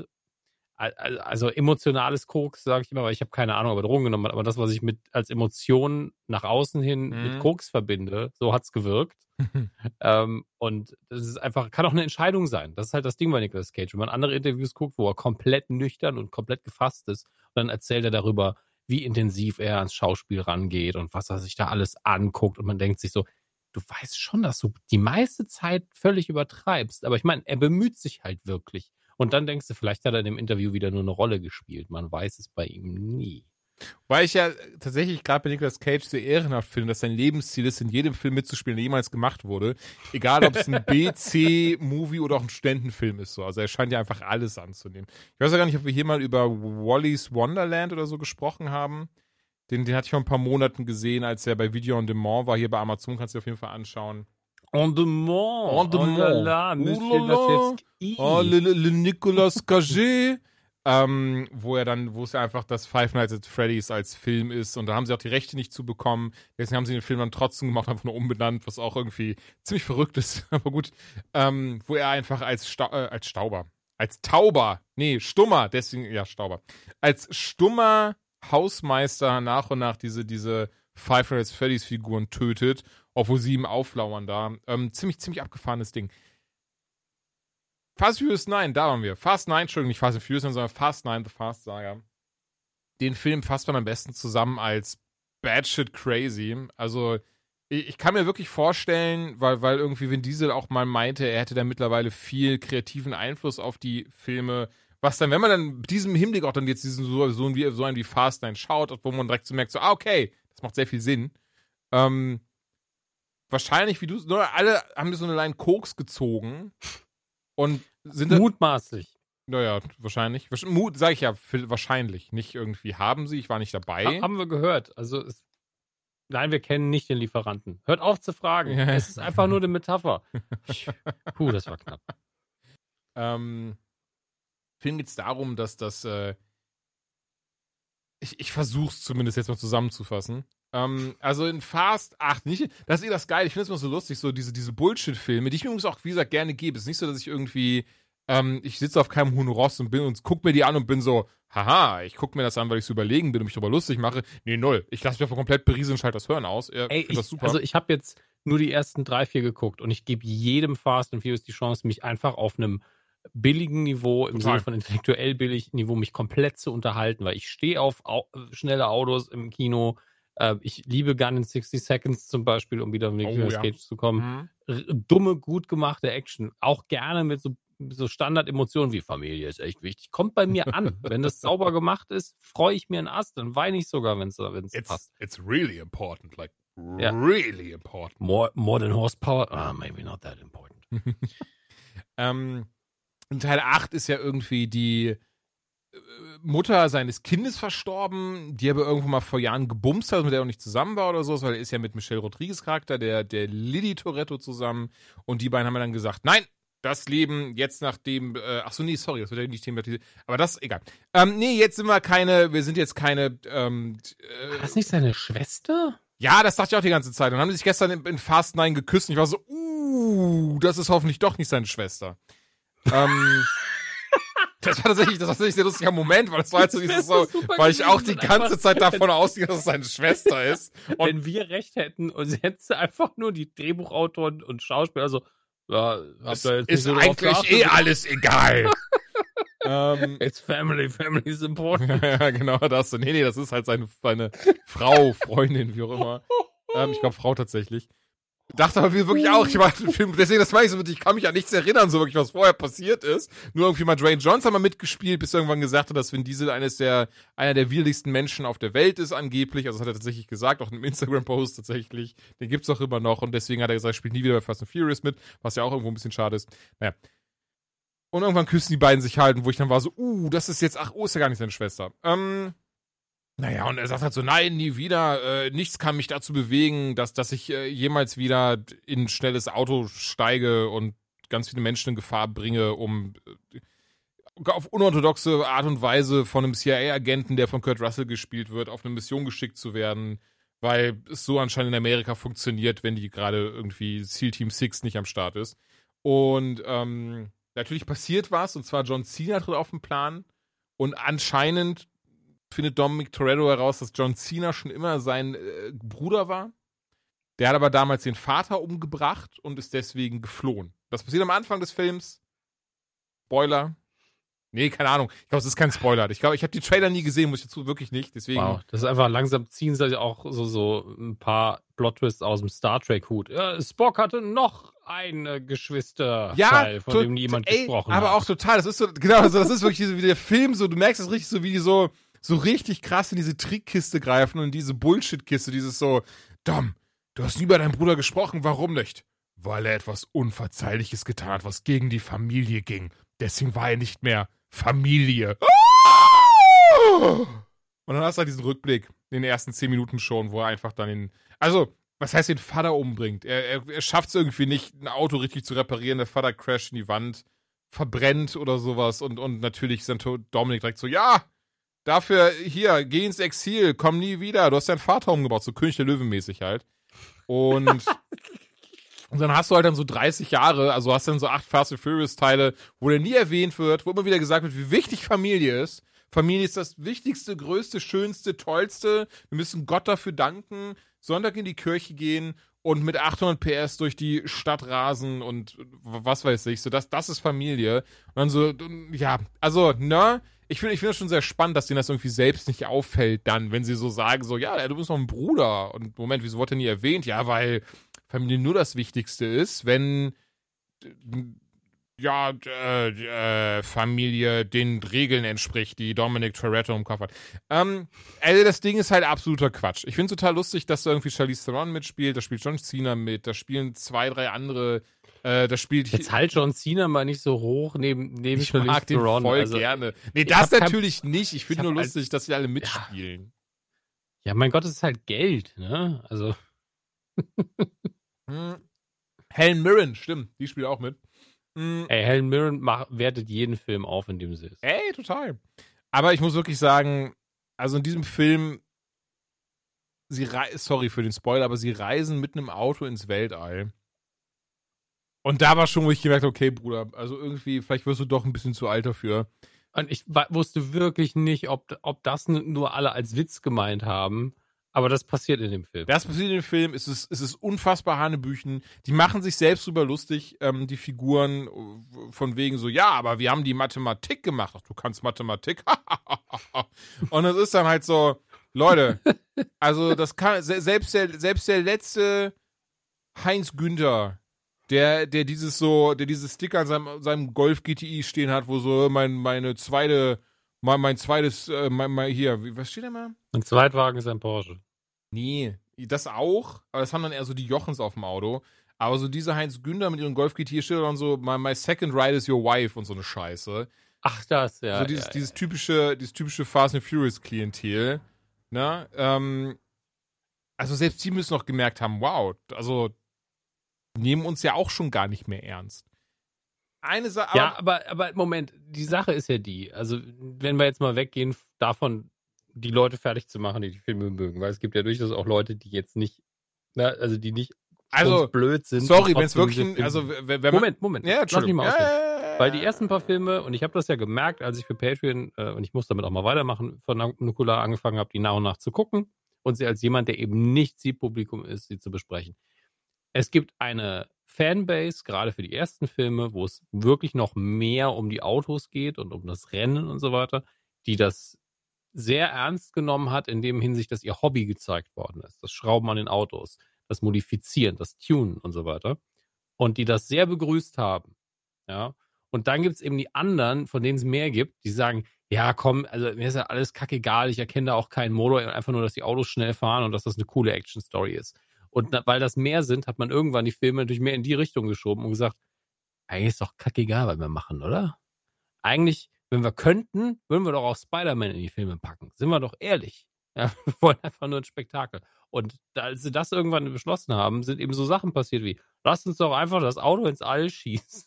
al- al- also emotionales Koks, sage ich immer, weil ich habe keine Ahnung, ob er Drogen genommen hat, aber das, was ich mit als Emotion nach außen hin Mhm. mit Koks verbinde, so hat's gewirkt. Ähm, und das ist einfach, kann auch eine Entscheidung sein. Das ist halt das Ding bei Nicolas Cage. Wenn man andere Interviews guckt, wo er komplett nüchtern und komplett gefasst ist, und dann erzählt er darüber, wie intensiv er ans Schauspiel rangeht und was er sich da alles anguckt. Und man denkt sich so, du weißt schon, dass du die meiste Zeit völlig übertreibst. Aber ich meine, er bemüht sich halt wirklich. Und dann denkst du, vielleicht hat er in dem Interview wieder nur eine Rolle gespielt. Man weiß es bei ihm nie. Weil ich ja tatsächlich gerade bei Nicolas Cage sehr ehrenhaft finde, dass sein Lebensziel ist, in jedem Film mitzuspielen, der jemals gemacht wurde. Egal, ob es ein B, C, Movie oder auch ein Studentenfilm ist. So. Also er scheint ja einfach alles anzunehmen. Ich weiß ja gar nicht, ob wir hier mal über Wally's Wonderland oder so gesprochen haben. Den, den hatte ich vor ein paar Monaten gesehen, als er bei Video on Demand war. Hier bei Amazon kannst du dir auf jeden Fall anschauen. En demand. En demand. Oh Oh le, le, le Nicolas Cage. ähm, wo er dann, wo es ja einfach das Five Nights at Freddy's als Film ist und da haben sie auch die Rechte nicht zu bekommen. Deswegen haben sie den Film dann trotzdem gemacht, einfach nur umbenannt, was auch irgendwie ziemlich verrückt ist, aber gut. Ähm, wo er einfach als, Sta äh, als Stauber, als Tauber, nee, Stummer, deswegen, ja, Stauber, als stummer Hausmeister nach und nach diese, diese Five Nights Freddy's Figuren tötet, obwohl sie ihm auflauern da. Ähm, ziemlich, ziemlich abgefahrenes Ding. Fast Furious 9, da waren wir. Fast 9, Entschuldigung, nicht Fast and Furious, sondern Fast 9, The Fast Saga. Den Film fasst man am besten zusammen als Bad Shit Crazy. Also, ich, ich kann mir wirklich vorstellen, weil, weil irgendwie Vin Diesel auch mal meinte, er hätte da mittlerweile viel kreativen Einfluss auf die Filme. Was dann, wenn man dann mit diesem Hinblick auch dann jetzt diesen so, so, wie, so einen wie Fast 9 schaut, wo man direkt so merkt, so, ah, okay, das macht sehr viel Sinn. Ähm, wahrscheinlich, wie du, alle haben so eine Line Koks gezogen und sind da, Mutmaßlich. naja, wahrscheinlich. Wahrsch- Mut, sag ich ja, wahrscheinlich. Nicht irgendwie haben sie, ich war nicht dabei. Ha- Haben wir gehört. Also es, nein, wir kennen nicht den Lieferanten. Hört auf zu fragen. Es ist einfach nur eine Metapher. Puh, das war knapp. Ähm, Film geht es darum, dass das, äh, ich, ich versuch's zumindest jetzt mal zusammenzufassen. Ähm, also in Fast 8, nicht, das ist eh das geil, ich finde es immer so lustig, so diese, diese Bullshit-Filme, die ich mir übrigens auch, wie gesagt, gerne gebe. Es ist nicht so, dass ich irgendwie, ähm, ich sitze auf keinem hohen Ross und bin und guck mir die an und bin so, haha, ich guck mir das an, weil ich so überlegen bin und mich darüber lustig mache. Nee, null. Ich lasse mich einfach komplett berieseln und schalte das Hören aus. Ja, Ey, find das ich, super. also ich habe jetzt nur die ersten drei, vier geguckt und ich gebe jedem Fast and Furious die Chance, mich einfach auf einem billigen Niveau, im Total. Sinne von intellektuell billig Niveau, mich komplett zu unterhalten, weil ich stehe auf au schnelle Autos im Kino. Äh, ich liebe Gun in 60 Seconds zum Beispiel, um wieder auf Nicolas ja. Cage zu kommen. Mhm. dumme, gut gemachte Action. Auch gerne mit so, so Standardemotionen wie Familie ist echt wichtig. Kommt bei mir an. Wenn das sauber gemacht ist, freue ich mir einen Ast. Dann weine ich sogar, wenn es passt. it's really important, like, Ja. really important. More, more than horsepower? Ah, maybe not that important. Ähm, in Teil 8 ist ja irgendwie die äh, Mutter seines Kindes verstorben, die aber irgendwo mal vor Jahren gebumst hat, mit der er auch nicht zusammen war oder so, weil er ist ja mit Michelle Rodriguez Charakter, der, der Lily Toretto zusammen und die beiden haben dann gesagt, nein, das Leben jetzt nachdem, äh, ach so, nee, sorry, das wird ja nicht thematisiert, aber das, egal. Ähm, nee, jetzt sind wir keine, wir sind jetzt keine, ähm, War äh, das nicht seine Schwester? ja, das dachte ich auch die ganze Zeit. Und dann haben sie sich gestern in, in Fast 9 geküsst und ich war so, uh, das ist hoffentlich doch nicht seine Schwester. Ähm, Das war tatsächlich, das war tatsächlich ein sehr lustiger Moment, weil das war halt so dieses so, weil ich auch die ganze Zeit davon ausgehe, dass es seine Schwester ist. Und Wenn wir recht hätten und sie hätten einfach nur die Drehbuchautoren und Schauspieler so, ja, habt ihr jetzt ist so eigentlich eh alles egal. ähm, It's family, family is important. ja, genau das. Nee, nee, das ist halt seine, seine Frau, Freundin, wie auch immer. Ähm, ich glaube, Frau tatsächlich. Dachte aber wirklich auch, ich war im Film, deswegen, das meine ich so mit, ich kann mich an nichts erinnern, so wirklich, was vorher passiert ist. Nur irgendwie mal Dwayne Johnson mal mitgespielt, bis er irgendwann gesagt hat, dass Vin Diesel eines der, einer der widerlichsten Menschen auf der Welt ist, angeblich. Also das hat er tatsächlich gesagt, auch in einem Instagram-Post tatsächlich. Den gibt's auch immer noch und deswegen hat er gesagt, spielt nie wieder bei Fast and Furious mit, was ja auch irgendwo ein bisschen schade ist. Naja. Und irgendwann küssen die beiden sich halt, und wo ich dann war so, uh, das ist jetzt, ach, oh, ist ja gar nicht seine Schwester. Ähm, naja, und er sagt halt so, nein, nie wieder, äh, nichts kann mich dazu bewegen, dass, dass ich äh, jemals wieder in ein schnelles Auto steige und ganz viele Menschen in Gefahr bringe, um äh, auf unorthodoxe Art und Weise von einem CIA-Agenten, der von Kurt Russell gespielt wird, auf eine Mission geschickt zu werden, weil es so anscheinend in Amerika funktioniert, wenn die gerade irgendwie SEAL Team 6 nicht am Start ist. Und ähm, natürlich passiert was, und zwar John Cena tritt auf den Plan. Und anscheinend findet Dominic Toretto heraus, dass John Cena schon immer sein äh, Bruder war. Der hat aber damals den Vater umgebracht und ist deswegen geflohen. Das passiert am Anfang des Films. Spoiler. Nee, keine Ahnung. Ich glaube, es ist kein Spoiler. Ich glaube, ich habe die Trailer nie gesehen, muss ich dazu wirklich nicht. Deswegen. Wow, das ist einfach langsam ziehen sie auch so, so ein paar Plot-Twists aus dem Star Trek-Hut. Ja, Spock hatte noch ein Geschwister, Ja, von dem niemand ey, gesprochen aber hat. auch total. Das ist so, genau, also das ist wirklich so wie der Film, so, du merkst es richtig so, wie die so, so richtig krass in diese Trickkiste greifen und in diese Bullshit-Kiste, dieses so, Dom, du hast nie über deinen Bruder gesprochen, warum nicht? Weil er etwas Unverzeihliches getan hat, was gegen die Familie ging. Deswegen war er nicht mehr Familie. Und dann hast du halt diesen Rückblick in den ersten zehn Minuten schon, wo er einfach dann den, also, was heißt den Vater umbringt? Er, er, er schafft es irgendwie nicht, ein Auto richtig zu reparieren. Der Vater crasht in die Wand, verbrennt oder sowas. Und, und natürlich ist dann Dominik direkt so, ja, dafür, hier, geh ins Exil, komm nie wieder. Du hast deinen Vater umgebracht, so König der Löwen mäßig halt. Und, und dann hast du halt dann so 30 Jahre, also hast dann so acht Fast and Furious Teile, wo der nie erwähnt wird, wo immer wieder gesagt wird, wie wichtig Familie ist. Familie ist das wichtigste, größte, schönste, tollste. Wir müssen Gott dafür danken. Sonntag in die Kirche gehen und mit 800 PS durch die Stadt rasen und was weiß ich. So, das, das ist Familie. Und dann so, ja, also, ne? Ich finde ich finde das schon sehr spannend, dass denen das irgendwie selbst nicht auffällt dann, wenn sie so sagen, so, ja, du bist noch ein Bruder. Und Moment, wieso wurde er nie erwähnt? Ja, weil Familie nur das Wichtigste ist, wenn ja, äh, äh, Familie den Regeln entspricht, die Dominic Toretto im Kopf hat. Ähm, also das Ding ist halt absoluter Quatsch. Ich finde total lustig, dass da irgendwie Charlize Theron mitspielt, da spielt John Cena mit, da spielen zwei, drei andere, äh, da spielt Jetzt halt John Cena mal nicht so hoch neben, neben ich mag Charlize den Theron. voll also, gerne. Nee, das hab kein- natürlich nicht. Ich finde nur als- lustig, dass sie alle mitspielen. Ja, mein Gott, es ist halt Geld, ne? Also, Hm. Helen Mirren, stimmt, die spielt auch mit. Hm. ey, Helen Mirren mach, wertet jeden Film auf, in dem sie ist. Ey, total. Aber ich muss wirklich sagen, also in diesem Film, sie sorry für den Spoiler, aber sie reisen mit einem Auto ins Weltall. Und da war schon, wo ich gemerkt habe, okay, Bruder, also irgendwie, vielleicht wirst du doch ein bisschen zu alt dafür. Und ich wusste wirklich nicht, ob, ob das nur alle als Witz gemeint haben. Aber das passiert in dem Film. Das passiert in dem Film, es ist, es ist unfassbar Hanebüchen. Die machen sich selbst drüber lustig, ähm, die Figuren, äh, von wegen so, ja, aber wir haben die Mathematik gemacht. Ach, du kannst Mathematik. Und es ist dann halt so, Leute, also das kann, se- selbst der, selbst der letzte Heinz Günther, der, der dieses so, der dieses Sticker an seinem, seinem Golf GTI stehen hat, wo so mein, meine zweite, mein, mein zweites, äh, mein, mein, hier, was steht da mal? Ein Zweitwagen ist ein Porsche. Nee, das auch, aber das haben dann eher so die Jochens auf dem Auto. Aber so diese Heinz Günther mit ihren Golf GT steht dann so, my, my second ride is your wife und so eine Scheiße. Ach, das, ja. so dieses, ja, dieses typische, dieses typische Fast and Furious Klientel. Ne? Ähm, also selbst die müssen noch gemerkt haben, wow, also nehmen uns ja auch schon gar nicht mehr ernst. Eine Sache, Ja, aber, aber Moment, die Sache ist ja die, also wenn wir jetzt mal weggehen davon, die Leute fertig zu machen, die die Filme mögen, weil es gibt ja durchaus auch Leute, die jetzt nicht, na, also die nicht also blöd sind. sorry, wenn es wirklich, ein, also wenn man, Moment, Moment, ja, lass mich mal Ja, ja, ja. Weil die ersten paar Filme, und ich habe das ja gemerkt, als ich für Patreon, äh, und ich muss damit auch mal weitermachen, von Nukular angefangen habe, die nach und nach zu gucken und sie als jemand, der eben nicht Zielpublikum ist, sie zu besprechen. Es gibt eine Fanbase, gerade für die ersten Filme, wo es wirklich noch mehr um die Autos geht und um das Rennen und so weiter, die das sehr ernst genommen hat, in dem Hinsicht, dass ihr Hobby gezeigt worden ist. Das Schrauben an den Autos, das Modifizieren, das Tunen und so weiter. Und die das sehr begrüßt haben. Ja. Und dann gibt es eben die anderen, von denen es mehr gibt, die sagen, ja, komm, also mir ist ja alles kackegal, ich erkenne da auch keinen Motor, einfach nur, dass die Autos schnell fahren und dass das eine coole Action-Story ist. Und weil das mehr sind, hat man irgendwann die Filme natürlich mehr in die Richtung geschoben und gesagt, eigentlich ist doch kackegal, was wir machen, oder? Eigentlich, wenn wir könnten, würden wir doch auch Spider-Man in die Filme packen. Sind wir doch ehrlich. Ja, wir wollen einfach nur ein Spektakel. Und als sie das irgendwann beschlossen haben, sind eben so Sachen passiert wie, lasst uns doch einfach das Auto ins All schießen.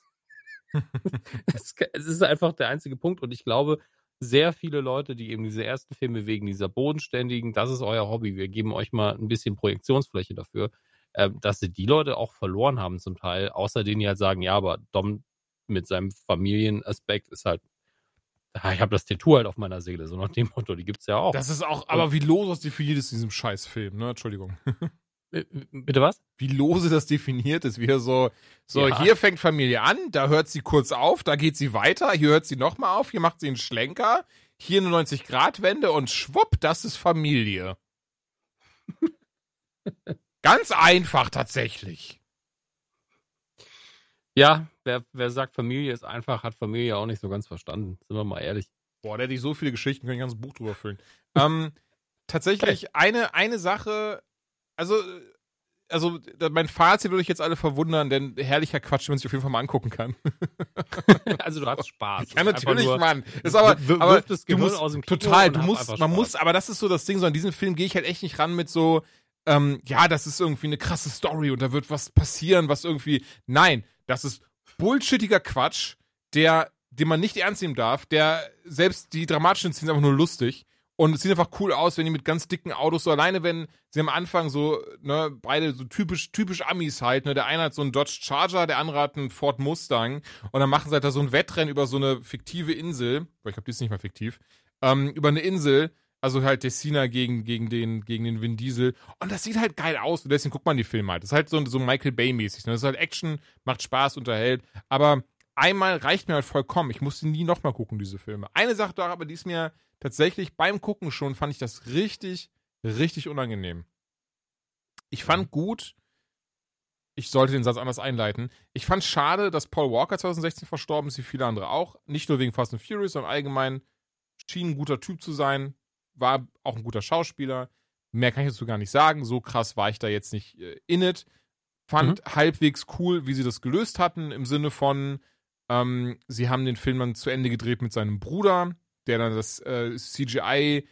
es ist einfach der einzige Punkt. Und ich glaube, sehr viele Leute, die eben diese ersten Filme wegen dieser bodenständigen, das ist euer Hobby, wir geben euch mal ein bisschen Projektionsfläche dafür, äh, dass sie die Leute auch verloren haben zum Teil, außer denen die halt sagen, ja, aber Dom mit seinem Familienaspekt ist halt ich habe das Tattoo halt auf meiner Seele, so nach dem Motto, die gibt's ja auch. Das ist auch, aber wie los das definiert ist in diesem Scheißfilm, ne? Entschuldigung. Äh, bitte was? Wie lose das definiert ist, wie er so, so, ja. hier fängt Familie an, da hört sie kurz auf, da geht sie weiter, hier hört sie nochmal auf, hier macht sie einen Schlenker, hier eine 90-Grad-Wende und schwupp, das ist Familie. Ganz einfach tatsächlich. Ja, wer, wer sagt, Familie ist einfach, hat Familie auch nicht so ganz verstanden. Sind wir mal ehrlich. Boah, der hat so viele Geschichten, kann ich ein ganzes Buch drüber füllen. ähm, tatsächlich eine, eine Sache, also, also mein Fazit würde ich jetzt alle verwundern, denn herrlicher Quatsch, wenn man sich auf jeden Fall mal angucken kann. also du hast Spaß. Ja, natürlich, Mann. Ist aber, aber das du musst, aus dem total, du musst, man muss, aber das ist so das Ding, so an diesem Film gehe ich halt echt nicht ran mit so, ähm, ja, das ist irgendwie eine krasse Story und da wird was passieren, was irgendwie, nein, das ist bullshittiger Quatsch, der, den man nicht ernst nehmen darf, der selbst die dramatischen Szenen einfach nur lustig. Und es sieht einfach cool aus, wenn die mit ganz dicken Autos so alleine, wenn sie am Anfang so, ne, beide so typisch, typisch Amis halt, ne, der eine hat so einen Dodge Charger, der andere hat einen Ford Mustang. Und dann machen sie halt da so ein Wettrennen über so eine fiktive Insel, ich glaube, die ist nicht mal fiktiv, ähm, über eine Insel, also halt Dessina gegen, gegen den, gegen den Vin Diesel. Und das sieht halt geil aus. Und deswegen guckt man die Filme halt. Das ist halt so, so Michael Bay-mäßig, ne, das ist halt Action, macht Spaß, unterhält, aber einmal reicht mir halt vollkommen. Ich musste nie nochmal gucken, diese Filme. Eine Sache doch aber, die ist mir tatsächlich beim Gucken schon, fand ich das richtig, richtig unangenehm. Ich fand gut, ich sollte den Satz anders einleiten. Ich fand schade, dass Paul Walker 2016 verstorben ist, wie viele andere auch. Nicht nur wegen Fast and Furious, sondern allgemein schien ein guter Typ zu sein. War auch ein guter Schauspieler. Mehr kann ich dazu gar nicht sagen. So krass war ich da jetzt nicht äh, in it. Fand mhm. halbwegs cool, wie sie das gelöst hatten, im Sinne von, ähm, sie haben den Film dann zu Ende gedreht mit seinem Bruder, der dann das äh, CGI,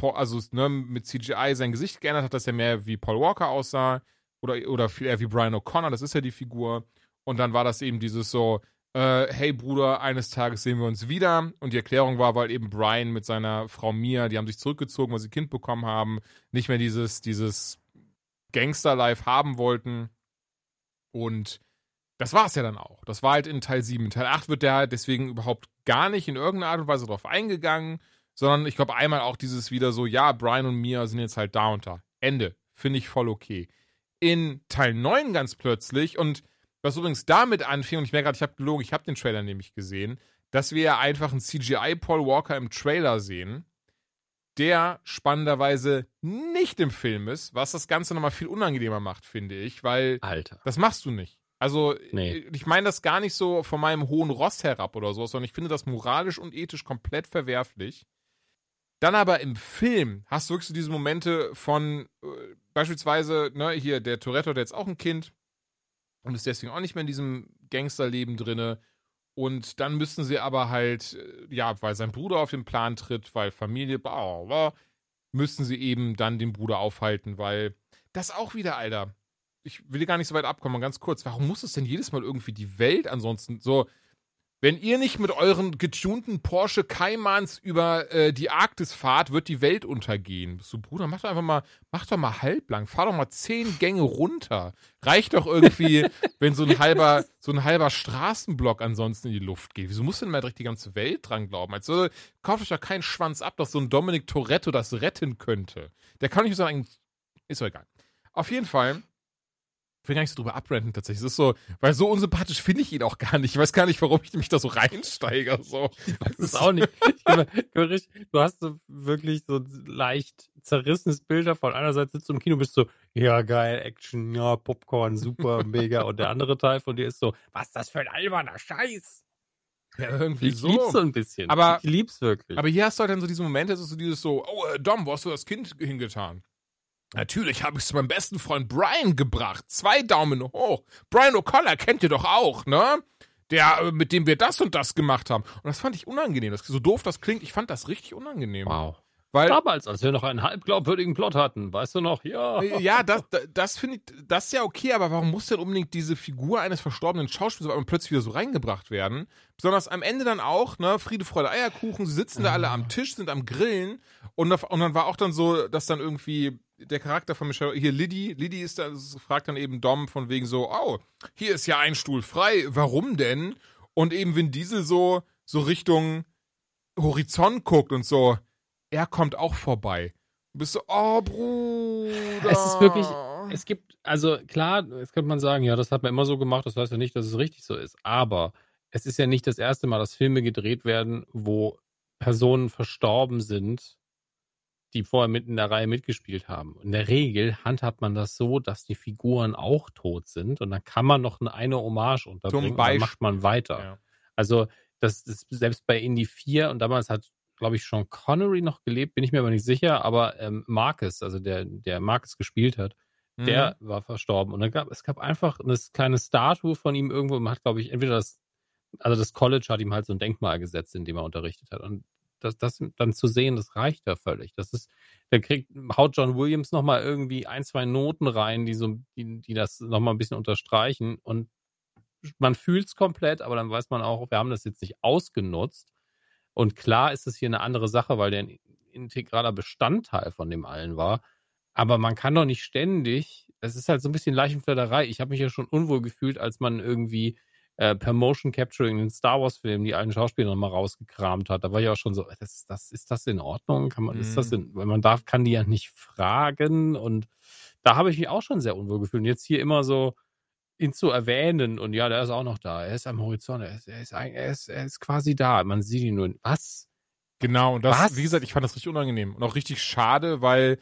also ne, mit CGI sein Gesicht geändert hat, dass er mehr wie Paul Walker aussah oder, oder viel eher wie Brian O'Connor, das ist ja die Figur. Und dann war das eben dieses so, äh, hey Bruder, eines Tages sehen wir uns wieder. Und die Erklärung war, weil eben Brian mit seiner Frau Mia, die haben sich zurückgezogen, weil sie Kind bekommen haben, nicht mehr dieses, dieses Gangster-Life haben wollten. Und das war es ja dann auch. Das war halt in Teil 7. In Teil 8 wird der deswegen überhaupt gar nicht in irgendeiner Art und Weise drauf eingegangen, sondern ich glaube einmal auch dieses wieder so, ja, Brian und Mia sind jetzt halt da und da. Ende. Finde ich voll okay. In Teil 9 ganz plötzlich und was übrigens damit anfing, und ich merke gerade, ich habe gelogen, ich habe den Trailer nämlich gesehen, dass wir ja einfach einen CGI Paul Walker im Trailer sehen, der spannenderweise nicht im Film ist, was das Ganze nochmal viel unangenehmer macht, finde ich, weil Alter. das machst du nicht. Also, nee. ich meine das gar nicht so von meinem hohen Ross herab oder so, sondern ich finde das moralisch und ethisch komplett verwerflich. Dann aber im Film hast du wirklich so diese Momente von äh, beispielsweise, ne, hier, der Toretto hat jetzt auch ein Kind und ist deswegen auch nicht mehr in diesem Gangsterleben drinne. Und dann müssten sie aber halt, äh, ja, weil sein Bruder auf den Plan tritt, weil Familie, bla, bla, müssten sie eben dann den Bruder aufhalten, weil das auch wieder, Alter ich will gar nicht so weit abkommen, ganz kurz. Warum muss es denn jedes Mal irgendwie die Welt ansonsten so. wenn ihr nicht mit euren getunten Porsche Caimans über äh, die Arktis fahrt, wird die Welt untergehen. So, Bruder, mach doch einfach mal, mach doch mal halblang, fahr doch mal zehn Gänge runter. Reicht doch irgendwie, wenn so ein halber, so ein halber Straßenblock ansonsten in die Luft geht. Wieso muss denn mal direkt die ganze Welt dran glauben? Also, kauft euch doch keinen Schwanz ab, dass so ein Dominic Toretto das retten könnte. Der kann nicht sagen, ist doch egal. Auf jeden Fall will gar nicht so drüber abrenten tatsächlich. Es ist so, weil so unsympathisch finde ich ihn auch gar nicht. Ich weiß gar nicht, warum ich mich da so reinsteige. So. Ich weiß es auch nicht. du hast so wirklich so leicht zerrissenes Bild davon. Einerseits sitzt du im Kino bist so, ja geil, Action, ja, Popcorn, super, mega. Und der andere Teil von dir ist so, was ist das für ein alberner Scheiß? Ja, irgendwie ich so. lieb's so ein bisschen. Aber- ich lieb's wirklich. Aber hier hast du halt dann so diese Momente, es ist so dieses so, oh, äh, Dom, wo hast du das Kind hingetan? Natürlich habe ich es zu meinem besten Freund Brian gebracht. Zwei Daumen hoch. Brian O'Connor kennt ihr doch auch, ne? Der, äh, mit dem wir das und das gemacht haben. Und das fand ich unangenehm. Das, so doof das klingt, ich fand das richtig unangenehm. wow. Weil, Damals, als wir noch einen halb glaubwürdigen Plot hatten, weißt du noch? Ja. Äh, Ja, das, das, das finde ich, das ist ja okay, aber warum muss denn unbedingt diese Figur eines verstorbenen Schauspielers auf einmal plötzlich wieder so reingebracht werden? Besonders am Ende dann auch, ne, Friede, Freude, Eierkuchen, sie sitzen da alle am Tisch, sind am Grillen und, und dann war auch dann so, dass dann irgendwie der Charakter von Michelle, hier Liddy, Liddy ist da, fragt dann eben Dom von wegen so, oh, hier ist ja ein Stuhl frei, warum denn? Und eben Vin Diesel so, so Richtung Horizont guckt und so, er kommt auch vorbei. Du bist so, oh, Bruder. Es ist wirklich, es gibt, also klar, jetzt könnte man sagen, ja, das hat man immer so gemacht, das heißt ja nicht, dass es richtig so ist. Aber es ist ja nicht das erste Mal, dass Filme gedreht werden, wo Personen verstorben sind, die vorher mit in der Reihe mitgespielt haben. In der Regel handhabt man das so, dass die Figuren auch tot sind und dann kann man noch eine, Hommage unterbringen und dann macht man weiter. Ja. Also, das ist selbst bei Indie 4 und damals hat, glaube ich, Sean Connery noch gelebt, bin ich mir aber nicht sicher, aber ähm, Marcus, also der, der Marcus gespielt hat, Mhm. der war verstorben. Und dann gab, es gab einfach eine kleine Statue von ihm irgendwo, man hat, glaube ich, entweder das, also das College hat ihm halt so ein Denkmal gesetzt, in dem er unterrichtet hat. Und das, das dann zu sehen, das reicht ja völlig. Das ist, da kriegt, haut John Williams nochmal irgendwie ein, zwei Noten rein, die so, die, die das nochmal ein bisschen unterstreichen. Und man fühlt es komplett, aber dann weiß man auch, wir haben das jetzt nicht ausgenutzt. Und klar ist es hier eine andere Sache, weil der ein integraler Bestandteil von dem allen war. Aber man kann doch nicht ständig, es ist halt so ein bisschen Leichenfledderei. Ich habe mich ja schon unwohl gefühlt, als man irgendwie äh, per Motion Capturing in den Star Wars Filmen die alten Schauspieler nochmal rausgekramt hat. Da war ich auch schon so, das, ist das, ist das in Ordnung? Kann man, ist das in, weil man darf, kann die ja nicht fragen und da habe ich mich auch schon sehr unwohl gefühlt. Und jetzt hier immer so, ihn zu erwähnen und ja, der ist auch noch da. Er ist am Horizont, er ist, er ist, ein- er ist, er ist quasi da. Man sieht ihn nur. Was? Genau, und das, Was? wie gesagt, ich fand das richtig unangenehm und auch richtig schade, weil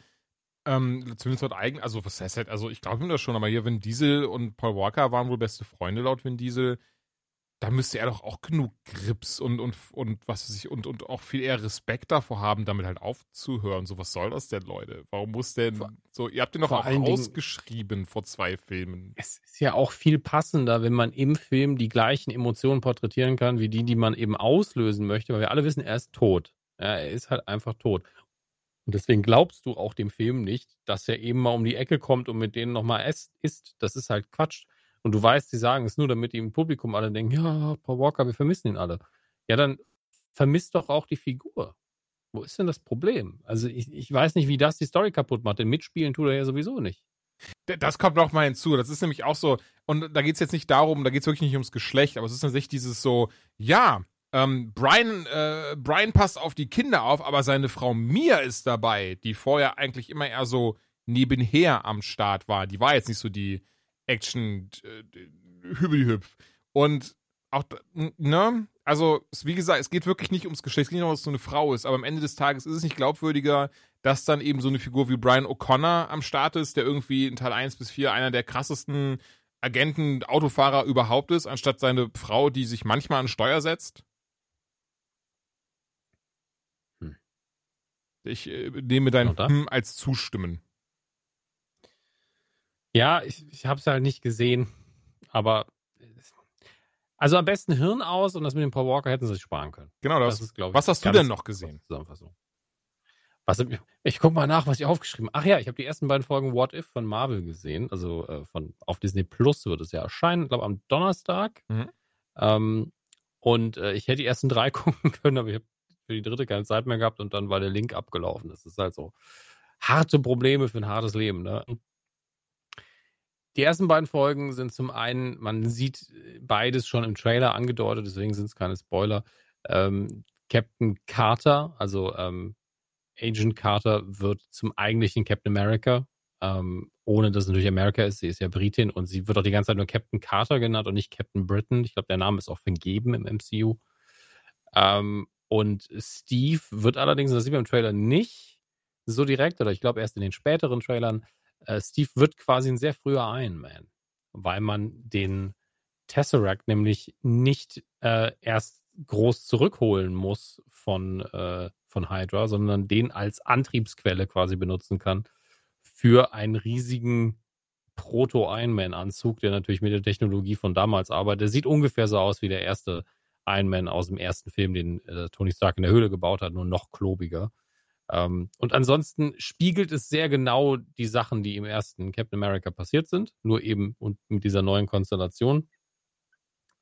ähm, zumindest laut eigen, also was heißt halt, also ich glaube ihm das schon, aber hier Vin Diesel und Paul Walker waren wohl beste Freunde laut Vin Diesel. Da müsste er doch auch genug Grips und, und, und was weiß ich, und, und auch viel eher Respekt davor haben, damit halt aufzuhören. So, was soll das denn, Leute? Warum muss denn Vor- so, ihr habt den doch vor auch Dingen- ausgeschrieben vor zwei Filmen. Es ist ja auch viel passender, wenn man im Film die gleichen Emotionen porträtieren kann, wie die, die man eben auslösen möchte, weil wir alle wissen, er ist tot. Ja, er ist halt einfach tot. Und deswegen glaubst du auch dem Film nicht, dass er eben mal um die Ecke kommt und mit denen nochmal isst. Das ist halt Quatsch. Und du weißt, sie sagen es nur, damit die im Publikum alle denken, ja, Paul Walker, wir vermissen ihn alle. Ja, dann vermisst doch auch die Figur. Wo ist denn das Problem? Also ich, ich weiß nicht, wie das die Story kaputt macht, denn mitspielen tut er ja sowieso nicht. Das kommt noch mal hinzu. Das ist nämlich auch so, und da geht es jetzt nicht darum, da geht es wirklich nicht ums Geschlecht, aber es ist tatsächlich dieses so, ja, ähm, Brian, äh, Brian passt auf die Kinder auf, aber seine Frau Mia ist dabei, die vorher eigentlich immer eher so nebenher am Start war. Die war jetzt nicht so die Action äh, hübel-hüpf. Und auch, ne, also, wie gesagt, es geht wirklich nicht ums Geschlecht, es geht nicht darum, dass es so eine Frau ist, aber am Ende des Tages ist es nicht glaubwürdiger, dass dann eben so eine Figur wie Brian O'Connor am Start ist, der irgendwie in Teil 1 bis 4 einer der krassesten Agenten, Autofahrer überhaupt ist, anstatt seine Frau, die sich manchmal an Steuer setzt. Ich äh, nehme dein? Hm als Zustimmen. Ja, ich, ich habe es halt nicht gesehen, aber also am besten Hirn aus und das mit dem Paul Walker hätten sie sich sparen können. Genau das. ist, glaube ich, Was hast du denn noch gesehen? Zusammenfassung. Was, ich ich guck mal nach, was ich aufgeschrieben Ach ja, ich habe die ersten beiden Folgen What If von Marvel gesehen. Also äh, von auf Disney Plus wird es ja erscheinen, glaube am Donnerstag. Mhm. Ähm, Und äh, ich hätte die ersten drei gucken können, aber ich habe für die dritte keine Zeit mehr gehabt und dann war der Link abgelaufen. Das ist halt so harte Probleme für ein hartes Leben. Ne? Die ersten beiden Folgen sind zum einen, man sieht beides schon im Trailer angedeutet, deswegen sind es keine Spoiler. Ähm, Captain Carter, also ähm, Agent Carter, wird zum eigentlichen Captain America, ähm, ohne dass es natürlich America ist. Sie ist ja Britin und sie wird auch die ganze Zeit nur Captain Carter genannt und nicht Captain Britain. Ich glaube, der Name ist auch vergeben im MCU. Ähm, und Steve wird allerdings, das sieht man im Trailer nicht so direkt, oder ich glaube erst in den späteren Trailern, äh, Steve wird quasi ein sehr früher Iron Man, weil man den Tesseract nämlich nicht äh, erst groß zurückholen muss von, äh, von Hydra, sondern den als Antriebsquelle quasi benutzen kann für einen riesigen Proto-Iron Man-Anzug, der natürlich mit der Technologie von damals arbeitet. Der sieht ungefähr so aus wie der erste Iron Man aus dem ersten Film, den äh, Tony Stark in der Höhle gebaut hat, nur noch klobiger. Ähm, und ansonsten spiegelt es sehr genau die Sachen, die im ersten Captain America passiert sind, nur eben und mit dieser neuen Konstellation.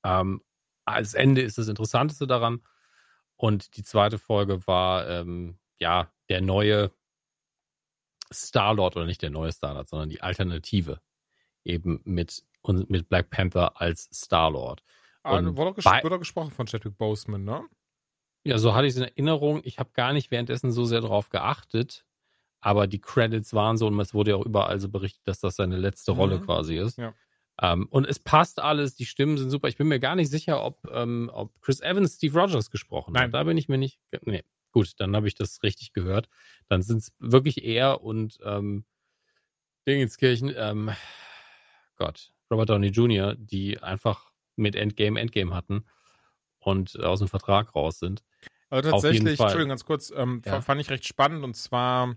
Ähm, als Ende ist das Interessanteste daran. Und die zweite Folge war ähm, ja der neue Star-Lord oder nicht der neue Star-Lord, sondern die Alternative eben mit, mit Black Panther als Star-Lord. Ah, wurde, ges wurde gesprochen von Chadwick Boseman, ne? Ja, so hatte ich es in Erinnerung. Ich habe gar nicht währenddessen so sehr darauf geachtet, aber die Credits waren so und es wurde ja auch überall so berichtet, dass das seine letzte mhm. Rolle quasi ist. Ja. Um, ähm, und es passt alles, die Stimmen sind super. Ich bin mir gar nicht sicher, ob, ähm, ob Chris Evans Steve Rogers gesprochen Nein. hat. Da bin ich mir nicht. Nee, gut, dann habe ich das richtig gehört. Dann sind es wirklich er und ähm, Dingenskirchen, ähm, Gott, Robert Downey Jr., die einfach mit Endgame Endgame hatten und aus dem Vertrag raus sind. Also tatsächlich, Entschuldigung, ganz kurz, ähm, ja. fand ich recht spannend und zwar,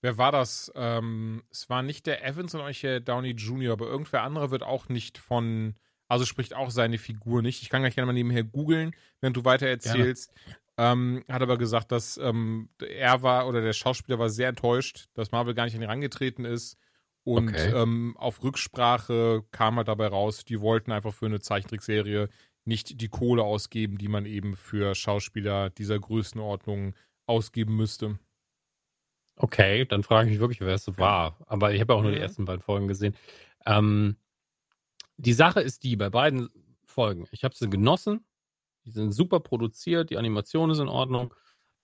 wer war das? Ähm, es war nicht der Evans und euch der Downey Jr., aber irgendwer anderer wird auch nicht von, also spricht auch seine Figur nicht. Ich kann gleich gerne mal nebenher googeln, wenn du weiter erzählst. Ähm, hat aber gesagt, dass ähm, er war oder der Schauspieler war sehr enttäuscht, dass Marvel gar nicht an ihn herangetreten ist. Und okay. ähm, auf Rücksprache kam halt dabei raus, die wollten einfach für eine Zeichentrickserie nicht die Kohle ausgeben, die man eben für Schauspieler dieser Größenordnung ausgeben müsste. Okay, dann frage ich mich wirklich, wer es so war. Aber ich habe auch nur die mhm. ersten beiden Folgen gesehen. Ähm, die Sache ist die, bei beiden Folgen, ich habe sie genossen. Die sind super produziert, die Animation ist in Ordnung.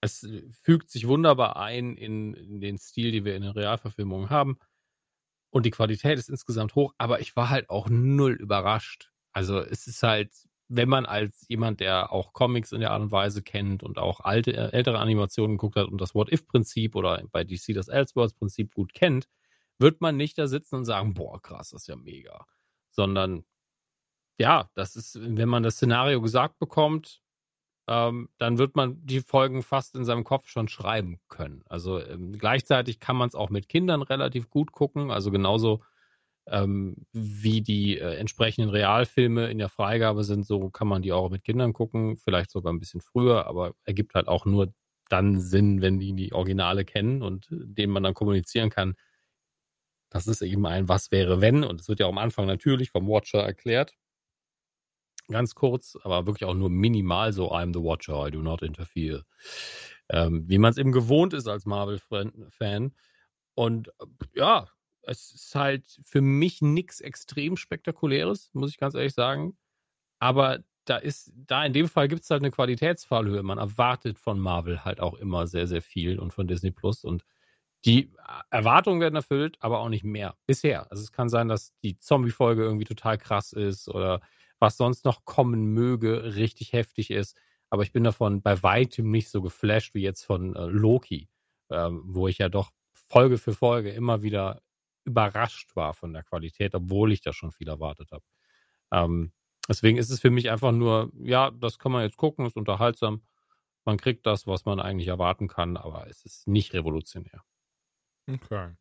Es fügt sich wunderbar ein in, in den Stil, den wir in den Realverfilmungen haben. Und die Qualität ist insgesamt hoch, aber ich war halt auch null überrascht. Also es ist halt, wenn man als jemand, der auch Comics in der Art und Weise kennt und auch alte, äh, ältere Animationen geguckt hat und das What-If-Prinzip oder bei DC das Elseworlds-Prinzip gut kennt, wird man nicht da sitzen und sagen, boah, krass, das ist ja mega. Sondern ja, das ist, wenn man das Szenario gesagt bekommt, ähm, dann wird man die Folgen fast in seinem Kopf schon schreiben können. Also ähm, gleichzeitig kann man es auch mit Kindern relativ gut gucken, also genauso ähm, wie die äh, entsprechenden Realfilme in der Freigabe sind, so kann man die auch mit Kindern gucken, vielleicht sogar ein bisschen früher, aber ergibt halt auch nur dann Sinn, wenn die die Originale kennen und denen man dann kommunizieren kann. Das ist eben ein Was wäre wenn und es wird ja auch am Anfang natürlich vom Watcher erklärt ganz kurz, aber wirklich auch nur minimal so I'm the Watcher, I do not interfere. Ähm, wie man es eben gewohnt ist als Marvel-Fan. Und äh, ja, es ist halt für mich nichts extrem Spektakuläres, muss ich ganz ehrlich sagen. Aber da ist, da in dem Fall gibt es halt eine Qualitätsfallhöhe. Man erwartet von Marvel halt auch immer sehr, sehr viel und von Disney Plus. Und die Erwartungen werden erfüllt, aber auch nicht mehr. Bisher. Also es kann sein, dass die Zombie-Folge irgendwie total krass ist oder was sonst noch kommen möge, richtig heftig ist. Aber ich bin davon bei weitem nicht so geflasht wie jetzt von äh, Loki, ähm, wo ich ja doch Folge für Folge immer wieder überrascht war von der Qualität, obwohl ich da schon viel erwartet habe. Ähm, deswegen ist es für mich einfach nur, ja, das kann man jetzt gucken, ist unterhaltsam. Man kriegt das, was man eigentlich erwarten kann, aber es ist nicht revolutionär. Okay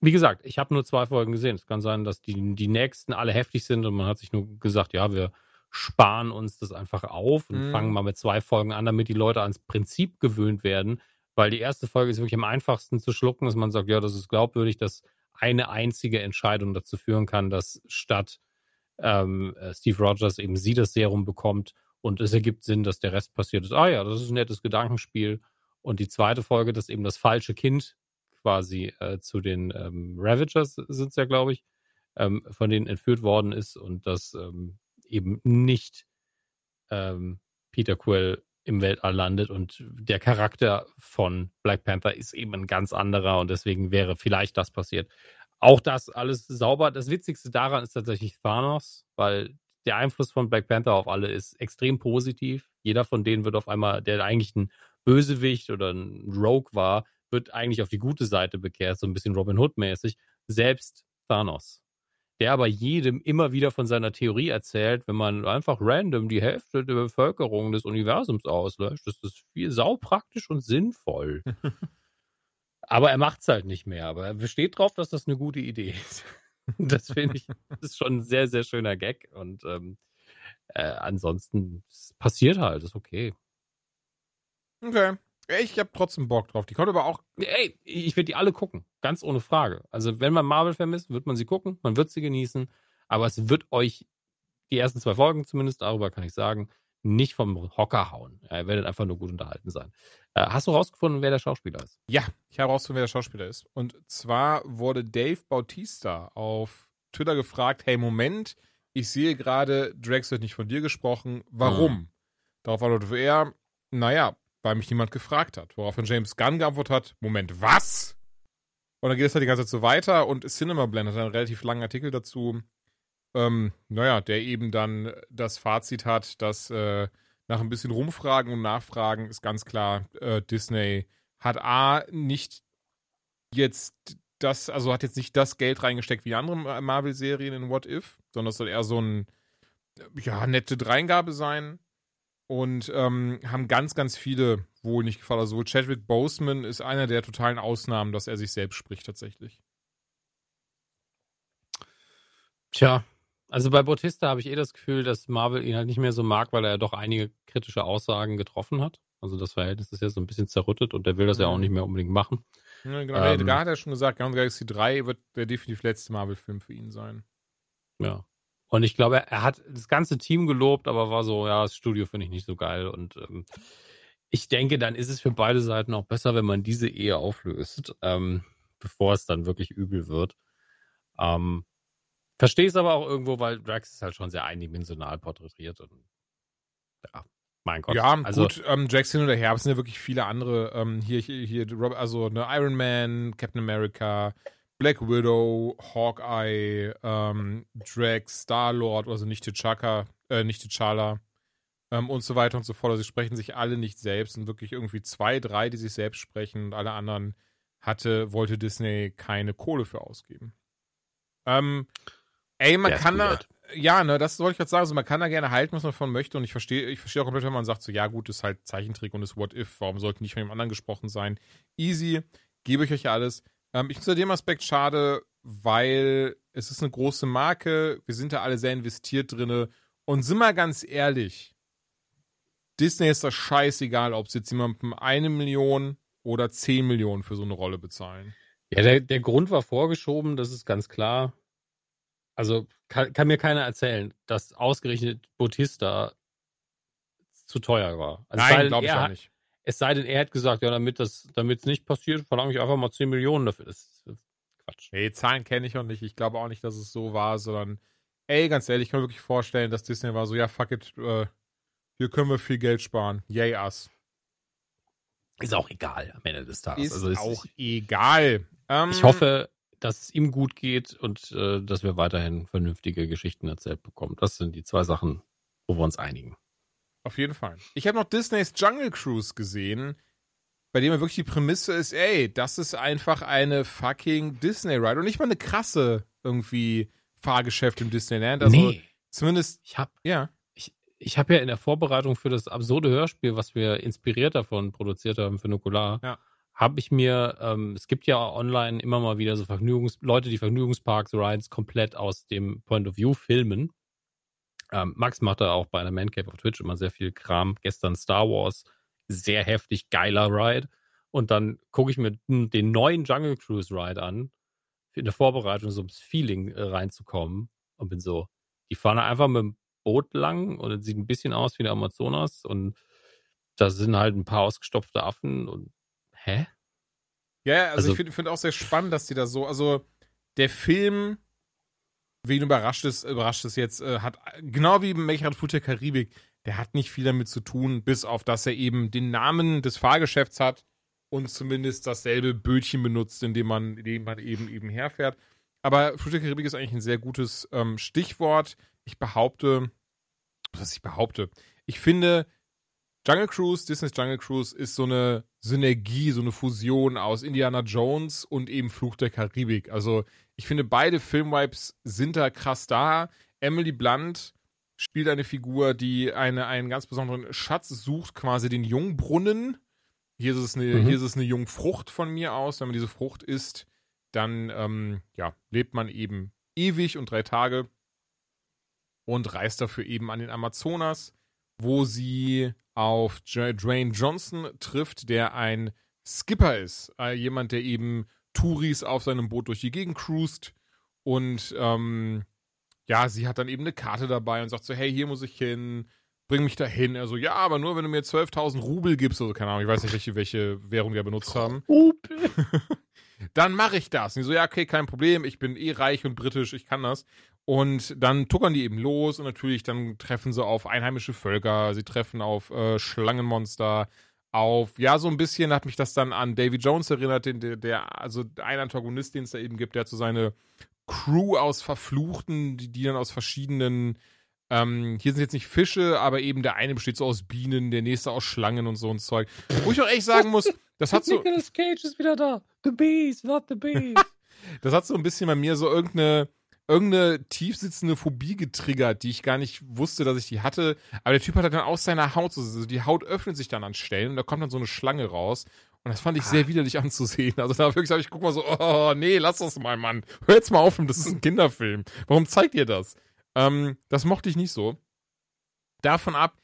wie gesagt, ich habe nur zwei Folgen gesehen. Es kann sein, dass die, die nächsten alle heftig sind und man hat sich nur gesagt, ja, wir sparen uns das einfach auf und mhm. fangen mal mit zwei Folgen an, damit die Leute ans Prinzip gewöhnt werden. Weil die erste Folge ist wirklich am einfachsten zu schlucken, dass man sagt, ja, das ist glaubwürdig, dass eine einzige Entscheidung dazu führen kann, dass statt ähm, äh, Steve Rogers eben sie das Serum bekommt Und es ergibt Sinn, dass der Rest passiert ist. Ah ja, das ist ein nettes Gedankenspiel. Und die zweite Folge, dass eben das falsche Kind quasi äh, zu den ähm, Ravagers sind es ja, glaube ich, ähm, von denen entführt worden ist und dass ähm, eben nicht ähm, Peter Quill im Weltall landet und der Charakter von Black Panther ist eben ein ganz anderer und deswegen wäre vielleicht das passiert. Auch das alles sauber. Das Witzigste daran ist tatsächlich Thanos, weil der Einfluss von Black Panther auf alle ist extrem positiv. Jeder von denen wird auf einmal, der eigentlich ein Bösewicht oder ein Rogue war, wird eigentlich auf die gute Seite bekehrt, so ein bisschen Robin Hood-mäßig. Selbst Thanos. Der aber jedem immer wieder von seiner Theorie erzählt, wenn man einfach random die Hälfte der Bevölkerung des Universums auslöscht, das ist viel saupraktisch und sinnvoll. aber er macht es halt nicht mehr. Aber er besteht drauf, dass das eine gute Idee ist. das finde ich, das ist schon ein sehr, sehr schöner Gag. Und ähm, äh, ansonsten passiert halt, ist okay. Okay. Ich habe trotzdem Bock drauf. Die kommt aber auch. Ey, ich werde die alle gucken. Ganz ohne Frage. Also, wenn man Marvel vermisst, wird man sie gucken. Man wird sie genießen. Aber es wird euch die ersten zwei Folgen zumindest, darüber kann ich sagen, nicht vom Hocker hauen. ihr werdet einfach nur gut unterhalten sein. Äh, hast du rausgefunden, wer der Schauspieler ist? Ja, ich habe rausgefunden, wer der Schauspieler ist. Und zwar wurde Dave Bautista auf Twitter gefragt: Hey, Moment, ich sehe gerade, Drax wird nicht von dir gesprochen. Warum? Hm. Darauf antwortete er: Naja, weil mich niemand gefragt hat. Woraufhin James Gunn geantwortet hat, Moment, was? Und dann geht es halt die ganze Zeit so weiter und Cinema Blend hat einen relativ langen Artikel dazu, ähm, naja, der eben dann das Fazit hat, dass äh, nach ein bisschen Rumfragen und Nachfragen ist ganz klar, äh, Disney hat A nicht jetzt das, also hat jetzt nicht das Geld reingesteckt wie andere Marvel-Serien in What If, sondern es soll eher so ein, ja, nette Dreingabe sein und ähm, haben ganz, ganz viele wohl nicht gefallen. Also Chadwick Boseman ist einer der totalen Ausnahmen, dass er sich selbst spricht tatsächlich. Tja, also bei Bautista habe ich eh das Gefühl, dass Marvel ihn halt nicht mehr so mag, weil er ja doch einige kritische Aussagen getroffen hat. Also das Verhältnis ist ja so ein bisschen zerrüttet und der will das ja auch mhm. nicht mehr unbedingt machen. Ja, genau, ähm, da hat er schon gesagt, Guardians Galaxy 3 wird der definitiv letzte Marvel-Film für ihn sein. Ja. Und ich glaube, er hat das ganze Team gelobt, aber war so, ja, das Studio finde ich nicht so geil. Und ähm, ich denke, dann ist es für beide Seiten auch besser, wenn man diese Ehe auflöst, ähm, bevor es dann wirklich übel wird. Ähm, Verstehe es aber auch irgendwo, weil Drax ist halt schon sehr eindimensional porträtiert und ja, mein Gott. Ja, also, gut, ähm, Drax hin oder her, aber es sind ja wirklich viele andere. Ähm, hier, hier, hier, also eine Iron Man, Captain America, Black Widow, Hawkeye, ähm, Drax, Star-Lord, also nicht T'Chaka, äh, nicht T'Challa ähm, und so weiter und so fort. Also sie sprechen sich alle nicht selbst und wirklich irgendwie zwei, drei, die sich selbst sprechen und alle anderen hatte, wollte Disney keine Kohle für ausgeben. Ähm, ey, man kann da, ja, ne, das wollte ich gerade sagen, also man kann da gerne halten, was man davon möchte und ich verstehe, ich verstehe auch komplett, wenn man sagt, so, ja gut, ist halt Zeichentrick und ist What If, warum sollte nicht von dem anderen gesprochen sein? Easy, gebe ich euch alles. Ähm, ich finde dem Aspekt schade, weil es ist eine große Marke, wir sind da alle sehr investiert drin. Und sind mal ganz ehrlich, Disney ist das scheißegal, ob sie jetzt jemandem eine Million oder zehn Millionen für so eine Rolle bezahlen. Ja, der, der Grund war vorgeschoben, das ist ganz klar. Also kann, kann mir keiner erzählen, dass ausgerechnet Bautista zu teuer war. Also Nein, glaube ich auch nicht. Es sei denn, er hat gesagt, ja, damit das, damit es nicht passiert, verlange ich einfach mal 10 Millionen dafür. Das ist Quatsch. Nee, Zahlen kenne ich auch nicht. Ich glaube auch nicht, dass es so war, sondern, ey, ganz ehrlich, ich kann mir wirklich vorstellen, dass Disney war so, ja, fuck it, äh, hier können wir viel Geld sparen. Yay, us. Ist auch egal am Ende des Tages. Ist also ist auch egal. Ähm, ich hoffe, dass es ihm gut geht und äh, dass wir weiterhin vernünftige Geschichten erzählt bekommen. Das sind die zwei Sachen, wo wir uns einigen. Auf jeden Fall. Ich habe noch Disneys Jungle Cruise gesehen, bei dem ja wirklich die Prämisse ist, ey, das ist einfach eine fucking Disney-Ride und nicht mal eine krasse irgendwie Fahrgeschäft im Disneyland. Also nee. zumindest. Ich habe ja. Ich, ich habe ja in der Vorbereitung für das absurde Hörspiel, was wir inspiriert davon produziert haben für Nukular, ja. habe ich mir, ähm, es gibt ja online immer mal wieder so Vergnügungs Leute, die Vergnügungsparks, Rides komplett aus dem Point of View filmen. Ähm, Max macht da auch bei einer Man Cave auf Twitch immer sehr viel Kram. Gestern Star Wars, sehr heftig geiler Ride. Und dann gucke ich mir den neuen Jungle Cruise Ride an, in der Vorbereitung, so ums Feeling äh, reinzukommen. Und bin so, die fahren einfach mit dem Boot lang und es sieht ein bisschen aus wie der Amazonas und da sind halt ein paar ausgestopfte Affen und hä? Ja, also, also ich finde find auch sehr spannend, dass die da so, also der Film, wen überrascht es, überrascht es jetzt, äh, hat genau wie Mechrad Flut der Karibik, der hat nicht viel damit zu tun, bis auf dass er eben den Namen des Fahrgeschäfts hat und zumindest dasselbe Bötchen benutzt, in dem man, in dem man eben eben herfährt. Aber Flut der Karibik ist eigentlich ein sehr gutes ähm, Stichwort. Ich behaupte, was ich behaupte, ich finde, Jungle Cruise, Disney's Jungle Cruise ist so eine Synergie, so eine Fusion aus Indiana Jones und eben Fluch der Karibik. Also ich finde, beide Filmvibes sind da krass da. Emily Blunt spielt eine Figur, die eine, einen ganz besonderen Schatz sucht, quasi den Jungbrunnen. Hier ist es eine, mhm. hier ist es eine Jungfrucht von mir aus. Wenn man diese Frucht isst, dann ähm, ja, lebt man eben ewig und drei Tage und reist dafür eben an den Amazonas, wo sie auf Dwayne Johnson trifft, der ein Skipper ist. Äh, jemand, der eben Touris auf seinem Boot durch die Gegend cruist. Und ähm, ja, sie hat dann eben eine Karte dabei und sagt so, hey, hier muss ich hin, bring mich dahin. Also ja, aber nur, wenn du mir 12.000 Rubel gibst, also keine Ahnung, ich weiß nicht, welche, welche Währung wir benutzt haben. Rubel. dann mache ich das. Und die so, ja, okay, kein Problem, ich bin eh reich und britisch, ich kann das. Und dann tuckern die eben los und natürlich dann treffen sie auf einheimische Völker, sie treffen auf äh, Schlangenmonster, auf, ja, so ein bisschen hat mich das dann an Davy Jones erinnert, den, der, also ein Antagonist, den es da eben gibt, der hat so seine Crew aus Verfluchten, die, die dann aus verschiedenen, ähm, hier sind jetzt nicht Fische, aber eben der eine besteht so aus Bienen, der nächste aus Schlangen und so ein Zeug. Wo ich auch echt sagen muss, das hat so. Nicolas Cage ist wieder da. The Beast, not the Beast. das hat so ein bisschen bei mir so irgendeine irgendeine tiefsitzende Phobie getriggert, die ich gar nicht wusste, dass ich die hatte. Aber der Typ hat dann aus seiner Haut, also die Haut öffnet sich dann an Stellen und da kommt dann so eine Schlange raus. Und das fand ich sehr ah. widerlich anzusehen. Also da wirklich habe ich guck mal so, oh nee, lass das mal, Mann. Hör jetzt mal auf, das ist ein Kinderfilm. Warum zeigt ihr das? Ähm, das mochte ich nicht so. Davon ab,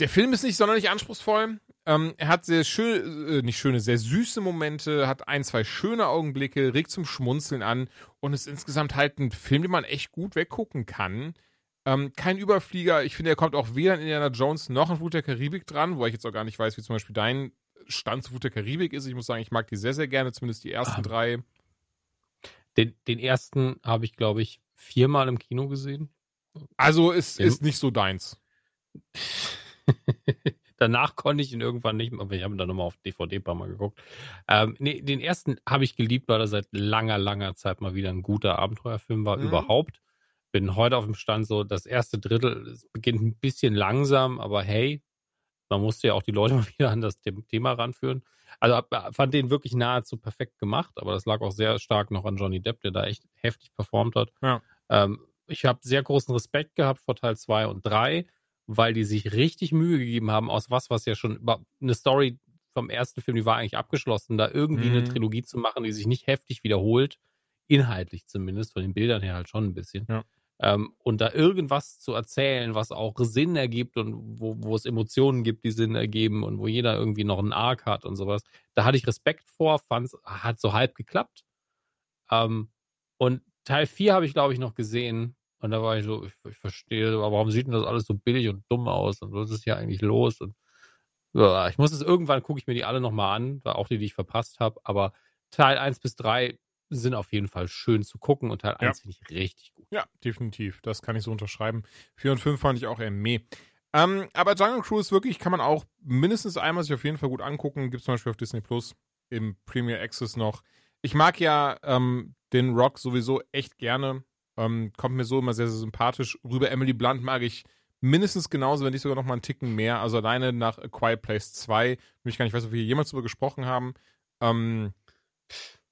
der Film ist nicht sonderlich anspruchsvoll. Ähm, er hat sehr schön, äh, nicht schöne, sehr süße Momente, hat ein, zwei schöne Augenblicke, regt zum Schmunzeln an und ist insgesamt halt ein Film, den man echt gut weggucken kann. Ähm, kein Überflieger. Ich finde, er kommt auch weder in Indiana Jones noch in Flut der Karibik dran, wo ich jetzt auch gar nicht weiß, wie zum Beispiel dein Stand zu Flut der Karibik ist. Ich muss sagen, ich mag die sehr, sehr gerne, zumindest die ersten ah. drei. Den, den ersten habe ich, glaube ich, viermal im Kino gesehen. Also es ist nicht so deins. Danach konnte ich ihn irgendwann nicht mehr, aber ich habe ihn dann nochmal auf DVD ein paar Mal geguckt. Ähm, nee, den ersten habe ich geliebt, weil er seit langer, langer Zeit mal wieder ein guter Abenteuerfilm war, mhm. überhaupt. Bin heute auf dem Stand so, das erste Drittel es beginnt ein bisschen langsam, aber hey, man musste ja auch die Leute mal wieder an das Thema ranführen. Also fand den wirklich nahezu perfekt gemacht, aber das lag auch sehr stark noch an Johnny Depp, der da echt heftig performt hat. Ja. Ähm, ich habe sehr großen Respekt gehabt vor Teil 2 und 3 weil die sich richtig Mühe gegeben haben, aus was, was ja schon über eine Story vom ersten Film, die war eigentlich abgeschlossen, da irgendwie mhm. eine Trilogie zu machen, die sich nicht heftig wiederholt, inhaltlich zumindest, von den Bildern her halt schon ein bisschen. Ja. Ähm, und da irgendwas zu erzählen, was auch Sinn ergibt und wo, wo es Emotionen gibt, die Sinn ergeben und wo jeder irgendwie noch einen Arc hat und sowas, da hatte ich Respekt vor, fand es hat so halb geklappt. Ähm, und Teil 4 habe ich, glaube ich, noch gesehen. Und da war ich so, ich, ich verstehe, aber warum sieht denn das alles so billig und dumm aus? Und was ist hier eigentlich los? Und ja, ich muss es irgendwann, gucke ich mir die alle nochmal an, auch die, die ich verpasst habe. Aber Teil 1 bis 3 sind auf jeden Fall schön zu gucken und Teil ja. 1 finde ich richtig gut. Ja, definitiv. Das kann ich so unterschreiben. 4 und 5 fand ich auch eher meh. Ähm, aber Jungle Cruise wirklich kann man auch mindestens einmal sich auf jeden Fall gut angucken. Gibt es zum Beispiel auf Disney Plus im Premier Access noch. Ich mag ja ähm, den Rock sowieso echt gerne. Ähm, kommt mir so immer sehr, sehr sympathisch rüber. Emily Blunt mag ich mindestens genauso, wenn nicht sogar noch mal einen Ticken mehr. Also alleine nach A Quiet Place 2, ich gar nicht weiß, ob wir hier jemals drüber gesprochen haben. Ähm,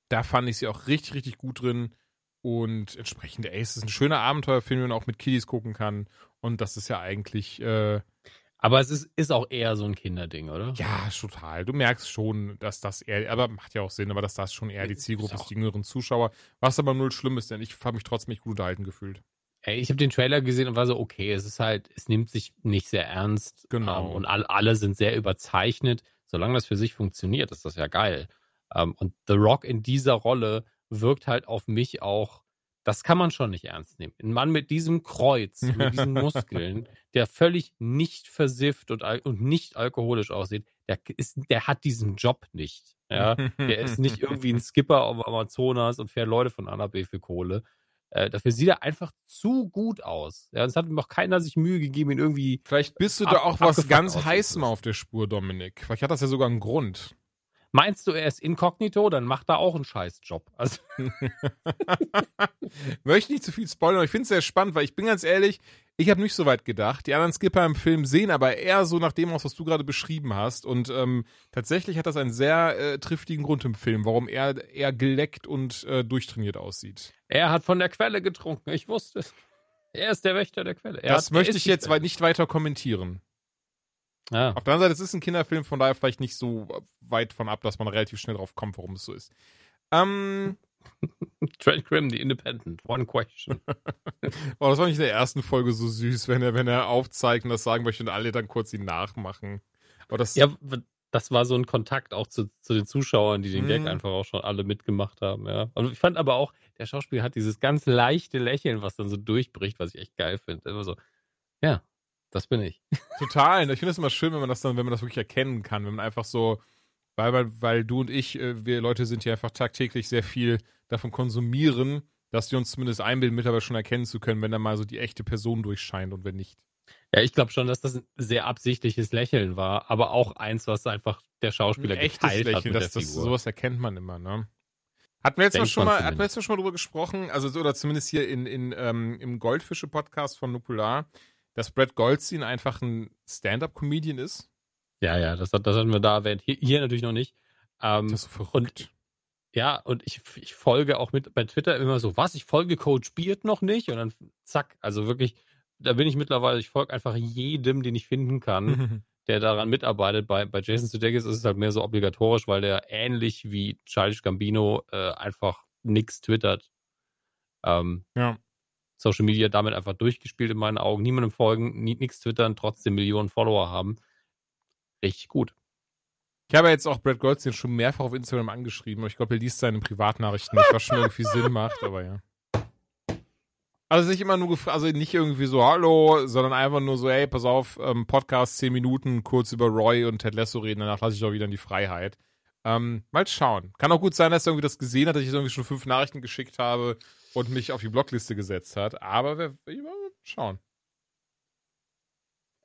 da fand ich sie auch richtig, richtig gut drin. Und entsprechend, es ist ein schöner Abenteuerfilm, den man auch mit Kiddies gucken kann. Und das ist ja eigentlich äh, aber es ist, ist auch eher so ein Kinderding, oder? Ja, total. Du merkst schon, dass das eher, aber macht ja auch Sinn, aber dass das schon eher die Zielgruppe ist, die jüngeren Zuschauer. Was aber null schlimm ist, denn ich habe mich trotzdem nicht gut unterhalten gefühlt. Ey, ich habe den Trailer gesehen und war so, okay, es ist halt, es nimmt sich nicht sehr ernst. Genau. Ähm, und all, alle sind sehr überzeichnet. Solange das für sich funktioniert, ist das ja geil. Ähm, und The Rock in dieser Rolle wirkt halt auf mich auch das kann man schon nicht ernst nehmen. Ein Mann mit diesem Kreuz, mit diesen Muskeln, der völlig nicht versifft und, und nicht alkoholisch aussieht, der, ist, der hat diesen Job nicht. Ja? Der ist nicht irgendwie ein Skipper auf Amazonas und fährt Leute von A B für Kohle. Äh, dafür sieht er einfach zu gut aus. Ja, es hat ihm auch keiner sich Mühe gegeben, ihn irgendwie. Vielleicht bist du da auch was ganz Heißem auf der Spur, Dominik. Vielleicht hat das ja sogar einen Grund. Meinst du, er ist inkognito, dann macht er auch einen Scheißjob. Also Möchte nicht zu viel spoilern, aber ich finde es sehr spannend, weil ich bin ganz ehrlich, ich habe nicht so weit gedacht. Die anderen Skipper im Film sehen aber eher so nach dem aus, was du gerade beschrieben hast. Und ähm, tatsächlich hat das einen sehr äh, triftigen Grund im Film, warum er eher geleckt und äh, durchtrainiert aussieht. Er hat von der Quelle getrunken, ich wusste es. Er ist der Wächter der Quelle. Er das hat, möchte ich jetzt nicht weiter kommentieren. Ja. Auf der anderen Seite, es ist ein Kinderfilm, von daher vielleicht nicht so weit von ab, dass man relativ schnell drauf kommt, warum es so ist. Ähm. Trent Grimm, The Independent, One Question. oh, das war nicht in der ersten Folge so süß, wenn er, wenn er aufzeigt und das sagen möchte und alle dann kurz ihn nachmachen. Aber das ja, das war so ein Kontakt auch zu, zu den Zuschauern, die den Gag mhm. einfach auch schon alle mitgemacht haben, ja. Und ich fand aber auch, der Schauspieler hat dieses ganz leichte Lächeln, was dann so durchbricht, was ich echt geil finde. Immer so, ja, das bin ich. Total. Ich finde es immer schön, wenn man das dann, wenn man das wirklich erkennen kann, wenn man einfach so, weil, weil, weil du und ich, äh, wir Leute sind ja einfach tagtäglich sehr viel davon konsumieren, dass wir uns zumindest einbilden, mittlerweile schon erkennen zu können, wenn da mal so die echte Person durchscheint und wenn nicht. Ja, ich glaube schon, dass das ein sehr absichtliches Lächeln war, aber auch eins, was einfach der Schauspieler ein echtes geteilt Lächeln, hat mit das, der das, Sowas erkennt man immer, ne? Hatten wir jetzt mal schon mal, hatten wir jetzt schon mal drüber gesprochen, also oder zumindest hier in, in ähm, im Goldfische-Podcast von Nukular, dass Brad Goldstein einfach ein Stand-up-Comedian ist? Ja, ja, das, das hatten wir da erwähnt. Hier, hier natürlich noch nicht. Ähm, das ist so verrückt. Und, ja, und ich, ich folge auch mit bei Twitter immer so, was? Ich folge Coach Beard noch nicht? Und dann zack, also wirklich, da bin ich mittlerweile, ich folge einfach jedem, den ich finden kann, der daran mitarbeitet. Bei, bei Jason Sudeikis ist es halt mehr so obligatorisch, weil der ähnlich wie Childish Gambino äh, einfach nichts twittert. Ähm, ja. Social Media damit einfach durchgespielt in meinen Augen. Niemandem folgen, nichts twittern, trotzdem Millionen Follower haben. Richtig gut. Ich habe jetzt auch Brad Goldstein schon mehrfach auf Instagram angeschrieben, aber ich glaube, er liest seine Privatnachrichten nicht, was schon irgendwie Sinn macht, aber ja. Also nicht immer nur gefragt, also nicht irgendwie so Hallo, sondern einfach nur so, hey, pass auf, ähm, Podcast 10 Minuten, kurz über Roy und Ted Lasso reden, danach lasse ich auch wieder in die Freiheit. Ähm, mal schauen. Kann auch gut sein, dass er irgendwie das gesehen hat, dass ich irgendwie schon fünf Nachrichten geschickt habe und mich auf die Blockliste gesetzt hat. Aber wir, wir schauen.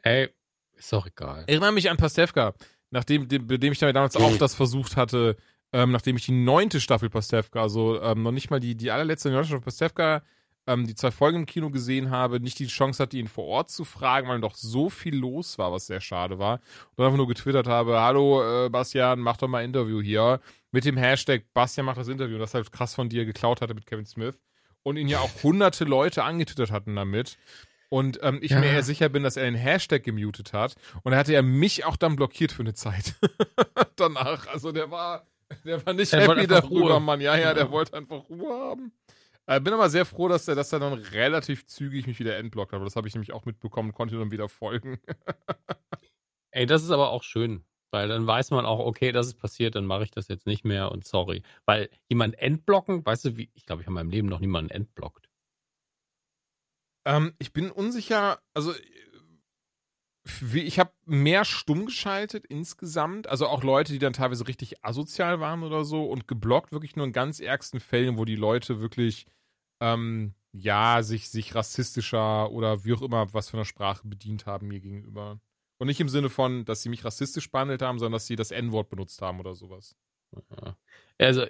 Ey, ist doch egal. Erinnere mich an Pastewka, nachdem dem, dem ich damals auch das versucht hatte, ähm, nachdem ich die neunte Staffel Pastewka, also ähm, noch nicht mal die, die allerletzte neunte Staffel Pastewka, ähm, die zwei Folgen im Kino gesehen habe, nicht die Chance hatte, ihn vor Ort zu fragen, weil doch so viel los war, was sehr schade war. Und einfach nur getwittert habe, hallo äh, Bastian, mach doch mal ein Interview hier. Mit dem Hashtag Bastian macht das Interview, das halt krass von dir geklaut hatte mit Kevin Smith und ihn ja auch hunderte Leute angetwittert hatten damit. Und ähm, ich ja. mir eher sicher bin, dass er den Hashtag gemutet hat. Und er hatte ja mich auch dann blockiert für eine Zeit. Danach. Also der war, der war nicht der happy darüber, Ruhe. Mann. Ja, ja, der wollte einfach Ruhe haben. Äh, bin aber sehr froh, dass er, dass er dann relativ zügig mich wieder entblockt hat. Das habe ich nämlich auch mitbekommen, konnte dann wieder folgen. Ey, das ist aber auch schön. Weil dann weiß man auch, okay, das ist passiert, dann mache ich das jetzt nicht mehr und sorry. Weil jemand entblocken, weißt du, wie, ich glaube, ich habe in meinem Leben noch niemanden entblockt. Ähm, ich bin unsicher, also ich habe mehr stumm geschaltet insgesamt, also auch Leute, die dann teilweise richtig asozial waren oder so und geblockt wirklich nur in ganz ärgsten Fällen, wo die Leute wirklich ähm, ja sich sich rassistischer oder wie auch immer was für eine Sprache bedient haben mir gegenüber. Und nicht im Sinne von, dass sie mich rassistisch behandelt haben, sondern dass sie das N-Wort benutzt haben oder sowas. Also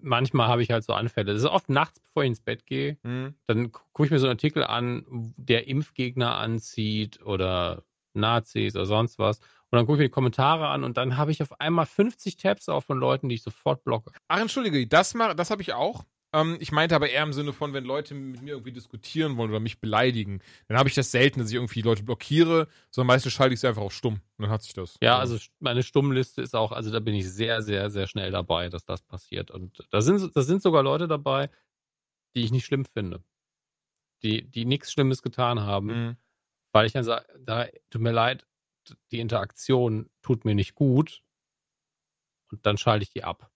manchmal habe ich halt so Anfälle. Das ist oft nachts, bevor ich ins Bett gehe. Mhm. Dann gucke ich mir so einen Artikel an, der Impfgegner anzieht oder Nazis oder sonst was. Und dann gucke ich mir die Kommentare an und dann habe ich auf einmal 50 Tabs auf von Leuten, die ich sofort blocke. Ach, entschuldige, das, das habe ich auch. Ähm, ich meinte aber eher im Sinne von, wenn Leute mit mir irgendwie diskutieren wollen oder mich beleidigen, dann habe ich das selten, dass ich irgendwie Leute blockiere, sondern meistens schalte ich sie einfach auf stumm. Und dann hat sich das. Ja, also meine Stummliste ist auch, also da bin ich sehr, sehr, sehr schnell dabei, dass das passiert. Und da sind, da sind sogar Leute dabei, die ich nicht schlimm finde. Die, die nichts Schlimmes getan haben. Mhm. Weil ich dann sage, da, tut mir leid, die Interaktion tut mir nicht gut. Und dann schalte ich die ab.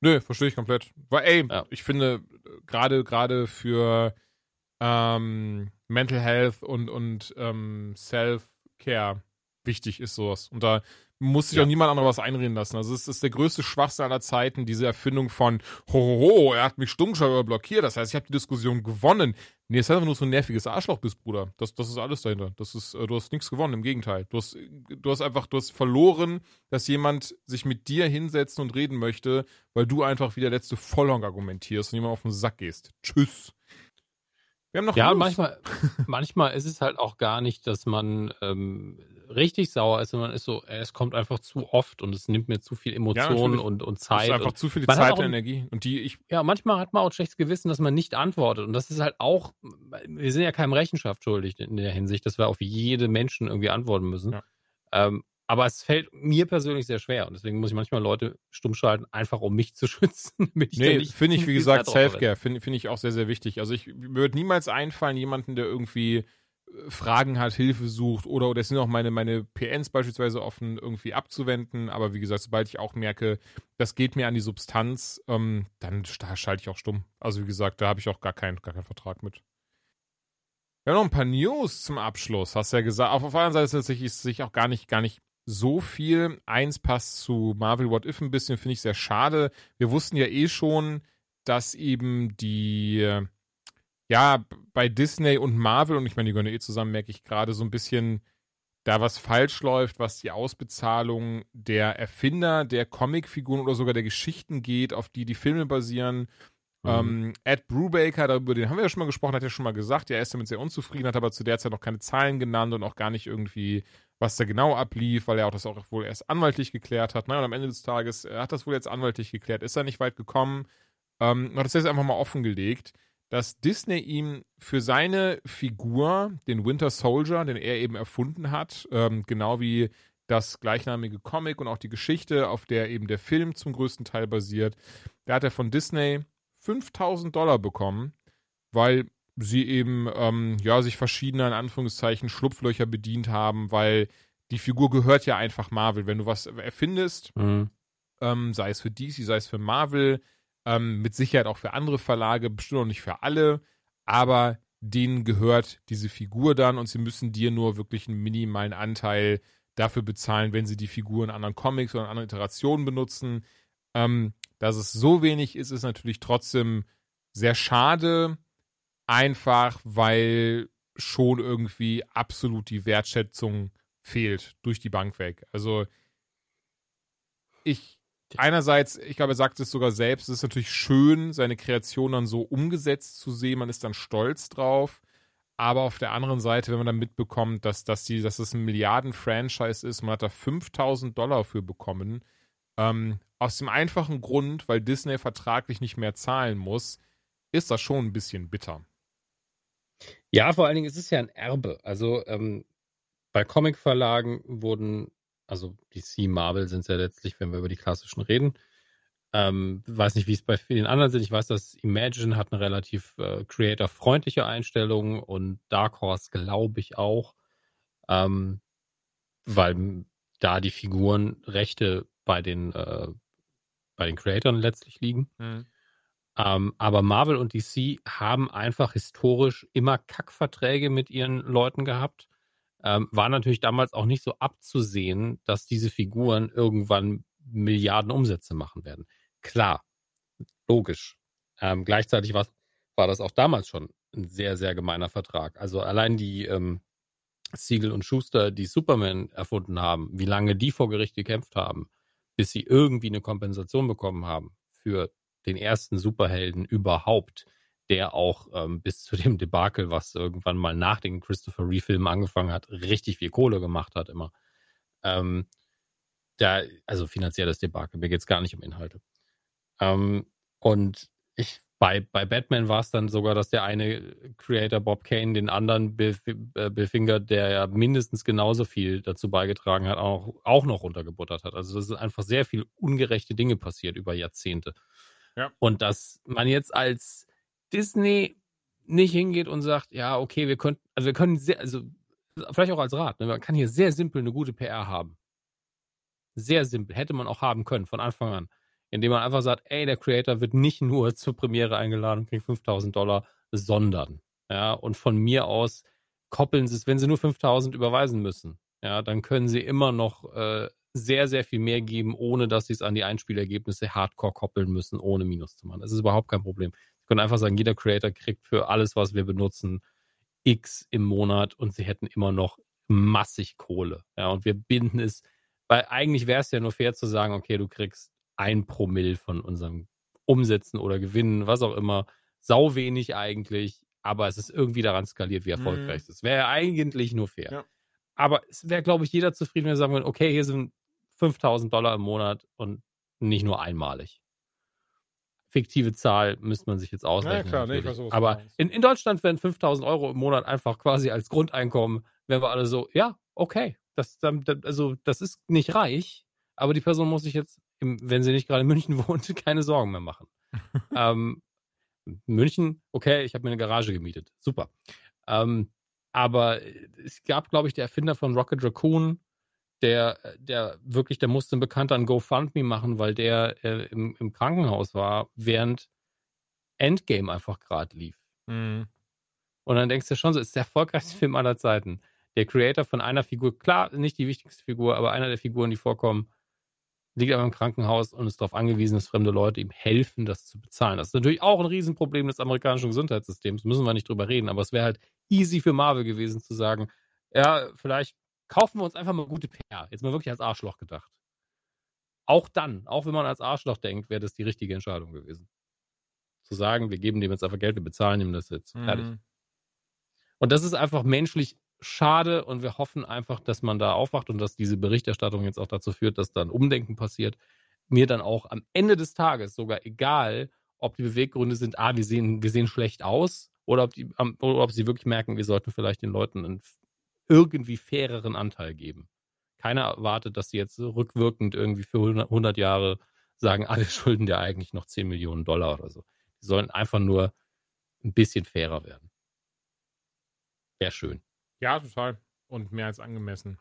Nö, verstehe ich komplett. Weil, ey, Ja. ich finde, gerade gerade für ähm, Mental Health und, und ähm, Self-Care wichtig ist sowas. Und da muss sich Ja. auch niemand anderes was einreden lassen. Also es ist der größte Schwachsinn aller Zeiten, diese Erfindung von Hohoho, er hat mich stummschalter blockiert. Das heißt, ich habe die Diskussion gewonnen. Nee, es ist einfach nur so ein nerviges Arschloch bist, Bruder. Das, das ist alles dahinter. Das ist, äh, du hast nichts gewonnen, im Gegenteil. Du hast, du hast einfach, du hast verloren, dass jemand sich mit dir hinsetzen und reden möchte, weil du einfach wie der letzte Vollhonk argumentierst und jemand auf den Sack gehst. Tschüss. Wir haben noch Ja, News. manchmal, manchmal ist es halt auch gar nicht, dass man ähm, richtig sauer ist, sondern ist so, äh, es kommt einfach zu oft und es nimmt mir zu viel Emotionen natürlich. und, und Das ist Zeit. einfach Und, zu viel Zeit und Energie. Und die, ich, ja, manchmal hat man auch ein schlechtes Gewissen, dass man nicht antwortet. Und das ist halt auch, wir sind ja keinem Rechenschaft schuldig in der Hinsicht, dass wir auf jede Menschen irgendwie antworten müssen. Ja. Ähm, aber es fällt mir persönlich sehr schwer und deswegen muss ich manchmal Leute stumm schalten, einfach um mich zu schützen. Nee, finde ich, wie gesagt. Self-Care finde find ich auch sehr, sehr wichtig. Also ich würde niemals einfallen, jemanden, der irgendwie äh, Fragen hat, Hilfe sucht oder, oder es sind auch meine, meine PNs beispielsweise offen, irgendwie abzuwenden. Aber wie gesagt, sobald ich auch merke, das geht mir an die Substanz, ähm, dann schalte ich auch stumm. Also wie gesagt, da habe ich auch gar keinen, gar keinen Vertrag mit. Wir haben noch ein paar News zum Abschluss, hast du ja gesagt. Auf, auf der anderen Seite ist es sich auch gar nicht, gar nicht so viel. Eins passt zu Marvel What If ein bisschen, finde ich sehr schade. Wir wussten ja eh schon, dass eben die, äh, ja, bei Disney und Marvel, und ich meine, die gehören eh zusammen, merke ich gerade so ein bisschen, da was falsch läuft, was die Ausbezahlung der Erfinder der Comicfiguren oder sogar der Geschichten geht, auf die die Filme basieren. Mhm. Ähm, Ed Brubaker, darüber den haben wir ja schon mal gesprochen, hat ja schon mal gesagt, er ist damit sehr unzufrieden, hat aber zu der Zeit noch keine Zahlen genannt und auch gar nicht irgendwie, was da genau ablief, weil er auch das auch wohl erst anwaltlich geklärt hat. Naja, und am Ende des Tages, hat das wohl jetzt anwaltlich geklärt, ist er nicht weit gekommen ähm, hat das jetzt einfach mal offengelegt, dass Disney ihm für seine Figur, den Winter Soldier, den er eben erfunden hat, ähm, genau wie das gleichnamige Comic und auch die Geschichte, auf der eben der Film zum größten Teil basiert, da hat er von Disney 5000 Dollar bekommen, weil sie eben ähm, ja sich verschiedener in Anführungszeichen Schlupflöcher bedient haben, weil die Figur gehört ja einfach Marvel. Wenn du was erfindest, Mhm. ähm, sei es für DC, sei es für Marvel, ähm, mit Sicherheit auch für andere Verlage, bestimmt auch nicht für alle, aber denen gehört diese Figur dann und sie müssen dir nur wirklich einen minimalen Anteil dafür bezahlen, wenn sie die Figur in anderen Comics oder in anderen Iterationen benutzen. Ähm, dass es so wenig ist, ist natürlich trotzdem sehr schade, einfach weil schon irgendwie absolut die Wertschätzung fehlt durch die Bank weg. Also ich einerseits, ich glaube, er sagt es sogar selbst, es ist natürlich schön, seine Kreation dann so umgesetzt zu sehen, man ist dann stolz drauf. Aber auf der anderen Seite, wenn man dann mitbekommt, dass, dass, die, dass das ein Milliarden-Franchise ist, man hat da 5000 Dollar für bekommen, ähm, aus dem einfachen Grund, weil Disney vertraglich nicht mehr zahlen muss, ist das schon ein bisschen bitter. Ja, vor allen Dingen, es ist ja ein Erbe. Also ähm, bei Comicverlagen wurden, also DC, Marvel sind es ja letztlich, wenn wir über die klassischen reden. Ähm, weiß nicht, wie es bei vielen anderen sind. Ich weiß, dass Imagine hat eine relativ äh, creator-freundliche Einstellung und Dark Horse glaube ich auch, ähm, weil da die Figurenrechte bei den äh, bei den Creatoren letztlich liegen. Ähm, aber Marvel und DC haben einfach historisch immer Kackverträge mit ihren Leuten gehabt. Ähm, war natürlich damals auch nicht so abzusehen, dass diese Figuren irgendwann Milliarden Umsätze machen werden. Klar, logisch. Ähm, gleichzeitig war, war das auch damals schon ein sehr, sehr gemeiner Vertrag. Also allein die ähm, Siegel und Schuster, die Superman erfunden haben, wie lange die vor Gericht gekämpft haben, bis sie irgendwie eine Kompensation bekommen haben für den ersten Superhelden überhaupt, der auch ähm, bis zu dem Debakel, was irgendwann mal nach den Christopher Reeve-Filmen angefangen hat, richtig viel Kohle gemacht hat immer. Ähm, da, also finanzielles Debakel, mir geht es gar nicht um Inhalte. Ähm, und ich, bei, bei Batman war es dann sogar, dass der eine Creator Bob Kane den anderen äh, Bill Finger, der ja mindestens genauso viel dazu beigetragen hat, auch, auch noch runtergebuttert hat. Also das sind einfach sehr viel ungerechte Dinge passiert über Jahrzehnte. Ja. Und dass man jetzt als Disney nicht hingeht und sagt, ja, okay, wir können, also wir können sehr, also vielleicht auch als Rat, ne, man kann hier sehr simpel eine gute PR haben. Sehr simpel, hätte man auch haben können von Anfang an. indem man einfach sagt, ey, der Creator wird nicht nur zur Premiere eingeladen und kriegt 5000 Dollar, sondern, ja, und von mir aus koppeln sie es, wenn sie nur 5000 überweisen müssen, ja, dann können sie immer noch äh, sehr, sehr viel mehr geben, ohne dass sie es an die Einspielergebnisse hardcore koppeln müssen, ohne Minus zu machen. Das ist überhaupt kein Problem. Sie können einfach sagen, jeder Creator kriegt für alles, was wir benutzen, X im Monat und sie hätten immer noch massig Kohle. Ja, und wir binden es, weil eigentlich wäre es ja nur fair zu sagen, okay, du kriegst ein Promille von unserem Umsätzen oder Gewinnen, was auch immer. Sau wenig eigentlich, aber es ist irgendwie daran skaliert, wie erfolgreich mhm. es ist. Wäre eigentlich nur fair. Ja. Aber es wäre, glaube ich, jeder zufrieden, wenn er sagen würde, okay, hier sind 5000 Dollar im Monat und nicht nur einmalig. Fiktive Zahl müsste man sich jetzt ausrechnen. Ja, klar, nee, was Aber in, in Deutschland wären 5000 Euro im Monat einfach quasi als Grundeinkommen, wären wir alle so, ja, okay. Das, also, das ist nicht reich, aber die Person muss sich jetzt, wenn sie nicht gerade in München wohnt, keine Sorgen mehr machen. ähm, München, okay, ich habe mir eine Garage gemietet. Super. Ähm, aber es gab, glaube ich, der Erfinder von Rocket Raccoon, der, der wirklich, der musste ein Bekannter an GoFundMe machen, weil der äh, im, im Krankenhaus war, während Endgame einfach gerade lief. Mhm. Und dann denkst du schon so, ist der erfolgreichste Film aller Zeiten. Der Creator von einer Figur, klar, nicht die wichtigste Figur, aber einer der Figuren, die vorkommen, liegt aber im Krankenhaus und ist darauf angewiesen, dass fremde Leute ihm helfen, das zu bezahlen. Das ist natürlich auch ein Riesenproblem des amerikanischen Gesundheitssystems, müssen wir nicht drüber reden, aber es wäre halt easy für Marvel gewesen zu sagen, ja, vielleicht kaufen wir uns einfach mal gute PR. Jetzt mal wirklich als Arschloch gedacht. Auch dann, auch wenn man als Arschloch denkt, wäre das die richtige Entscheidung gewesen. Zu sagen, wir geben dem jetzt einfach Geld, wir bezahlen ihm das jetzt. Mhm. Fertig. Und das ist einfach menschlich schade und wir hoffen einfach, dass man da aufwacht und dass diese Berichterstattung jetzt auch dazu führt, dass dann Umdenken passiert. Mir dann auch am Ende des Tages sogar egal, ob die Beweggründe sind, ah, wir sehen, wir sehen schlecht aus oder ob, die, oder ob sie wirklich merken, wir sollten vielleicht den Leuten einen irgendwie faireren Anteil geben. Keiner erwartet, dass sie jetzt rückwirkend irgendwie für 100 Jahre sagen, alle schulden dir eigentlich noch 10 Millionen Dollar oder so. Die sollen einfach nur ein bisschen fairer werden. Wäre schön. Ja, total. Und mehr als angemessen.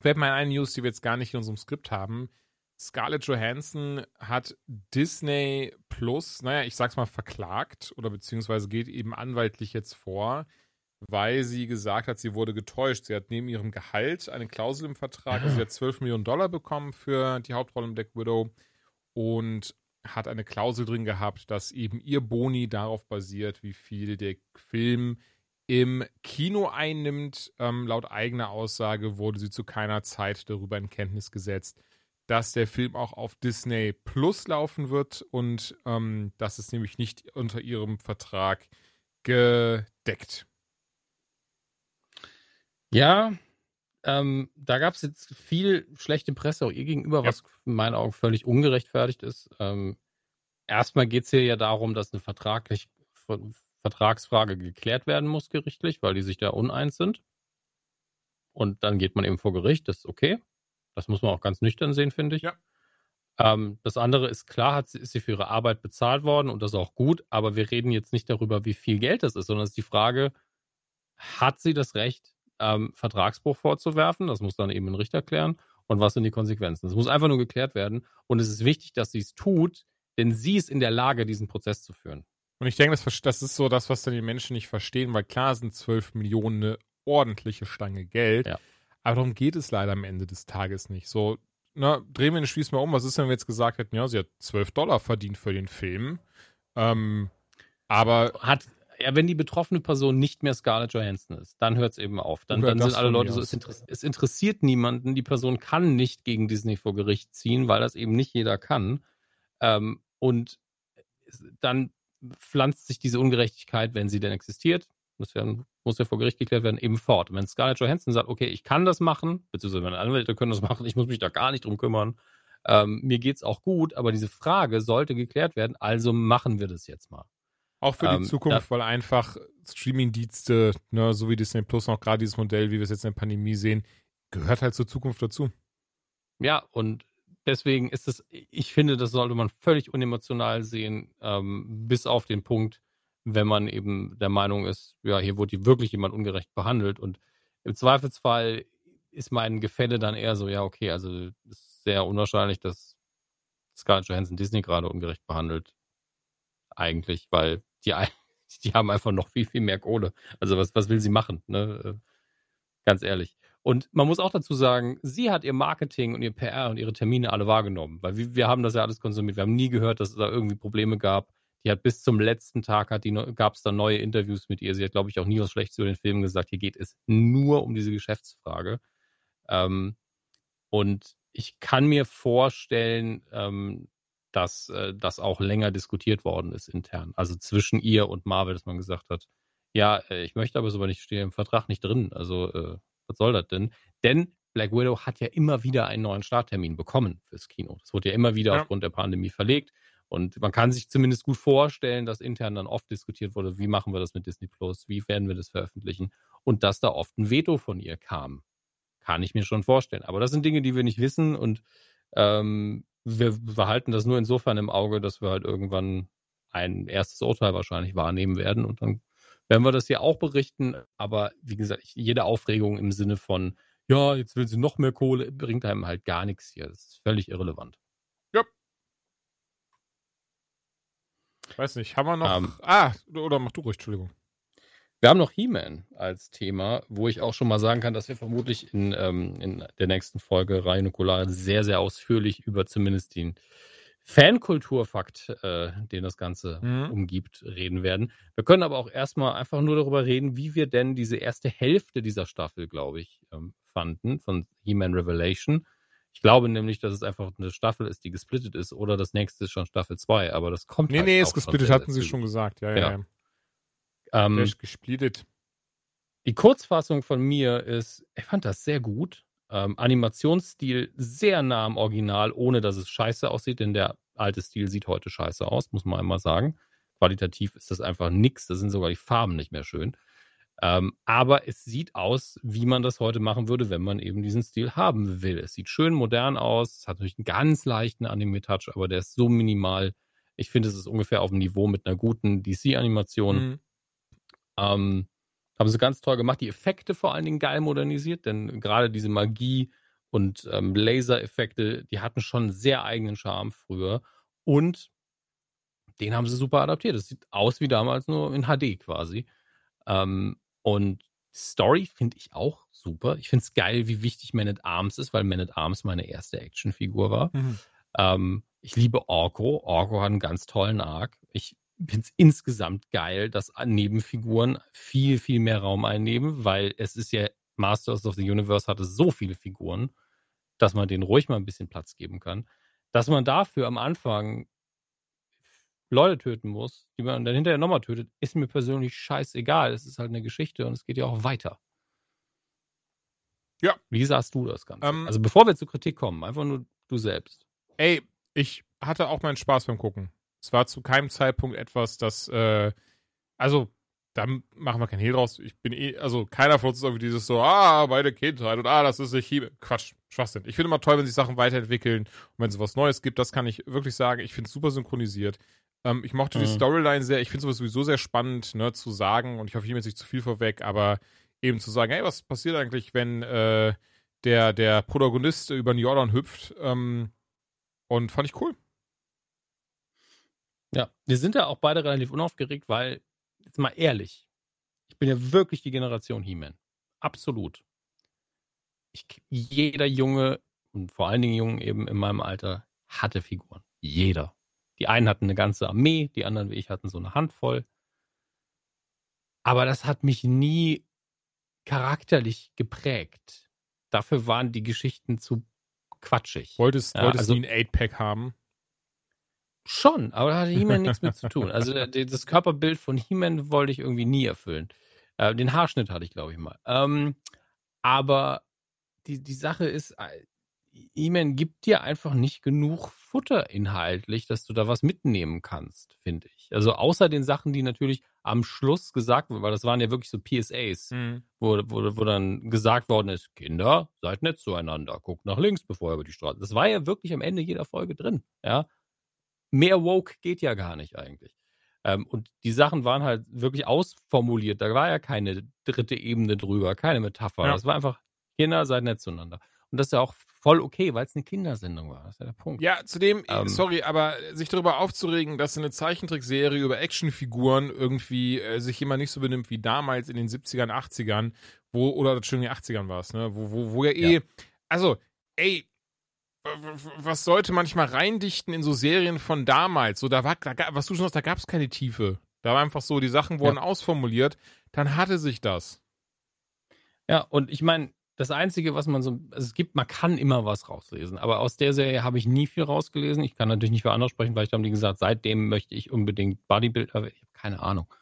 Vielleicht mal eine News, die wir jetzt gar nicht in unserem Skript haben. Scarlett Johansson hat Disney Plus, naja, ich sag's mal, verklagt oder beziehungsweise geht eben anwaltlich jetzt vor, weil sie gesagt hat, sie wurde getäuscht. Sie hat neben ihrem Gehalt eine Klausel im Vertrag, also sie hat 12 Millionen Dollar bekommen für die Hauptrolle im Black Widow und hat eine Klausel drin gehabt, dass eben ihr Boni darauf basiert, wie viel der Film im Kino einnimmt. Ähm, laut eigener Aussage wurde sie zu keiner Zeit darüber in Kenntnis gesetzt, dass der Film auch auf Disney Plus laufen wird und ähm, das ist nämlich nicht unter ihrem Vertrag gedeckt. Ja, ähm, da gab es jetzt viel schlechte Presse auch ihr gegenüber, ja. was in meinen Augen völlig ungerechtfertigt ist. Ähm, erstmal geht es hier ja darum, dass eine vertraglich, Vertragsfrage geklärt werden muss gerichtlich, weil die sich da uneins sind. Und dann geht man eben vor Gericht, das ist okay. Das muss man auch ganz nüchtern sehen, finde ich. Ja. Ähm, das andere ist klar, hat sie, ist sie für ihre Arbeit bezahlt worden und das ist auch gut, aber wir reden jetzt nicht darüber, wie viel Geld das ist, sondern es ist die Frage, hat sie das Recht, ähm, Vertragsbruch vorzuwerfen. Das muss dann eben ein Richter klären. Und was sind die Konsequenzen? Das muss einfach nur geklärt werden. Und es ist wichtig, dass sie es tut, denn sie ist in der Lage, diesen Prozess zu führen. Und ich denke, das, das ist so das, was dann die Menschen nicht verstehen, weil klar sind 12 Millionen eine ordentliche Stange Geld. Ja. Aber darum geht es leider am Ende des Tages nicht. So, na, drehen wir den Spieß mal um. Was ist, wenn wir jetzt gesagt hätten, ja, sie hat 12 Dollar verdient für den Film? Ähm, aber. Hat, ja, wenn die betroffene Person nicht mehr Scarlett Johansson ist, dann hört es eben auf. Dann, dann sind alle Leute so, es, interess es, interessiert niemanden, die Person kann nicht gegen Disney vor Gericht ziehen, weil das eben nicht jeder kann. Ähm, und dann pflanzt sich diese Ungerechtigkeit, wenn sie denn existiert, muss ja, muss ja vor Gericht geklärt werden, eben fort. Und wenn Scarlett Johansson sagt, okay, ich kann das machen, beziehungsweise meine Anwälte können das machen, ich muss mich da gar nicht drum kümmern, ähm, mir geht's auch gut, aber diese Frage sollte geklärt werden, also machen wir das jetzt mal. Auch für die ähm, Zukunft, weil einfach Streaming-Dienste, ne, so wie Disney Plus, noch gerade dieses Modell, wie wir es jetzt in der Pandemie sehen, gehört halt zur Zukunft dazu. Ja, und deswegen ist es, ich finde, das sollte man völlig unemotional sehen, ähm, bis auf den Punkt, wenn man eben der Meinung ist, ja, hier wurde wirklich jemand ungerecht behandelt. Und im Zweifelsfall ist mein Gefälle dann eher so, ja, okay, also es ist sehr unwahrscheinlich, dass Scarlett Johansson Disney gerade ungerecht behandelt. Eigentlich, weil die, die haben einfach noch viel, viel mehr Kohle. Also was, was will sie machen? Ne? Äh, ganz ehrlich. Und man muss auch dazu sagen, sie hat ihr Marketing und ihr PR und ihre Termine alle wahrgenommen, weil wir, wir haben das ja alles konsumiert. Wir haben nie gehört, dass es da irgendwie Probleme gab. Die hat bis zum letzten Tag gab es da neue Interviews mit ihr. Sie hat, glaube ich, auch nie was Schlechtes über den Film gesagt. Hier geht es nur um diese Geschäftsfrage. Ähm, und ich kann mir vorstellen, ähm, dass äh, das auch länger diskutiert worden ist intern. Also zwischen ihr und Marvel, dass man gesagt hat, ja, äh, ich möchte aber so, nicht stehe im Vertrag nicht drin. Also äh, was soll das denn? Denn Black Widow hat ja immer wieder einen neuen Starttermin bekommen fürs Kino. Das wurde ja immer wieder ja. aufgrund der Pandemie verlegt. Und man kann sich zumindest gut vorstellen, dass intern dann oft diskutiert wurde, wie machen wir das mit Disney Plus, wie werden wir das veröffentlichen und dass da oft ein Veto von ihr kam. Kann ich mir schon vorstellen. Aber das sind Dinge, die wir nicht wissen und ähm, wir behalten das nur insofern im Auge, dass wir halt irgendwann ein erstes Urteil wahrscheinlich wahrnehmen werden und dann werden wir das hier auch berichten. Aber wie gesagt, jede Aufregung im Sinne von, ja, jetzt will sie noch mehr Kohle, bringt einem halt gar nichts hier. Das ist völlig irrelevant. Ja. Weiß nicht, haben wir noch. Ähm. ah, oder mach du ruhig, Entschuldigung. Wir haben noch He-Man als Thema, wo ich auch schon mal sagen kann, dass wir vermutlich in, ähm, in der nächsten Folge Reihe Nukular sehr, sehr ausführlich über zumindest den Fankulturfakt, äh, den das Ganze mhm. umgibt, reden werden. Wir können aber auch erstmal einfach nur darüber reden, wie wir denn diese erste Hälfte dieser Staffel, glaube ich, ähm, fanden, von He-Man Revelation. Ich glaube nämlich, dass es einfach eine Staffel ist, die gesplittet ist, oder das nächste ist schon Staffel 2, aber das kommt Nee, halt nee, ist gesplittet, hatten sie schon gesagt, ja, ja. ja. Ähm, gesplittet. Die Kurzfassung von mir ist, ich fand das sehr gut. Ähm, Animationsstil sehr nah am Original, ohne dass es scheiße aussieht, denn der alte Stil sieht heute scheiße aus, muss man einmal sagen. Qualitativ ist das einfach nix, da sind sogar die Farben nicht mehr schön. Ähm, aber es sieht aus, wie man das heute machen würde, wenn man eben diesen Stil haben will. Es sieht schön modern aus, es hat natürlich einen ganz leichten Anime-Touch, aber der ist so minimal. Ich finde, es ist ungefähr auf dem Niveau mit einer guten DC-Animation. Mhm. Ähm, haben sie ganz toll gemacht. Die Effekte vor allen Dingen geil modernisiert, denn gerade diese Magie und ähm, Laser-Effekte, die hatten schon einen sehr eigenen Charme früher. Und den haben sie super adaptiert. Das sieht aus wie damals nur in HD quasi. Ähm, und Story finde ich auch super. Ich finde es geil, wie wichtig Man at Arms ist, weil Man at Arms meine erste Actionfigur war. Mhm. Ähm, ich liebe Orko. Orko hat einen ganz tollen Arc. Ich finde es insgesamt geil, dass Nebenfiguren viel, viel mehr Raum einnehmen, weil es ist ja Masters of the Universe hatte so viele Figuren, dass man denen ruhig mal ein bisschen Platz geben kann. Dass man dafür am Anfang Leute töten muss, die man dann hinterher nochmal tötet, ist mir persönlich scheißegal. Es ist halt eine Geschichte und es geht ja auch weiter. Ja. Wie sahst du das Ganze? Ähm, also bevor wir zur Kritik kommen, einfach nur du selbst. Ey, ich hatte auch meinen Spaß beim Gucken. Es war zu keinem Zeitpunkt etwas, das, äh, also, da machen wir kein Hehl draus. Ich bin eh, also keiner von uns ist irgendwie dieses so, ah, meine Kindheit und ah, das ist nicht hier. Quatsch, Schwachsinn. Ich finde immer toll, wenn sich Sachen weiterentwickeln und wenn es was Neues gibt, das kann ich wirklich sagen. Ich finde es super synchronisiert. Ähm, ich mochte mhm. die Storyline sehr. Ich finde es sowieso sehr spannend, ne, zu sagen und ich hoffe, ich nehme jetzt nicht zu viel vorweg, aber eben zu sagen, hey, was passiert eigentlich, wenn äh, der, der Protagonist über den Jordan hüpft? Ähm, und fand ich cool. Ja, wir sind ja auch beide relativ unaufgeregt, weil, jetzt mal ehrlich, ich bin ja wirklich die Generation He-Man. Absolut. Ich, jeder Junge und vor allen Dingen Jungen eben in meinem Alter hatte Figuren. Jeder. Die einen hatten eine ganze Armee, die anderen wie ich hatten so eine Handvoll. Aber das hat mich nie charakterlich geprägt. Dafür waren die Geschichten zu quatschig. Wolltest, ja, wolltest also, du ein 8-Pack haben? Schon, aber da hatte He-Man nichts mit zu tun. Also das Körperbild von He-Man wollte ich irgendwie nie erfüllen. Äh, den Haarschnitt hatte ich, glaube ich, mal. Ähm, aber die, die Sache ist, äh, He-Man gibt dir einfach nicht genug Futter inhaltlich, dass du da was mitnehmen kannst, finde ich. Also außer den Sachen, die natürlich am Schluss gesagt wurden, weil das waren ja wirklich so PSAs, mhm. wo, wo, wo dann gesagt worden ist, Kinder, seid nett zueinander, guckt nach links, bevor ihr über die Straße. Das war ja wirklich am Ende jeder Folge drin, ja mehr woke geht ja gar nicht eigentlich. Ähm, und die Sachen waren halt wirklich ausformuliert. Da war ja keine dritte Ebene drüber, keine Metapher. Ja. Das war einfach, Kinder, seid nett zueinander. Und das ist ja auch voll okay, weil es eine Kindersendung war. Das ist ja der Punkt. Ja, zudem, Ähm. sorry, aber sich darüber aufzuregen, dass eine Zeichentrickserie über Actionfiguren irgendwie äh, sich jemand nicht so benimmt wie damals in den 70ern, 80ern, wo, oder schon in den 80ern war es, ne, wo, wo, wo ja eh, Ja. also, ey, was sollte manchmal reindichten in so Serien von damals? So, da war, da, was du schon sagst, da gab es keine Tiefe. Da war einfach so, die Sachen wurden ausformuliert, dann hatte sich das. Ja, und ich meine, das Einzige, was man so, also es gibt, man kann immer was rauslesen, aber aus der Serie habe ich nie viel rausgelesen. Ich kann natürlich nicht für andere sprechen, weil ich haben die gesagt, seitdem möchte ich unbedingt Bodybuild, aber ich habe keine Ahnung.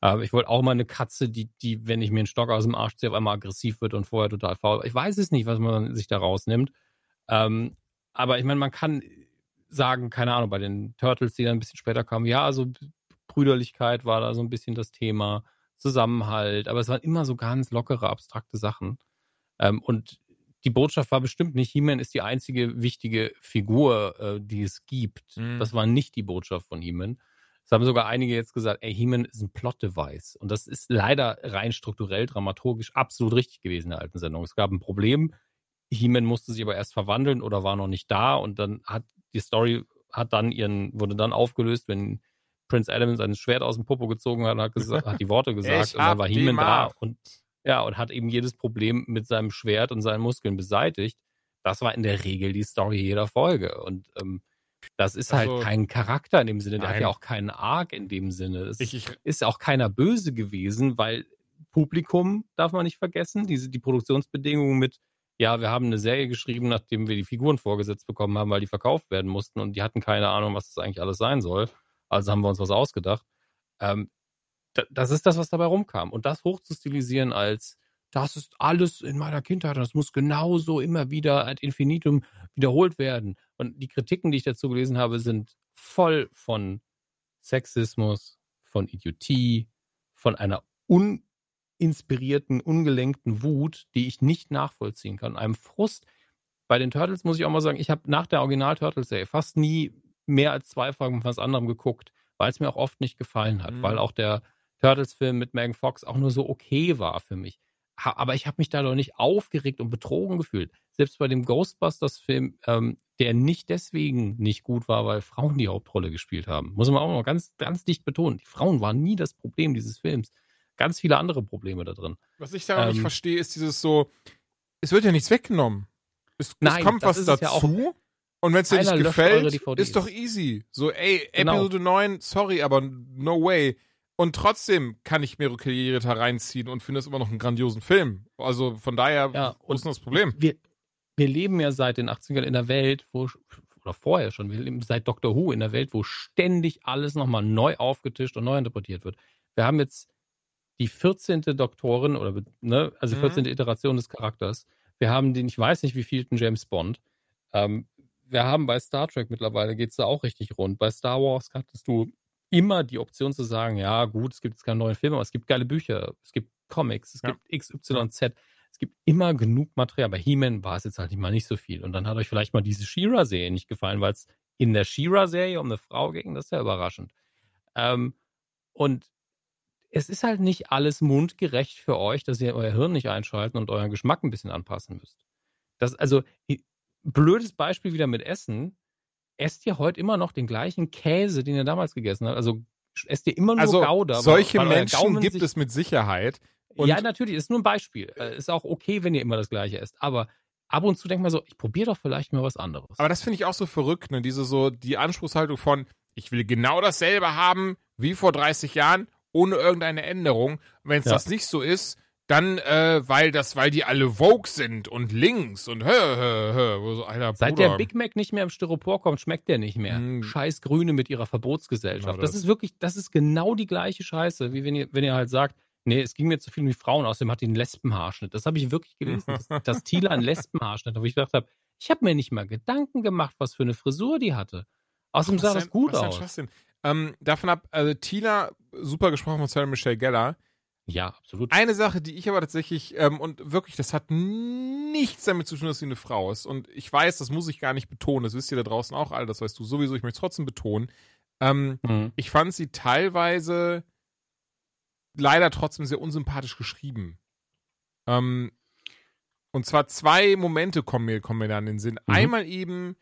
Aber ich wollte auch mal eine Katze, die, die, wenn ich mir einen Stock aus dem Arsch ziehe, auf einmal aggressiv wird und vorher total faul. Ich weiß es nicht, was man sich da rausnimmt. Ähm, aber ich meine, man kann sagen, keine Ahnung, bei den Turtles, die dann ein bisschen später kamen, ja, also Brüderlichkeit war da so ein bisschen das Thema, Zusammenhalt, aber es waren immer so ganz lockere, abstrakte Sachen. Ähm, und die Botschaft war bestimmt nicht, He-Man ist die einzige wichtige Figur, äh, die es gibt. Mhm. Das war nicht die Botschaft von He-Man. Es haben sogar einige jetzt gesagt, ey, He-Man ist ein Plot-Device. Und das ist leider rein strukturell, dramaturgisch absolut richtig gewesen in der alten Sendung. Es gab ein Problem, He-Man musste sich aber erst verwandeln oder war noch nicht da und dann hat die Story hat dann ihren, wurde dann aufgelöst, wenn Prince Adam sein Schwert aus dem Popo gezogen hat und hat, gesagt, hat die Worte gesagt und dann war He-Man da und ja, und hat eben jedes Problem mit seinem Schwert und seinen Muskeln beseitigt. Das war in der Regel die Story jeder Folge. Und ähm, das ist Also- halt kein Charakter in dem Sinne. Der hat Nein. ja auch keinen Arc in dem Sinne. Es Ich, ich, ist auch keiner böse gewesen, weil Publikum darf man nicht vergessen. Diese, die Produktionsbedingungen mit, ja, wir haben eine Serie geschrieben, nachdem wir die Figuren vorgesetzt bekommen haben, weil die verkauft werden mussten und die hatten keine Ahnung, was das eigentlich alles sein soll. Also haben wir uns was ausgedacht. Ähm, da- das ist das, was dabei rumkam. Und das hochzustilisieren als, das ist alles in meiner Kindheit und das muss genauso immer wieder ad infinitum wiederholt werden. Und die Kritiken, die ich dazu gelesen habe, sind voll von Sexismus, von Idiotie, von einer uninspirierten, ungelenkten Wut, die ich nicht nachvollziehen kann, einem Frust. Bei den Turtles muss ich auch mal sagen, ich habe nach der Original-Turtles-Serie fast nie mehr als zwei Folgen von was anderem geguckt, weil es mir auch oft nicht gefallen hat, Mhm. weil auch der Turtles-Film mit Megan Fox auch nur so okay war für mich. Ha- Aber ich habe mich da doch nicht aufgeregt und betrogen gefühlt. Selbst bei dem Ghostbusters-Film, ähm, der nicht deswegen nicht gut war, weil Frauen die Hauptrolle gespielt haben. Muss man auch noch ganz, ganz dicht betonen. Die Frauen waren nie das Problem dieses Films. Ganz viele andere Probleme da drin. was ich da noch nicht Ähm, verstehe, ist dieses so, es wird ja nichts weggenommen. Es, Nein, es kommt was es ja dazu. und wenn es dir nicht gefällt, ist doch easy. So, ey, Genau. Episode 9, sorry, aber no way. Und trotzdem kann ich mir Karriere reinziehen und finde es immer noch einen grandiosen Film. Also von daher, Ja, wo ist das Problem? Wir, wir leben ja seit den 80ern in einer Welt, wo, oder vorher schon, wir leben seit Doctor Who in einer Welt, wo ständig alles nochmal neu aufgetischt und neu interpretiert wird. Wir haben jetzt die 14. Doktorin, oder ne, also Mhm. 14. Iteration des Charakters. Wir haben den, ich weiß nicht, wie vielten James Bond. Ähm, wir haben bei Star Trek mittlerweile geht es da auch richtig rund. Bei Star Wars hattest du immer die Option zu sagen, ja gut, es gibt jetzt keinen neuen Film, aber es gibt geile Bücher, es gibt Comics, es Ja. gibt XYZ. Es gibt immer genug Material. Bei He-Man war es jetzt halt nicht mal nicht so viel. Und dann hat euch vielleicht mal diese She-Ra-Serie nicht gefallen, weil es in der She-Ra-Serie um eine Frau ging. Das ist ja überraschend. Ähm, und es ist halt nicht alles mundgerecht für euch, dass ihr euer Hirn nicht einschalten und euren Geschmack ein bisschen anpassen müsst. Das, also, blödes Beispiel wieder mit Essen. Esst ihr heute immer noch den gleichen Käse, den ihr damals gegessen habt? Also, esst ihr immer nur Also Gouda? weil- solche weil euer Menschen gibt es mit Sicherheit. Ja, natürlich, ist nur ein Beispiel. Äh, Ist auch okay, wenn ihr immer das Gleiche esst. Aber ab und zu denkt man so, ich probiere doch vielleicht mal was anderes. Aber das finde ich auch so verrückt, ne? Diese so, die Anspruchshaltung von, ich will genau dasselbe haben wie vor 30 Jahren, ohne irgendeine Änderung. Wenn es Ja. das nicht so ist, dann, äh, weil das, weil die alle Vogue sind und links und hö, hö, hö. Wo so, Alter, Seit Bruder. der Big Mac nicht mehr im Styropor kommt, schmeckt der nicht mehr. Mm. Scheiß Grüne mit ihrer Verbotsgesellschaft. Genau das. das. ist wirklich, das ist genau die gleiche Scheiße, wie wenn ihr, wenn ihr halt sagt, nee, es ging mir zu viel um die Frauen, außerdem hat die einen Lesbenhaarschnitt. Das habe ich wirklich gelesen, dass, dass Tila einen Lesbenhaarschnitt hat, wo ich gedacht habe, ich habe mir nicht mal Gedanken gemacht, was für eine Frisur die hatte. Außerdem sah das gut was aus. Ähm, davon ab, also Tina, super gesprochen von Sarah Michelle Geller. Ja, absolut. Eine Sache, die ich aber tatsächlich, ähm, und wirklich, das hat nichts damit zu tun, dass sie eine Frau ist. Und ich weiß, das muss ich gar nicht betonen. Das wisst ihr da draußen auch alle, das weißt du sowieso. Ich möchte es trotzdem betonen. Ähm, Mhm. ich fand sie teilweise leider trotzdem sehr unsympathisch geschrieben. Ähm, Und zwar zwei Momente kommen mir, kommen mir da in den Sinn. Mhm. Einmal eben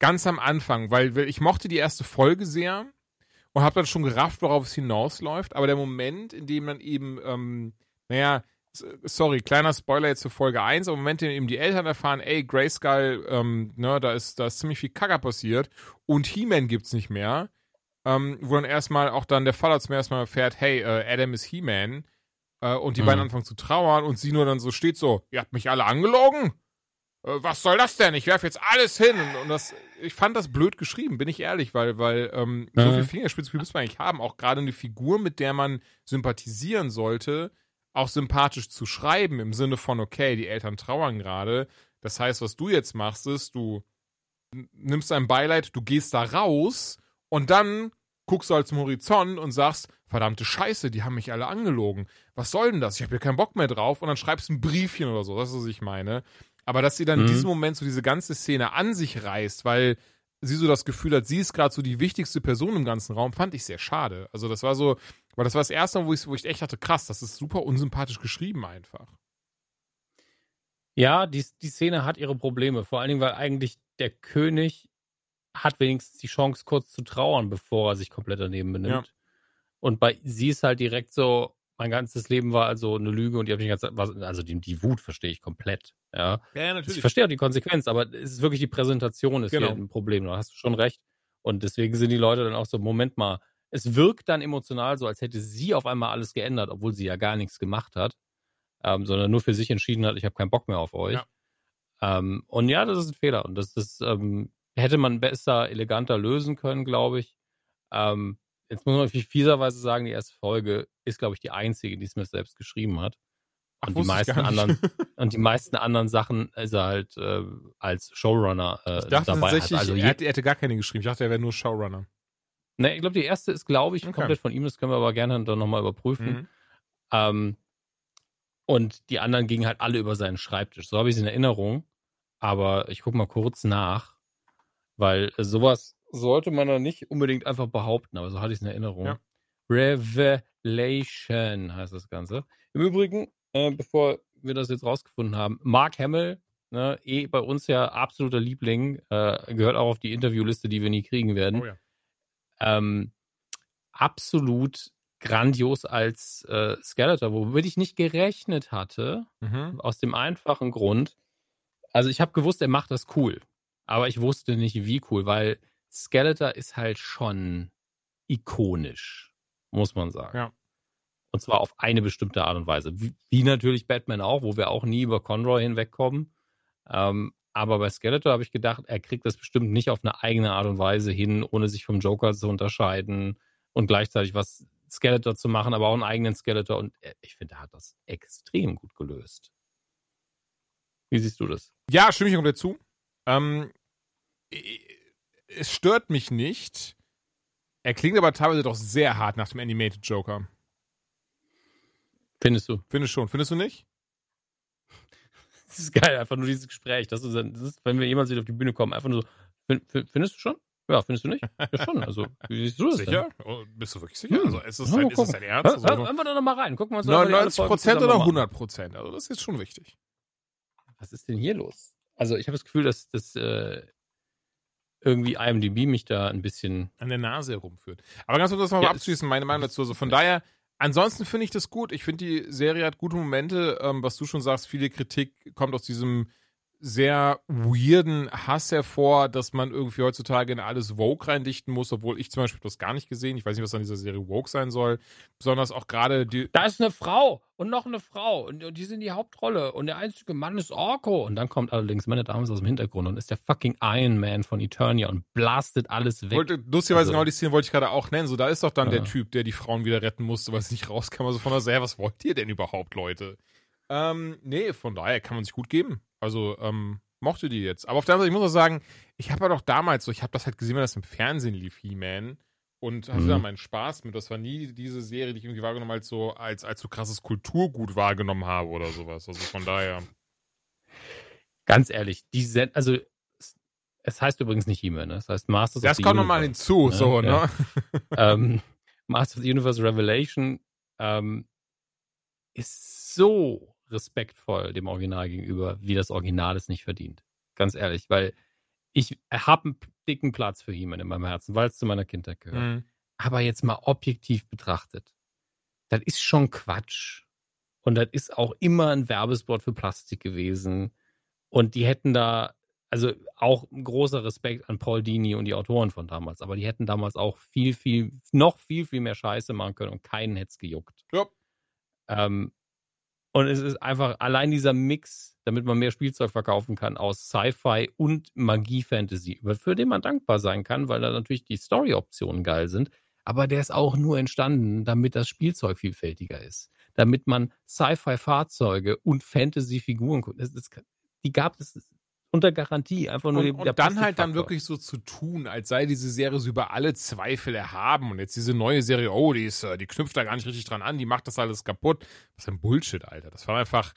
ganz am Anfang, weil, weil ich mochte die erste Folge sehr und habe dann schon gerafft, worauf es hinausläuft. Aber der Moment, in dem dann eben, ähm, naja, sorry, kleiner Spoiler jetzt für Folge 1, aber im Moment, in dem eben die Eltern erfahren, ey, Grayskull, ähm, ne, da ist, da ist ziemlich viel Kacker passiert und He-Man gibt's nicht mehr. Ähm, wo dann erstmal auch dann der Vater zum ersten Mal erfährt, hey, äh, Adam ist He-Man. Äh, und die Mhm. beiden anfangen zu trauern und sie nur dann so steht so, ihr habt mich alle angelogen? Äh, was soll das denn? Ich werfe jetzt alles hin. Und, das, ich fand das blöd geschrieben, bin ich ehrlich, weil, weil ähm, so viel Fingerspitzengefühl muss man eigentlich haben. Auch gerade eine Figur, mit der man sympathisieren sollte, auch sympathisch zu schreiben, im Sinne von, okay, die Eltern trauern gerade. Das heißt, was du jetzt machst, ist, du nimmst dein Beileid, du gehst da raus und dann guckst du halt zum Horizont und sagst, verdammte Scheiße, die haben mich alle angelogen. Was soll denn das? Ich habe hier keinen Bock mehr drauf. Und dann schreibst du ein Briefchen oder so. Das ist, was ich meine. Aber dass sie dann in Mhm. diesem Moment so diese ganze Szene an sich reißt, weil sie so das Gefühl hat, sie ist gerade so die wichtigste Person im ganzen Raum, fand ich sehr schade. Also das war so, weil das war das erste Mal, wo ich, wo ich echt dachte, krass, das ist super unsympathisch geschrieben einfach. Ja, die, die Szene hat ihre Probleme. Vor allen Dingen, weil eigentlich der König hat wenigstens die Chance, kurz zu trauern, bevor er sich komplett daneben benimmt. Ja. Und bei sie ist halt direkt so, mein ganzes Leben war also eine Lüge und die habe ich ganz, was- also die, die Wut verstehe ich komplett. Ja. Ja, Ich verstehe auch die Konsequenz, aber es ist wirklich die Präsentation ist Genau. hier ein Problem. Da hast du schon recht. Und deswegen sind die Leute dann auch so, Moment mal, es wirkt dann emotional so, als hätte sie auf einmal alles geändert, obwohl sie ja gar nichts gemacht hat, ähm, sondern nur für sich entschieden hat, ich habe keinen Bock mehr auf euch. Ja. Ähm, und ja, das ist ein Fehler. Und das, das ähm, hätte man besser, eleganter lösen können, glaube ich. Ähm, jetzt muss man viel fieserweise sagen, die erste Folge ist, glaube ich, die einzige, die es mir selbst geschrieben hat. Ach, Und die meisten anderen und die meisten anderen Sachen ist er halt äh, als Showrunner äh, Ich dachte dabei tatsächlich, Also er, hätte, gar keine geschrieben. Ich dachte, er wäre nur Showrunner. ne, ich glaube, die erste ist, glaube ich, Okay. komplett von ihm. Das können wir aber gerne dann nochmal überprüfen. Mhm. Ähm, und die anderen gingen halt alle über seinen Schreibtisch. So habe ich es in Erinnerung. Aber ich gucke mal kurz nach, weil sowas sollte man dann nicht unbedingt einfach behaupten, aber so hatte ich es in Erinnerung. Ja. Revelation heißt das Ganze. Im Übrigen, äh, bevor wir das jetzt rausgefunden haben, Mark Hamill, ne, eh bei uns ja absoluter Liebling, äh, gehört auch auf die Interviewliste, die wir nie kriegen werden Oh ja. ähm, absolut grandios als äh, Skeletor, womit ich nicht gerechnet hatte, Mhm. aus dem einfachen Grund. Also ich habe gewusst, er macht das cool, aber ich wusste nicht, wie cool, weil Skeletor ist halt schon ikonisch, muss man sagen. Ja. Und zwar auf eine bestimmte Art und Weise. Wie, wie natürlich Batman auch, wo wir auch nie über Conroy hinwegkommen. Ähm, aber bei Skeletor habe ich gedacht, er kriegt das bestimmt nicht auf eine eigene Art und Weise hin, ohne sich vom Joker zu unterscheiden und gleichzeitig was Skeletor zu machen, aber auch einen eigenen Skeletor. Und äh, ich finde, er hat das extrem gut gelöst. Wie siehst du das? Ja, stimme ich komplett zu. Ähm, es stört mich nicht. Er klingt aber teilweise doch sehr hart nach dem Animated Joker. Findest du? Findest schon. Findest du nicht? Das ist geil, einfach nur dieses Gespräch. Das ist, das ist wenn wir jemals wieder auf die Bühne kommen, einfach nur so, fin- fin- findest du schon? Ja, findest du nicht? Ja, schon. Also, wie siehst du das Sicher? Oh, bist du wirklich sicher? Hm. Also ist es Ja, dein, mal ist es dein denn? Ernst? Also, hör, hören wir doch nochmal rein. Gucken wir uns doch mal die alle 99 Folgen Prozent zusammen oder an. 100 Prozent? Also das ist jetzt schon wichtig. Was ist denn hier los? Also, ich habe das Gefühl, dass das äh, irgendwie IMDb mich da ein bisschen. An der Nase herumführt. Aber ganz kurz das mal Ja, abschließen, meine Meinung dazu. Also von daher, ansonsten finde ich das gut. Ich finde, die Serie hat gute Momente. Ähm, was du schon sagst, viele Kritik kommt aus diesem sehr weirden Hass hervor, dass man irgendwie heutzutage in alles Vogue reindichten muss, obwohl ich zum Beispiel das gar nicht gesehen. Ich weiß nicht, was an dieser Serie Vogue sein soll. Besonders auch gerade die. Da ist eine Frau und noch eine Frau und, und die sind die Hauptrolle und der einzige Mann ist Orko. Und dann kommt allerdings meine Dame aus dem Hintergrund und ist der fucking Iron Man von Eternia und blastet alles weg. Wollte, lustigerweise Also- genau die Szene wollte ich gerade auch nennen. So, da ist doch dann der Ja. Typ, der die Frauen wieder retten musste, weil es nicht rauskam. Also von daher, was wollt ihr denn überhaupt, Leute? Ähm, nee, von daher kann man sich gut geben. Also, ähm, mochte die jetzt. Aber auf der anderen Seite, ich muss auch sagen, ich habe ja doch damals so, ich habe das halt gesehen, wenn das im Fernsehen lief, He-Man. Und hatte Mhm. da meinen Spaß mit. Das war nie diese Serie, die ich irgendwie wahrgenommen als so, als, als so krasses Kulturgut wahrgenommen habe oder sowas. Also von daher. Ganz ehrlich, die Send also es, heißt übrigens nicht He-Man, ne? es heißt Masters of Das the kommt nochmal Universe. hinzu, Ja, so, ja. ne? ähm, Masters of the Universe Revelation ähm, ist so respektvoll dem Original gegenüber, wie das Original es nicht verdient. Ganz ehrlich, weil ich habe einen dicken Platz für He-Man in meinem Herzen, weil es zu meiner Kindheit gehört. Mhm. Aber jetzt mal objektiv betrachtet, das ist schon Quatsch. Und das ist auch immer ein Werbespot für Plastik gewesen. Und die hätten da, also auch großer Respekt an Paul Dini und die Autoren von damals, aber die hätten damals auch viel, viel, noch viel, viel mehr Scheiße machen können und keinen hätte es gejuckt. Ja. Ähm, und es ist einfach allein dieser Mix, damit man mehr Spielzeug verkaufen kann aus Sci-Fi und Magie-Fantasy, für den man dankbar sein kann, weil da natürlich die Story-Optionen geil sind. Aber der ist auch nur entstanden, damit das Spielzeug vielfältiger ist. Damit man Sci-Fi-Fahrzeuge und Fantasy-Figuren, die gab es unter Garantie. Einfach nur und, und dann halt dann wirklich so zu tun, als sei diese Serie so über alle Zweifel erhaben und jetzt diese neue Serie, oh, die ist, äh, die knüpft da gar nicht richtig dran an, die macht das alles kaputt. Das ist ein Bullshit, Alter. Das waren einfach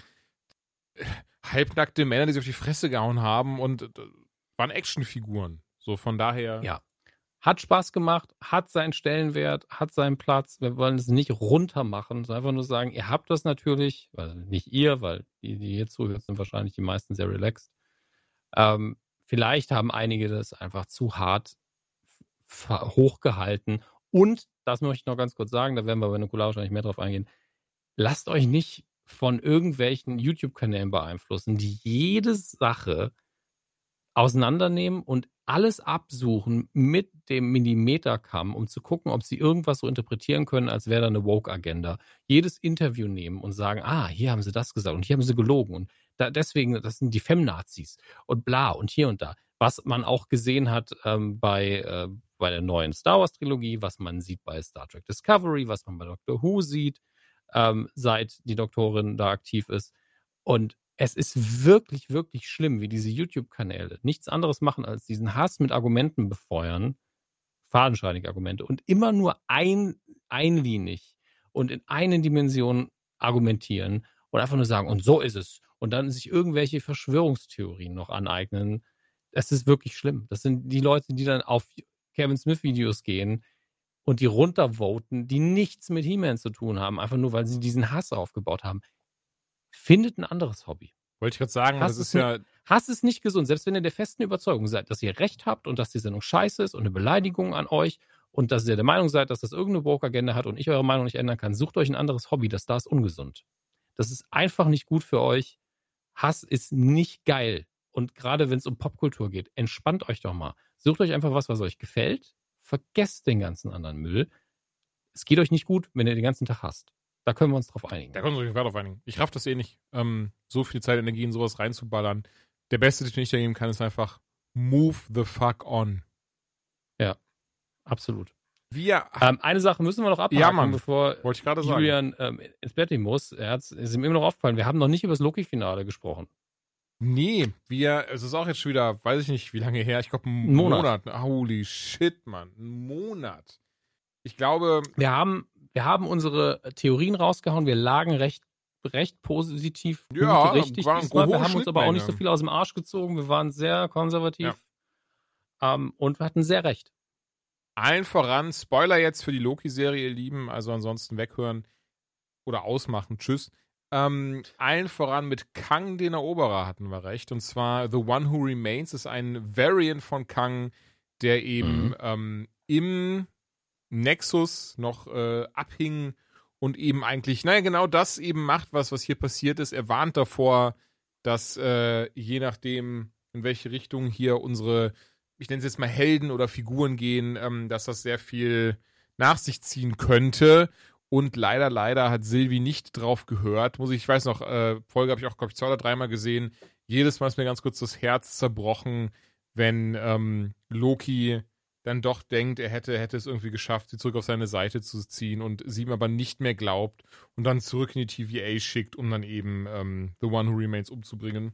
äh, halbnackte Männer, die sich auf die Fresse gehauen haben und äh, waren Actionfiguren. So von daher. Ja. Hat Spaß gemacht, hat seinen Stellenwert, hat seinen Platz. Wir wollen es nicht runter machen, sondern einfach nur sagen, ihr habt das natürlich, weil nicht ihr, weil die, die hier zuhören, sind wahrscheinlich die meisten sehr relaxed ähm, vielleicht haben einige das einfach zu hart hochgehalten. Und, das möchte ich noch ganz kurz sagen, da werden wir bei Nukular wahrscheinlich mehr drauf eingehen, lasst euch nicht von irgendwelchen YouTube-Kanälen beeinflussen, die jede Sache auseinandernehmen und alles absuchen mit dem Millimeterkamm, um zu gucken, ob sie irgendwas so interpretieren können, als wäre da eine Woke-Agenda. Jedes Interview nehmen und sagen, ah, hier haben sie das gesagt und hier haben sie gelogen und da, deswegen, das sind die Femnazis und bla und hier und da. Was man auch gesehen hat ähm, bei, äh, bei der neuen Star Wars Trilogie, was man sieht bei Star Trek Discovery, was man bei Doctor Who sieht, ähm, seit die Doktorin da aktiv ist. Und es ist wirklich, wirklich schlimm, wie diese YouTube-Kanäle nichts anderes machen, als diesen Hass mit Argumenten befeuern, fadenscheinige Argumente, und immer nur ein, einlinig und in eine Dimension argumentieren und einfach nur sagen, und so ist es und dann sich irgendwelche Verschwörungstheorien noch aneignen. Das ist wirklich schlimm. Das sind die Leute, die dann auf Kevin Smith Videos gehen und die runtervoten, die nichts mit He-Man zu tun haben, einfach nur, weil sie diesen Hass aufgebaut haben. Findet ein anderes Hobby. Wollte ich gerade sagen, Hass das ist ja. Hass ist nicht gesund, selbst wenn ihr der festen Überzeugung seid, dass ihr recht habt und dass die Sendung scheiße ist und eine Beleidigung an euch und dass ihr der Meinung seid, dass das irgendeine Woke-Agenda hat und ich eure Meinung nicht ändern kann, sucht euch ein anderes Hobby, das da ist ungesund. Das ist einfach nicht gut für euch. Hass ist nicht geil. Und gerade wenn es um Popkultur geht, entspannt euch doch mal. Sucht euch einfach was, was euch gefällt. Vergesst den ganzen anderen Müll. Es geht euch nicht gut, wenn ihr den ganzen Tag hasst. Da können wir uns drauf einigen. Da können wir uns drauf einigen. Ich raff das eh nicht, ähm, so viel Zeit, Energie in sowas reinzuballern. Der beste, den ich da geben kann, ist einfach move the fuck on. Ja, absolut. Wir ähm, eine Sache müssen wir noch abhaken, ja, Mann. bevor Wollte ich gerade Julian ähm, ins Bett gehen muss. Er ist ihm immer noch aufgefallen. Wir haben noch nicht über das Loki-Finale gesprochen. Nee, wir, es ist auch jetzt schon wieder, weiß ich nicht, wie lange her. Ich glaube, ein Monat. Monat. Holy shit, Mann. Ein Monat. Ich glaube. Wir haben, wir haben unsere Theorien rausgehauen. Wir lagen recht, recht positiv. Ja, richtig. Waren wir haben uns aber auch nicht so viel aus dem Arsch gezogen. Wir waren sehr konservativ. Ja. Ähm, und wir hatten sehr recht. Allen voran, Spoiler jetzt für die Loki-Serie, ihr Lieben, also ansonsten weghören oder ausmachen. Tschüss. Ähm, allen voran mit Kang den Eroberer hatten wir recht. Und zwar The One Who Remains ist ein Variant von Kang, der eben mhm. ähm, im Nexus noch äh, abhing und eben eigentlich, naja, genau das eben macht, was, was hier passiert ist. Er warnt davor, dass äh, je nachdem, in welche Richtung hier unsere ich nenne es jetzt mal Helden oder Figuren gehen, ähm, dass das sehr viel nach sich ziehen könnte. Und leider, leider hat Silvi nicht drauf gehört. Muss ich, ich weiß noch, äh, Folge habe ich auch, glaube ich, zwei oder dreimal gesehen. Jedes Mal ist mir ganz kurz das Herz zerbrochen, wenn ähm, Loki dann doch denkt, er hätte, hätte es irgendwie geschafft, sie zurück auf seine Seite zu ziehen und sie ihm aber nicht mehr glaubt und dann zurück in die TVA schickt, um dann eben ähm, The One Who Remains umzubringen.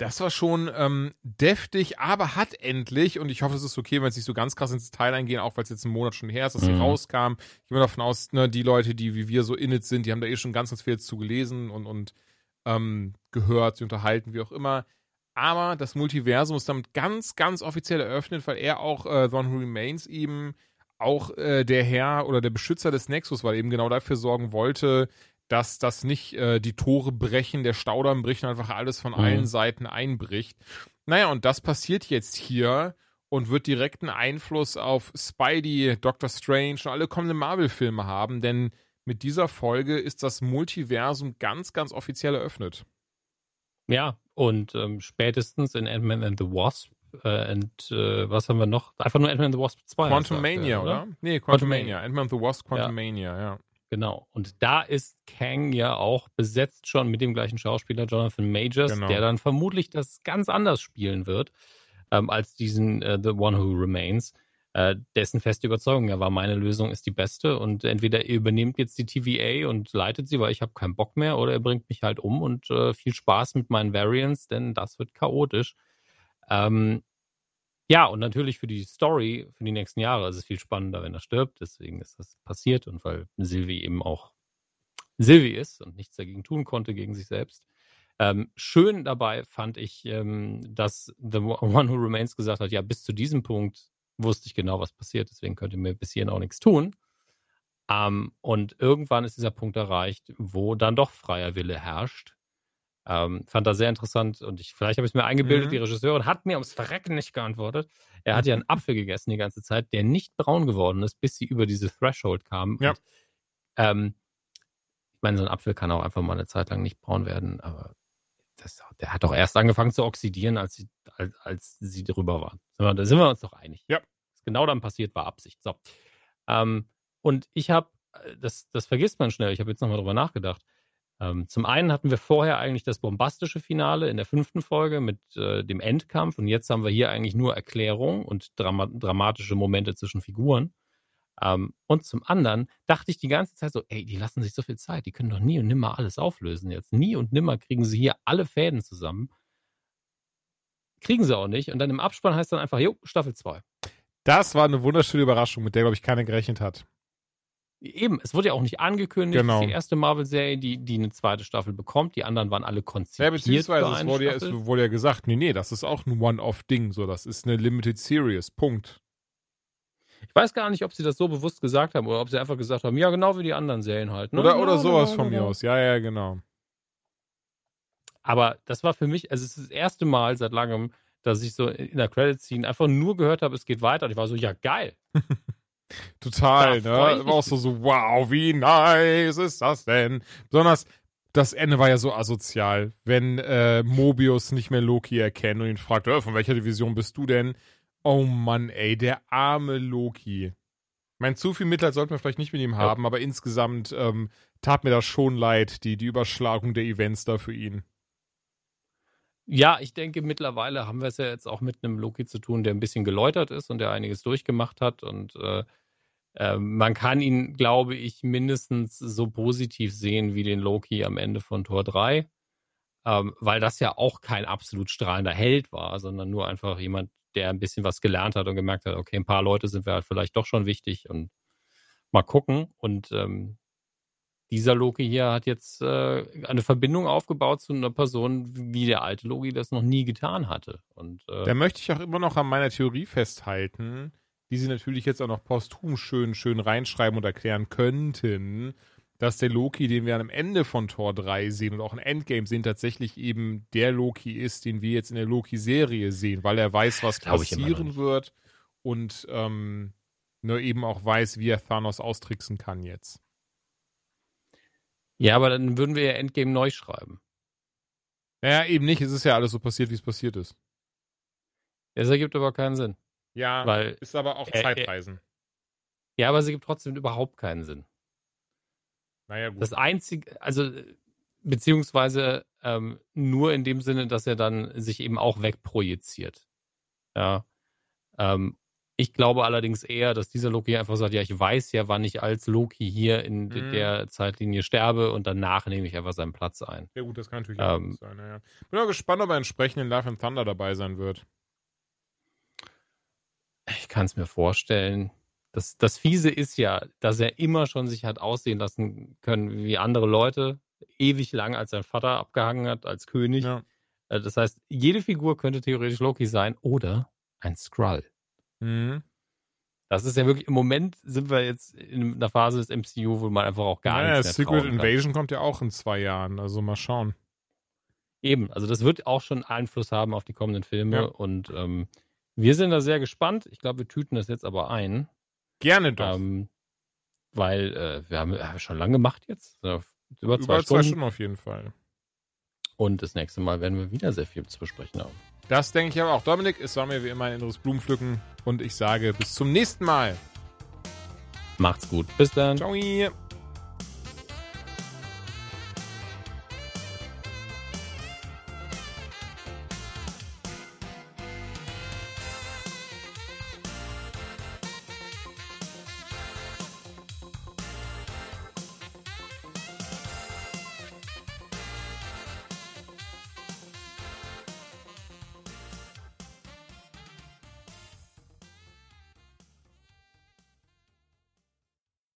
Das war schon ähm, deftig, aber hat endlich, und ich hoffe, es ist okay, wenn es nicht so ganz krass ins Detail eingehen, auch weil es jetzt einen Monat schon her ist, dass sie mhm. rauskam. Ich gehe mal davon aus, ne, die Leute, die wie wir so in it sind, die haben da eh schon ganz, ganz viel zu gelesen und, und ähm, gehört, sie unterhalten, wie auch immer. Aber das Multiversum ist damit ganz, ganz offiziell eröffnet, weil er auch äh, The One Who Remains eben auch äh, der Herr oder der Beschützer des Nexus, weil er eben genau dafür sorgen wollte, dass das nicht äh, die Tore brechen, der Staudamm bricht und einfach alles von Mhm. allen Seiten einbricht. Naja, und das passiert jetzt hier und wird direkten Einfluss auf Spidey, Doctor Strange und alle kommenden Marvel-Filme haben, denn mit dieser Folge ist das Multiversum ganz, ganz offiziell eröffnet. Ja, und ähm, spätestens in Ant-Man and the Wasp äh, und äh, was haben wir noch? Einfach nur Ant-Man and the Wasp 2. Quantum Mania, aktuell, oder? Nee, Quantum Quantumania. Mania. Ant-Man and the Wasp, Quantum Mania, ja. Genau. Und da ist Kang ja auch besetzt schon mit dem gleichen Schauspieler Jonathan Majors, Genau. der dann vermutlich das ganz anders spielen wird ähm, als diesen äh, The One Who Remains. Äh, dessen feste Überzeugung ja war, meine Lösung ist die beste und entweder ihr übernehmt jetzt die TVA und leitet sie, weil ich habe keinen Bock mehr, oder ihr bringt mich halt um und äh, viel Spaß mit meinen Variants, denn das wird chaotisch. Ähm, ja, und natürlich für die Story, für die nächsten Jahre ist es viel spannender, wenn er stirbt. Deswegen ist das passiert und weil Sylvie eben auch Sylvie ist und nichts dagegen tun konnte gegen sich selbst. Ähm, schön dabei fand ich, ähm, dass The One Who Remains gesagt hat, ja, bis zu diesem Punkt wusste ich genau, was passiert, deswegen könnt ihr mir bis hierhin auch nichts tun. Ähm, und irgendwann ist dieser Punkt erreicht, wo dann doch freier Wille herrscht. Ähm, fand das sehr interessant und ich, vielleicht habe ich es mir eingebildet, Mhm. die Regisseurin hat mir ums Verrecken nicht geantwortet. Er hat ja einen Apfel gegessen die ganze Zeit, der nicht braun geworden ist, bis sie über diese Threshold kam. Ja. Und, ähm, ich meine, so ein Apfel kann auch einfach mal eine Zeit lang nicht braun werden, aber das, der hat doch erst angefangen zu oxidieren, als sie, als, als sie drüber waren. Da sind wir uns doch einig. Ja. Was genau dann passiert, war Absicht. So. Ähm, und ich habe, das, das vergisst man schnell, ich habe jetzt nochmal drüber nachgedacht. Ähm, zum einen hatten wir vorher eigentlich das bombastische Finale in der fünften Folge mit äh, dem Endkampf und jetzt haben wir hier eigentlich nur Erklärung und drama dramatische Momente zwischen Figuren. Ähm, und zum anderen dachte ich die ganze Zeit so, ey, die lassen sich so viel Zeit, die können doch nie und nimmer alles auflösen jetzt. Nie und nimmer kriegen sie hier alle Fäden zusammen. Kriegen sie auch nicht. Und dann im Abspann heißt dann einfach, jo, Staffel 2. Das war eine wunderschöne Überraschung, mit der, glaube ich, keiner gerechnet hat. Eben, es wurde ja auch nicht angekündigt. Genau. Die erste Marvel-Serie, die, die eine zweite Staffel bekommt. Die anderen waren alle konzipiert. Ja, beziehungsweise es wurde ja, es wurde ja gesagt, nee, nee, das ist auch ein One-Off-Ding, so, das ist eine Limited Series, Punkt. Ich weiß gar nicht, ob sie das so bewusst gesagt haben oder ob sie einfach gesagt haben, ja, genau wie die anderen Serien halt. Ne? Oder, Ja, oder sowas genau, von mir genau. aus, ja, ja, genau. Aber das war für mich, also es ist das erste Mal seit langem, dass ich so in der Credit-Scene einfach nur gehört habe, es geht weiter. Und ich war so, ja, geil. Total, Da ne? War auch so, so, wow, wie nice ist das denn? Besonders das Ende war ja so asozial, wenn äh, Mobius nicht mehr Loki erkennt und ihn fragt, äh, von welcher Division bist du denn? Oh Mann, ey, der arme Loki. Ich meine, zu viel Mitleid sollten wir vielleicht nicht mit ihm haben, aber insgesamt ähm, tat mir das schon leid, die, die Überschlagung der Events da für ihn. Ja, ich denke, mittlerweile haben wir es ja jetzt auch mit einem Loki zu tun, der ein bisschen geläutert ist und der einiges durchgemacht hat. Und äh, äh, man kann ihn, glaube ich, mindestens so positiv sehen wie den Loki am Ende von Tor 3. Ähm, weil das ja auch kein absolut strahlender Held war, sondern nur einfach jemand, der ein bisschen was gelernt hat und gemerkt hat, okay, ein paar Leute sind wir halt vielleicht doch schon wichtig und mal gucken. Und ähm, dieser Loki hier hat jetzt äh, eine Verbindung aufgebaut zu einer Person, wie der alte Loki das noch nie getan hatte. Und äh, Da möchte ich auch immer noch an meiner Theorie festhalten, die sie natürlich jetzt auch noch posthum schön, schön reinschreiben und erklären könnten, dass der Loki, den wir am Ende von Tor 3 sehen und auch in Endgame sehen, tatsächlich eben der Loki ist, den wir jetzt in der Loki-Serie sehen, weil er weiß, was passieren wird und ähm, nur eben auch weiß, wie er Thanos austricksen kann jetzt. ja, aber dann würden wir ja Endgame neu schreiben. Naja, eben nicht. Es ist ja alles so passiert, wie es passiert ist. Das ergibt aber keinen Sinn. Ja, Weil, ist aber auch Äh, äh, Zeitreisen. ja, aber es ergibt trotzdem überhaupt keinen Sinn. naja, gut. Das einzige, also beziehungsweise ähm, nur in dem Sinne, dass er dann sich eben auch wegprojiziert. Ja. Ähm, ich glaube allerdings eher, dass dieser Loki einfach sagt, ja, ich weiß ja, wann ich als Loki hier in Mhm. der Zeitlinie sterbe und danach nehme ich einfach seinen Platz ein. Ja gut, das kann natürlich auch Ähm, gut sein. Ja. Bin auch gespannt, ob er entsprechend in Love and Thunder dabei sein wird. Ich kann es mir vorstellen. Das, das Fiese ist ja, dass er immer schon sich hat aussehen lassen können wie andere Leute, ewig lang als sein Vater abgehangen hat als König. Ja. Äh, Das heißt, jede Figur könnte theoretisch Loki sein oder ein Skrull. Mhm. Das ist ja wirklich, im Moment sind wir jetzt in einer Phase des MCU, wo man einfach auch gar naja, nichts mehr Secret. Invasion kommt ja auch in zwei Jahren, also mal schauen. Eben, also das wird auch schon Einfluss haben auf die kommenden Filme Ja. und ähm, wir sind da sehr gespannt. Ich glaube, wir tüten das jetzt aber ein, Gerne doch. ähm, weil äh, wir haben ja schon lange gemacht jetzt, äh, über zwei, Über zwei Stunden. Stunden auf jeden Fall. Und das nächste Mal werden wir wieder sehr viel zu besprechen haben. Das denke ich aber auch. Dominik, es war mir wie immer ein inneres Blumenpflücken und ich sage bis zum nächsten Mal. Macht's gut. Bis dann. Ciao.